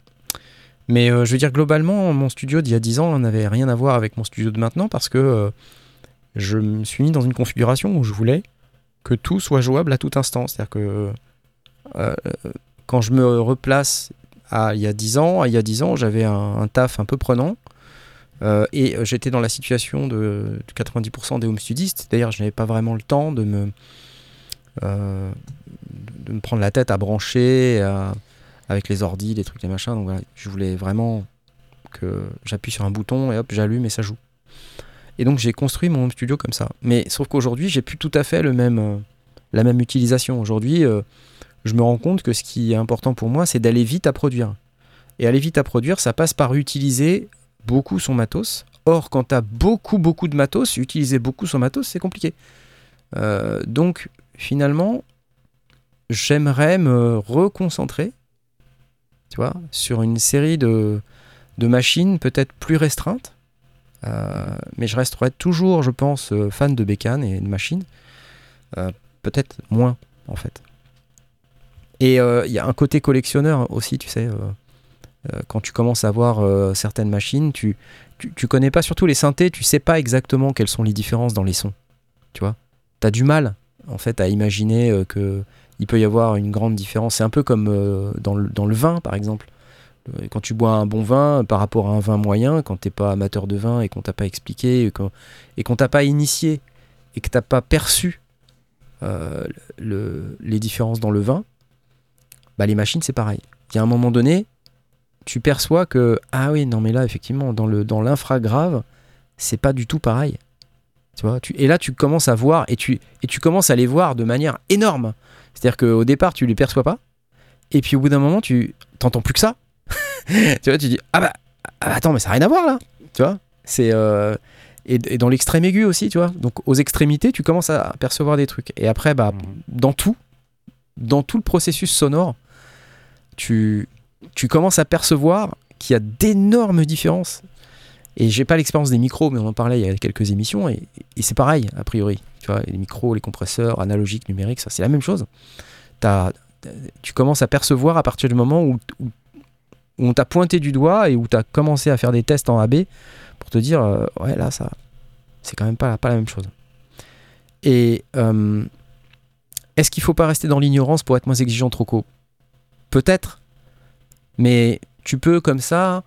Mais euh, je veux dire, globalement, mon studio d'il y a 10 ans n'avait rien à voir avec mon studio de maintenant parce que euh, je me suis mis dans une configuration où je voulais que tout soit jouable à tout instant. C'est-à-dire que euh, quand je me replace il y a 10 ans, il y a 10 ans, j'avais un, taf un peu prenant. euh, et euh, j'étais dans la situation de, de 90% des home studistes. D'ailleurs, je n'avais pas vraiment le temps de me, euh, de me prendre la tête à brancher avec les ordis, les trucs, les machins. Donc voilà, je voulais vraiment que j'appuie sur un bouton et hop, j'allume et ça joue. Et donc j'ai construit mon home studio comme ça. Mais sauf qu'aujourd'hui, j'ai plus tout à fait le même, la même utilisation. Aujourd'hui, je me rends compte que ce qui est important pour moi, c'est d'aller vite à produire. Et aller vite à produire, ça passe par utiliser beaucoup son matos. Or, quand tu beaucoup, beaucoup de matos, utiliser beaucoup son matos, c'est compliqué. Euh, donc, finalement, j'aimerais me reconcentrer, tu vois, sur une série de, machines peut-être plus restreintes. Euh, mais je resterai toujours, je pense, euh, fan de bécanes et de machines. Peut-être moins, en fait. Et euh, il y a un côté collectionneur aussi, tu sais. euh, euh, quand tu commences à voir euh, certaines machines, tu, tu, tu connais pas surtout les synthés, tu sais pas exactement quelles sont les différences dans les sons. Tu vois Tu as du mal, en fait, à imaginer euh, que il peut y avoir une grande différence. C'est un peu comme euh, dans, le, dans le vin, par exemple. Euh, Quand tu bois un bon vin par rapport à un vin moyen, quand t'es pas amateur de vin et qu'on t'a pas expliqué et qu'on t'a pas initié et que t'as pas perçu euh, le- les différences dans le vin, bah les machines c'est pareil. Il y a un moment donné, tu perçois que ah oui non mais là effectivement dans le dans l'infragrave c'est pas du tout pareil. Tu vois, tu, et là tu commences à voir et tu et tu commences à les voir de manière énorme. C'est-à-dire qu'au départ tu les perçois pas et puis au bout d'un moment tu t'entends plus que ça. tu vois, tu dis ah bah ah, attends mais ça n'a rien à voir là. Tu vois, c'est euh, et, et dans l'extrême aigu aussi, tu vois. Donc aux extrémités, tu commences à percevoir des trucs. Et après, bah, dans tout, dans tout le processus sonore, tu, commences à percevoir qu'il y a d'énormes différences. Et j'ai pas l'expérience des micros, mais on en parlait il y a quelques émissions, et, c'est pareil, a priori. Tu vois, les micros, les compresseurs, analogiques, numériques, ça c'est la même chose. Tu commences à percevoir à partir du moment où, on t'a pointé du doigt et où tu as commencé à faire des tests en AB pour te dire, euh, ouais, là, ça, c'est quand même pas, la même chose. Et euh, est-ce qu'il faut pas rester dans l'ignorance pour être moins exigeant trop Peut-être, mais tu peux comme ça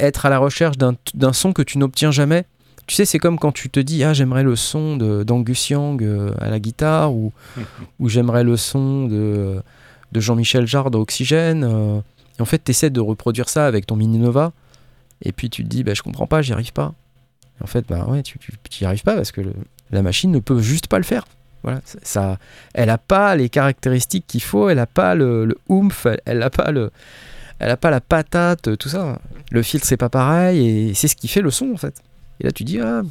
être à la recherche d'un son que tu n'obtiens jamais. Tu sais, c'est comme quand tu te dis ah j'aimerais le son d'Angus Young euh, à la guitare ou ou j'aimerais le son de de Jean-Michel Jarre à Oxygène. euh, et en fait, tu essaies de reproduire ça avec ton Mini Nova. Et puis tu te dis, bah, je comprends pas, j'y arrive pas. Et en fait, bah ouais, tu n'y arrives pas parce que le- la machine ne peut juste pas le faire. Voilà, ça- elle a pas les caractéristiques qu'il faut, elle a pas le, le oomph, elle, elle a pas le, elle a pas la patate, tout ça. Le filtre c'est pas pareil et c'est ce qui fait le son en fait. Et là, tu dis, ah,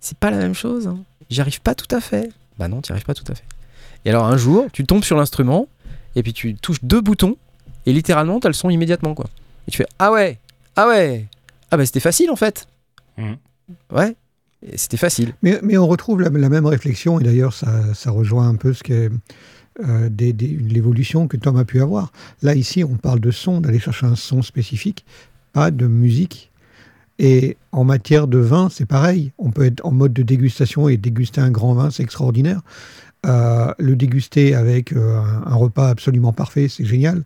c'est pas la même chose. Hein. J'y arrive pas tout à fait. Bah non, tu arrives pas tout à fait. Et alors, un jour, tu tombes sur l'instrument, et puis tu touches deux boutons, et littéralement, tu as le son immédiatement, quoi. Et tu fais, ah ouais, ah ouais, ah bah c'était facile en fait. Mhm. Ouais, c'était facile. Mais, on retrouve la, même réflexion, et d'ailleurs, ça, rejoint un peu ce qu'est euh, l'évolution que Tom a pu avoir. Là, ici, on parle de son, d'aller chercher un son spécifique, pas de musique. Et en matière de vin, c'est pareil. On peut être en mode de dégustation et déguster un grand vin, c'est extraordinaire. Euh, le déguster avec euh, un, repas absolument parfait, c'est génial.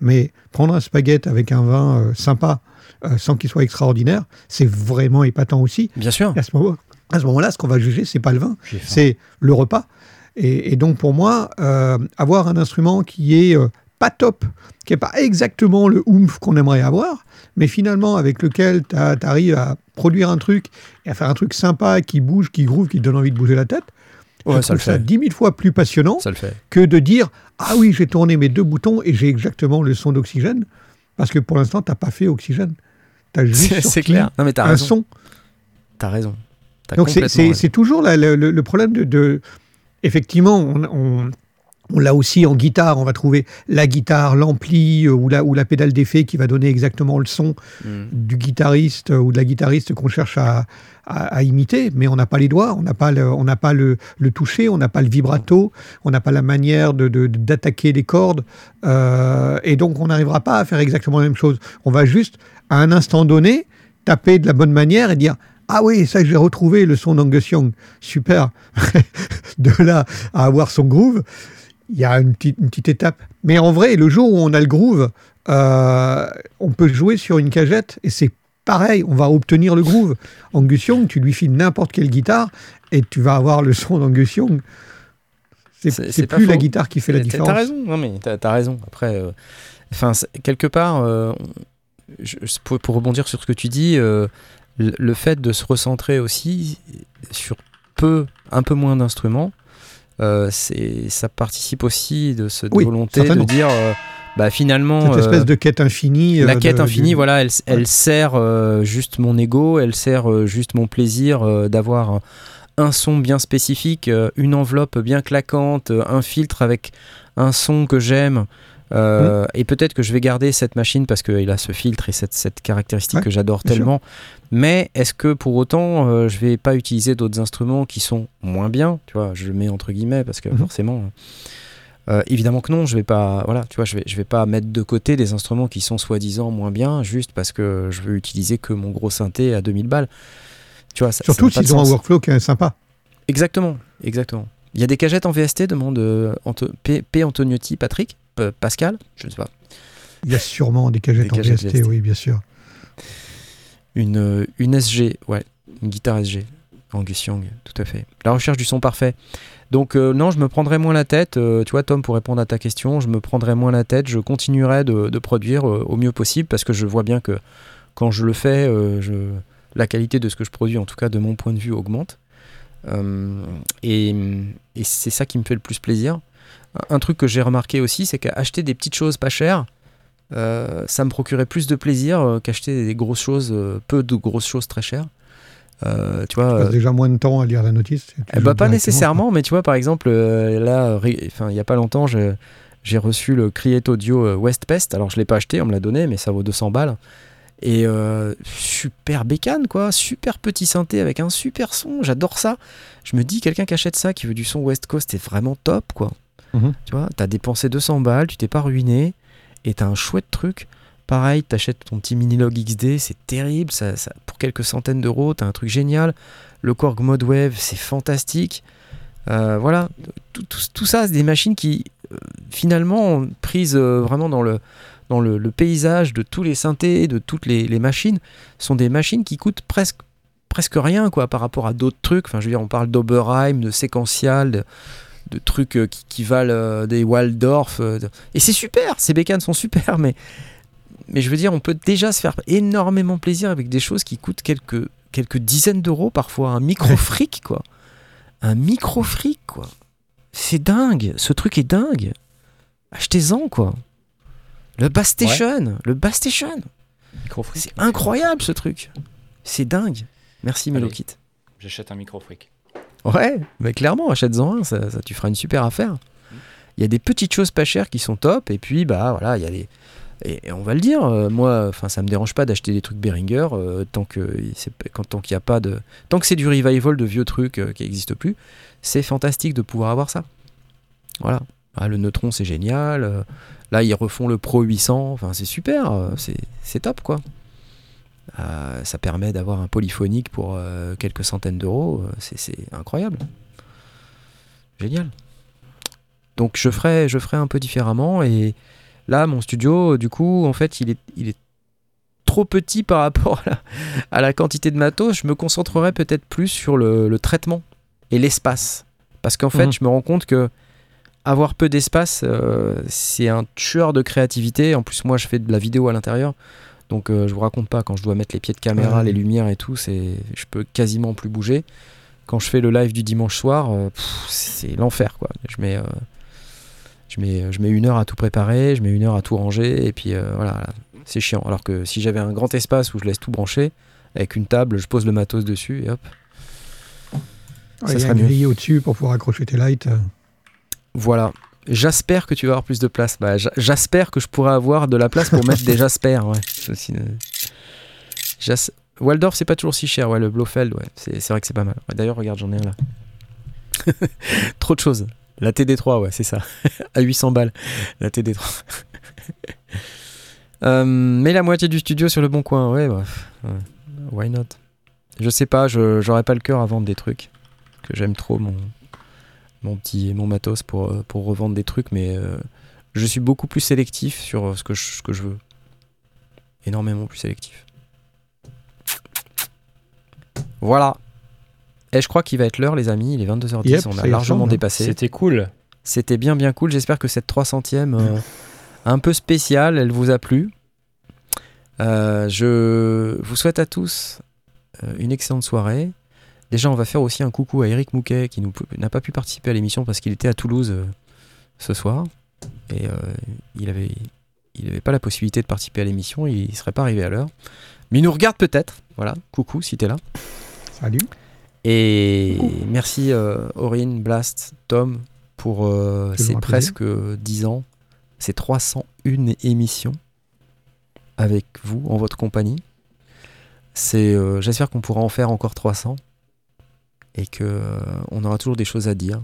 Mais prendre un spaghetti avec un vin sympa, euh, sans qu'il soit extraordinaire, c'est vraiment épatant aussi. Bien sûr. À ce moment- à ce moment-là, ce qu'on va juger, c'est pas le vin, c'est le repas. Et, et donc pour moi, euh, avoir un instrument qui est euh, pas top, qui est pas exactement le oomph qu'on aimerait avoir, mais finalement avec lequel tu arrives à produire un truc et à faire un truc sympa, qui bouge, qui groove, qui te donne envie de bouger la tête, Ouais, je ça le dix mille fois plus passionnant Ça le fait. que de dire ah oui j'ai tourné mes deux boutons et j'ai exactement le son d'oxygène parce que pour l'instant t'as pas fait oxygène t'as juste C'est- clair. Non, mais t'as un raison. son T'as raison. Donc c'est- toujours la- le, le- le problème de, de- effectivement on, on- on l'a aussi en guitare on va trouver la guitare l'ampli euh, ou la, ou la pédale d'effet qui va donner exactement le son Mm. du guitariste euh, ou de la guitariste qu'on cherche à, à- à imiter, mais on n'a pas les doigts, on n'a pas le, on n'a pas le, le toucher, on n'a pas le vibrato, on n'a pas la manière de, de- d'attaquer les cordes, euh, et donc on n'arrivera pas à faire exactement la même chose. On va juste, à un instant donné, taper de la bonne manière et dire ah oui, ça j'ai retrouvé le son d'Angus Young, super. de là à avoir son groove, il y a une petite, une petite étape. Mais en vrai, le jour où on a le groove, euh, on peut jouer sur une cagette et c'est pareil, on va obtenir le groove. Angus Young, tu lui files n'importe quelle guitare et tu vas avoir le son d'Angus Young. C'est, plus la guitare qui fait la différence. T'as raison, non mais t'as as raison. Après, euh, enfin, quelque part, euh, je- pour, pour rebondir sur ce que tu dis, le, le fait de se recentrer aussi sur peu, un peu moins d'instruments, euh, c'est, ça participe aussi de cette Oui, volonté de dire, euh, bah finalement, Cette espèce euh, de quête infinie. la euh, quête de- infinie, du- voilà, elle, elle Ouais. sert juste mon ego, elle sert juste mon plaisir d'avoir un, son bien spécifique, une enveloppe bien claquante, un filtre avec un son que j'aime. Euh, Et peut-être que je vais garder cette machine parce qu'il a ce filtre et cette, cette caractéristique Ouais, que j'adore sûr. tellement. Mais est-ce que pour autant euh, je vais pas utiliser d'autres instruments qui sont moins bien Tu vois, je le mets entre guillemets parce que Mhm. forcément. euh, évidemment que non, je vais pas, voilà, tu vois, je vais, je vais pas mettre de côté des instruments qui sont soi-disant moins bien, juste parce que je veux utiliser que mon gros synthé à 2000 balles. Tu vois, ça, Surtout s'ils ont un workflow qui est sympa. Exactement, exactement. Il y a des cagettes en VST, demande euh, Anto- P, P. Antoniotti, Patrick, Pascal, je ne sais pas. Il y a sûrement des cagettes Des en cagettes VST, VST. oui, bien sûr. Une, euh, une SG, ouais, une guitare SG, Angus Young, tout à fait. La recherche du son parfait. Donc euh, non, je me prendrai moins la tête. euh, tu vois, Tom, pour répondre à ta question, je me prendrai moins la tête. Je continuerai de, de produire euh, au mieux possible parce que je vois bien que quand je le fais, je, la qualité de ce que je produis, en tout cas de mon point de vue, augmente. Et et c'est ça qui me fait le plus plaisir. Un- truc que j'ai remarqué aussi, c'est qu'acheter des petites choses pas chères, euh, ça me procurait plus de plaisir euh, qu'acheter des grosses choses, euh, peu de grosses choses très chères. Tu vois, Tu déjà moins de temps à lire la notice. eh bah, pas nécessairement, mais tu vois, par exemple, là, il y a pas longtemps, j'ai reçu le Create Audio West Pest. Alors, je l'ai pas acheté, on me l'a donné, mais ça vaut 200 balles. Et super bécane, quoi. Super petit synthé avec un super son. J'adore ça. Je me dis, quelqu'un qui achète ça, qui veut du son West Coast, c'est vraiment top, quoi. Mhm. Tu vois, t'as dépensé 200 balles, tu t'es pas ruiné, et t'as un chouette truc. Pareil, t'achètes ton petit Minilog XD, c'est terrible, ça, ça- pour quelques centaines d'euros, t'as un truc génial. Le Korg Mode Wave, c'est fantastique. Euh, voilà, tout, tout- ça, c'est des machines qui, euh, finalement, prises euh, vraiment dans, le, dans le, paysage de tous les synthés, de toutes les, les machines, sont des machines qui coûtent presque, presque rien quoi, par rapport à d'autres trucs. Enfin, je veux dire, on parle d'Oberheim, de séquential, de, de trucs euh, qui, qui valent euh, des Waldorf. euh, Et c'est super, ces bécanes sont super, mais, mais je veux dire, on peut déjà se faire énormément plaisir avec des choses qui coûtent quelques, quelques dizaines d'euros parfois. Un micro-fric, quoi. Un micro-fric, quoi. C'est dingue, ce truc est dingue. Achetez-en, quoi. Le Bass Station, le Bass Station. C'est incroyable ce truc. C'est dingue. Merci. Melokit. J'achète un micro fric. Ouais, mais clairement, achète-en un, ça, tu feras une super affaire. Il y a des petites choses pas chères qui sont top, et puis bah voilà, il y a des. Et, on va le dire, euh, moi, enfin, ça me dérange pas d'acheter des trucs Behringer euh, tant que c'est quand tant qu'il a pas de tant que c'est du revival de vieux trucs euh, qui n'existent plus, c'est fantastique de pouvoir avoir ça. Voilà. Ah, le Neutron c'est génial. là ils refont le Pro 800, enfin c'est super, c'est top quoi. Euh, ça permet d'avoir un polyphonique pour euh, quelques centaines d'euros, euh, c'est- incroyable. Génial. Donc je ferai, je ferai un peu différemment et là mon studio du coup en fait il est, il est trop petit par rapport à la, à la quantité de matos. Je me concentrerai peut-être plus sur le, le traitement et l'espace parce qu'en fait Mhm. je me rends compte que avoir peu d'espace euh, c'est un tueur de créativité. En plus moi je fais de la vidéo à l'intérieur. Donc euh, je vous raconte pas quand je dois mettre les pieds de caméra, Ouais. les lumières et tout, c'est je peux quasiment plus bouger. Quand je fais le live du dimanche soir, euh, c'est l'enfer quoi. Je mets euh, je mets je mets une heure à tout préparer, je mets une heure à tout ranger et puis voilà, c'est chiant. Alors que si j'avais un grand espace où je laisse tout brancher avec une table, je pose le matos dessus et hop. Ça Il y a serait un mieux. grille au-dessus pour pouvoir accrocher tes lights. Voilà. J'espère que tu vas avoir plus de place. Bah, J'espère que je pourrai avoir de la place pour mettre des Jasper. Ouais. Jas- Waldorf, c'est pas toujours si cher. Ouais, le Blofeld, ouais. C'est vrai que c'est pas mal. Ouais, D'ailleurs, regarde, j'en ai un là. Trop de choses. La TD3, ouais, c'est ça. à 800 balles. La TD3. Euh, mais la moitié du studio sur le bon coin, ouais, bref. Ouais. Why not? Je sais pas, j'aurais pas le cœur à vendre des trucs. Que j'aime trop mon, mon petit mon matos pour, euh, pour revendre des trucs, mais euh, je suis beaucoup plus sélectif sur euh, ce que je, ce que je veux. Énormément plus sélectif. Voilà. Et je crois qu'il va être l'heure, les amis. Il est 22h10. Yep, on a largement dépassé. C'était cool. C'était bien, bien cool. J'espère que cette 300e, euh, un peu spéciale, elle vous a plu. Euh, je vous souhaite à tous une excellente soirée. Déjà, on va faire aussi un coucou à Eric Mouquet qui n'a pas pu participer à l'émission parce qu'il était à Toulouse euh, ce soir. Et euh, il avait, il avait pas la possibilité de participer à l'émission. Il serait pas arrivé à l'heure. Mais il nous regarde peut-être. Voilà. Coucou si t'es là. Salut. Et merci euh, Aurine, Blast, Tom pour ces presque 10 ans, ces 301 émissions avec vous en votre compagnie. C'est, euh, j'espère qu'on pourra en faire encore 300 et que euh, on aura toujours des choses à dire.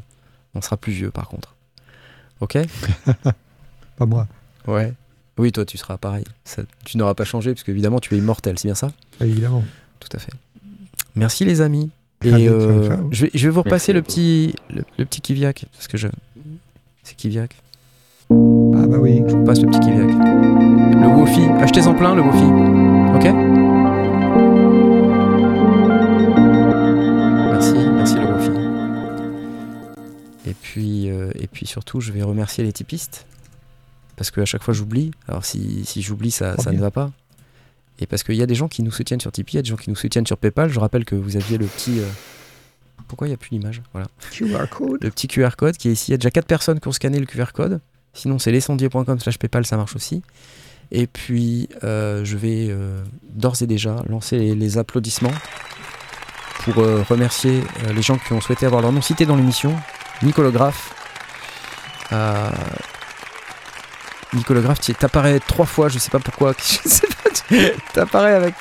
On sera plus vieux par contre. Ok? Pas moi. Ouais. Oui, toi tu seras pareil. Ça- tu n'auras pas changé parce qu'évidemment tu es immortel, c'est bien ça? Évidemment. Tout à fait. Merci les amis. Et euh, je, vais, je vais vous repasser le petit, le, le petit Kiviak parce que je. C'est Kiviak. Ah bah oui. Je vous passe le petit Kiviak. Le Wofi. Achetez-en plein le Wofi. Ok? Puis, euh, et puis surtout, je vais remercier les typistes parce que à chaque fois j'oublie. Alors si, si j'oublie, ça, ça ne va pas. Et parce qu'il y a des gens qui nous soutiennent sur Tipeee, il y a des gens qui nous soutiennent sur PayPal. Je rappelle que vous aviez le petit. euh, Pourquoi il n'y a plus l'image Voilà. QR code. Le petit QR code qui est ici. Il y a déjà 4 personnes qui ont scanné le QR code. Sinon, c'est lescendier.com slash PayPal, ça marche aussi. Et puis, euh, je vais euh, d'ores et déjà lancer les, les applaudissements pour remercier les gens qui ont souhaité avoir leur nom cité dans l'émission. Nicolographe. Euh, Nicolographe, tu t'apparais trois fois, je sais pas pourquoi. Je sais pas, tu- t'apparais avec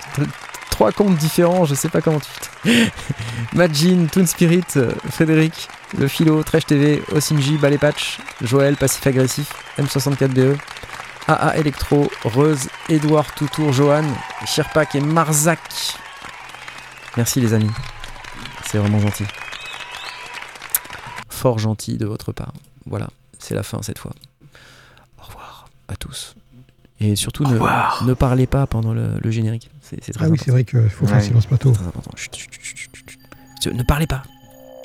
trois comptes différents, je sais pas comment tu. Majin, Toon Spirit, euh, Frédéric, Le Philo, Trash TV, Osinji, Ballet Patch, Joël, Passif Agressif, M64BE, AA Electro, Reuse, Edouard Toutour, Johan, Shirpak et Marzac. Merci les amis. C'est vraiment gentil. Fort gentil de votre part. Voilà, c'est la fin cette fois. Au revoir à tous. Et surtout, ne, ne parlez pas pendant le, le générique. C'est c'est très Ah oui, c'est vrai qu'il faut faire Ouais. silence plateau. Très important. Chut, chut, chut, chut, chut, chut. Ne parlez pas.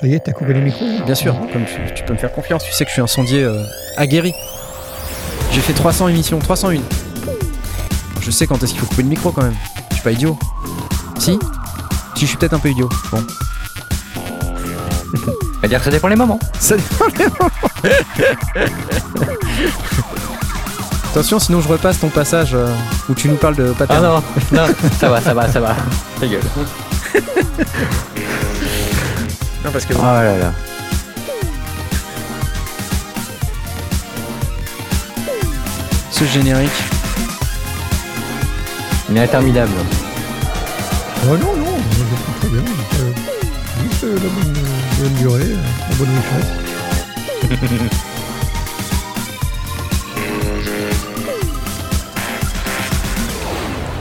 Ça y est, t'as coupé les micros Bien sûr, comme tu, tu peux me faire confiance, tu sais que je suis un sondier euh, aguerri. J'ai fait 300 émissions, 301. Je sais quand est-ce qu'il faut couper le micro quand même. Je suis pas idiot. Si? Si, je suis peut-être un peu idiot. Bon. On va dire que ça dépend les moments. Ça dépend des moments. Attention, sinon je repasse ton passage euh, où tu nous parles de Ah pattern. non, non, ça va, ça va, ça va. Ta gueule. non, parce que. Oh là là. Ce générique. Il est interminable. Oh non, non, je bien. Euh, juste euh, la bonne, euh, bonne durée, euh, bonne.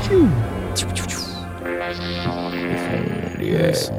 Tchou. Yes.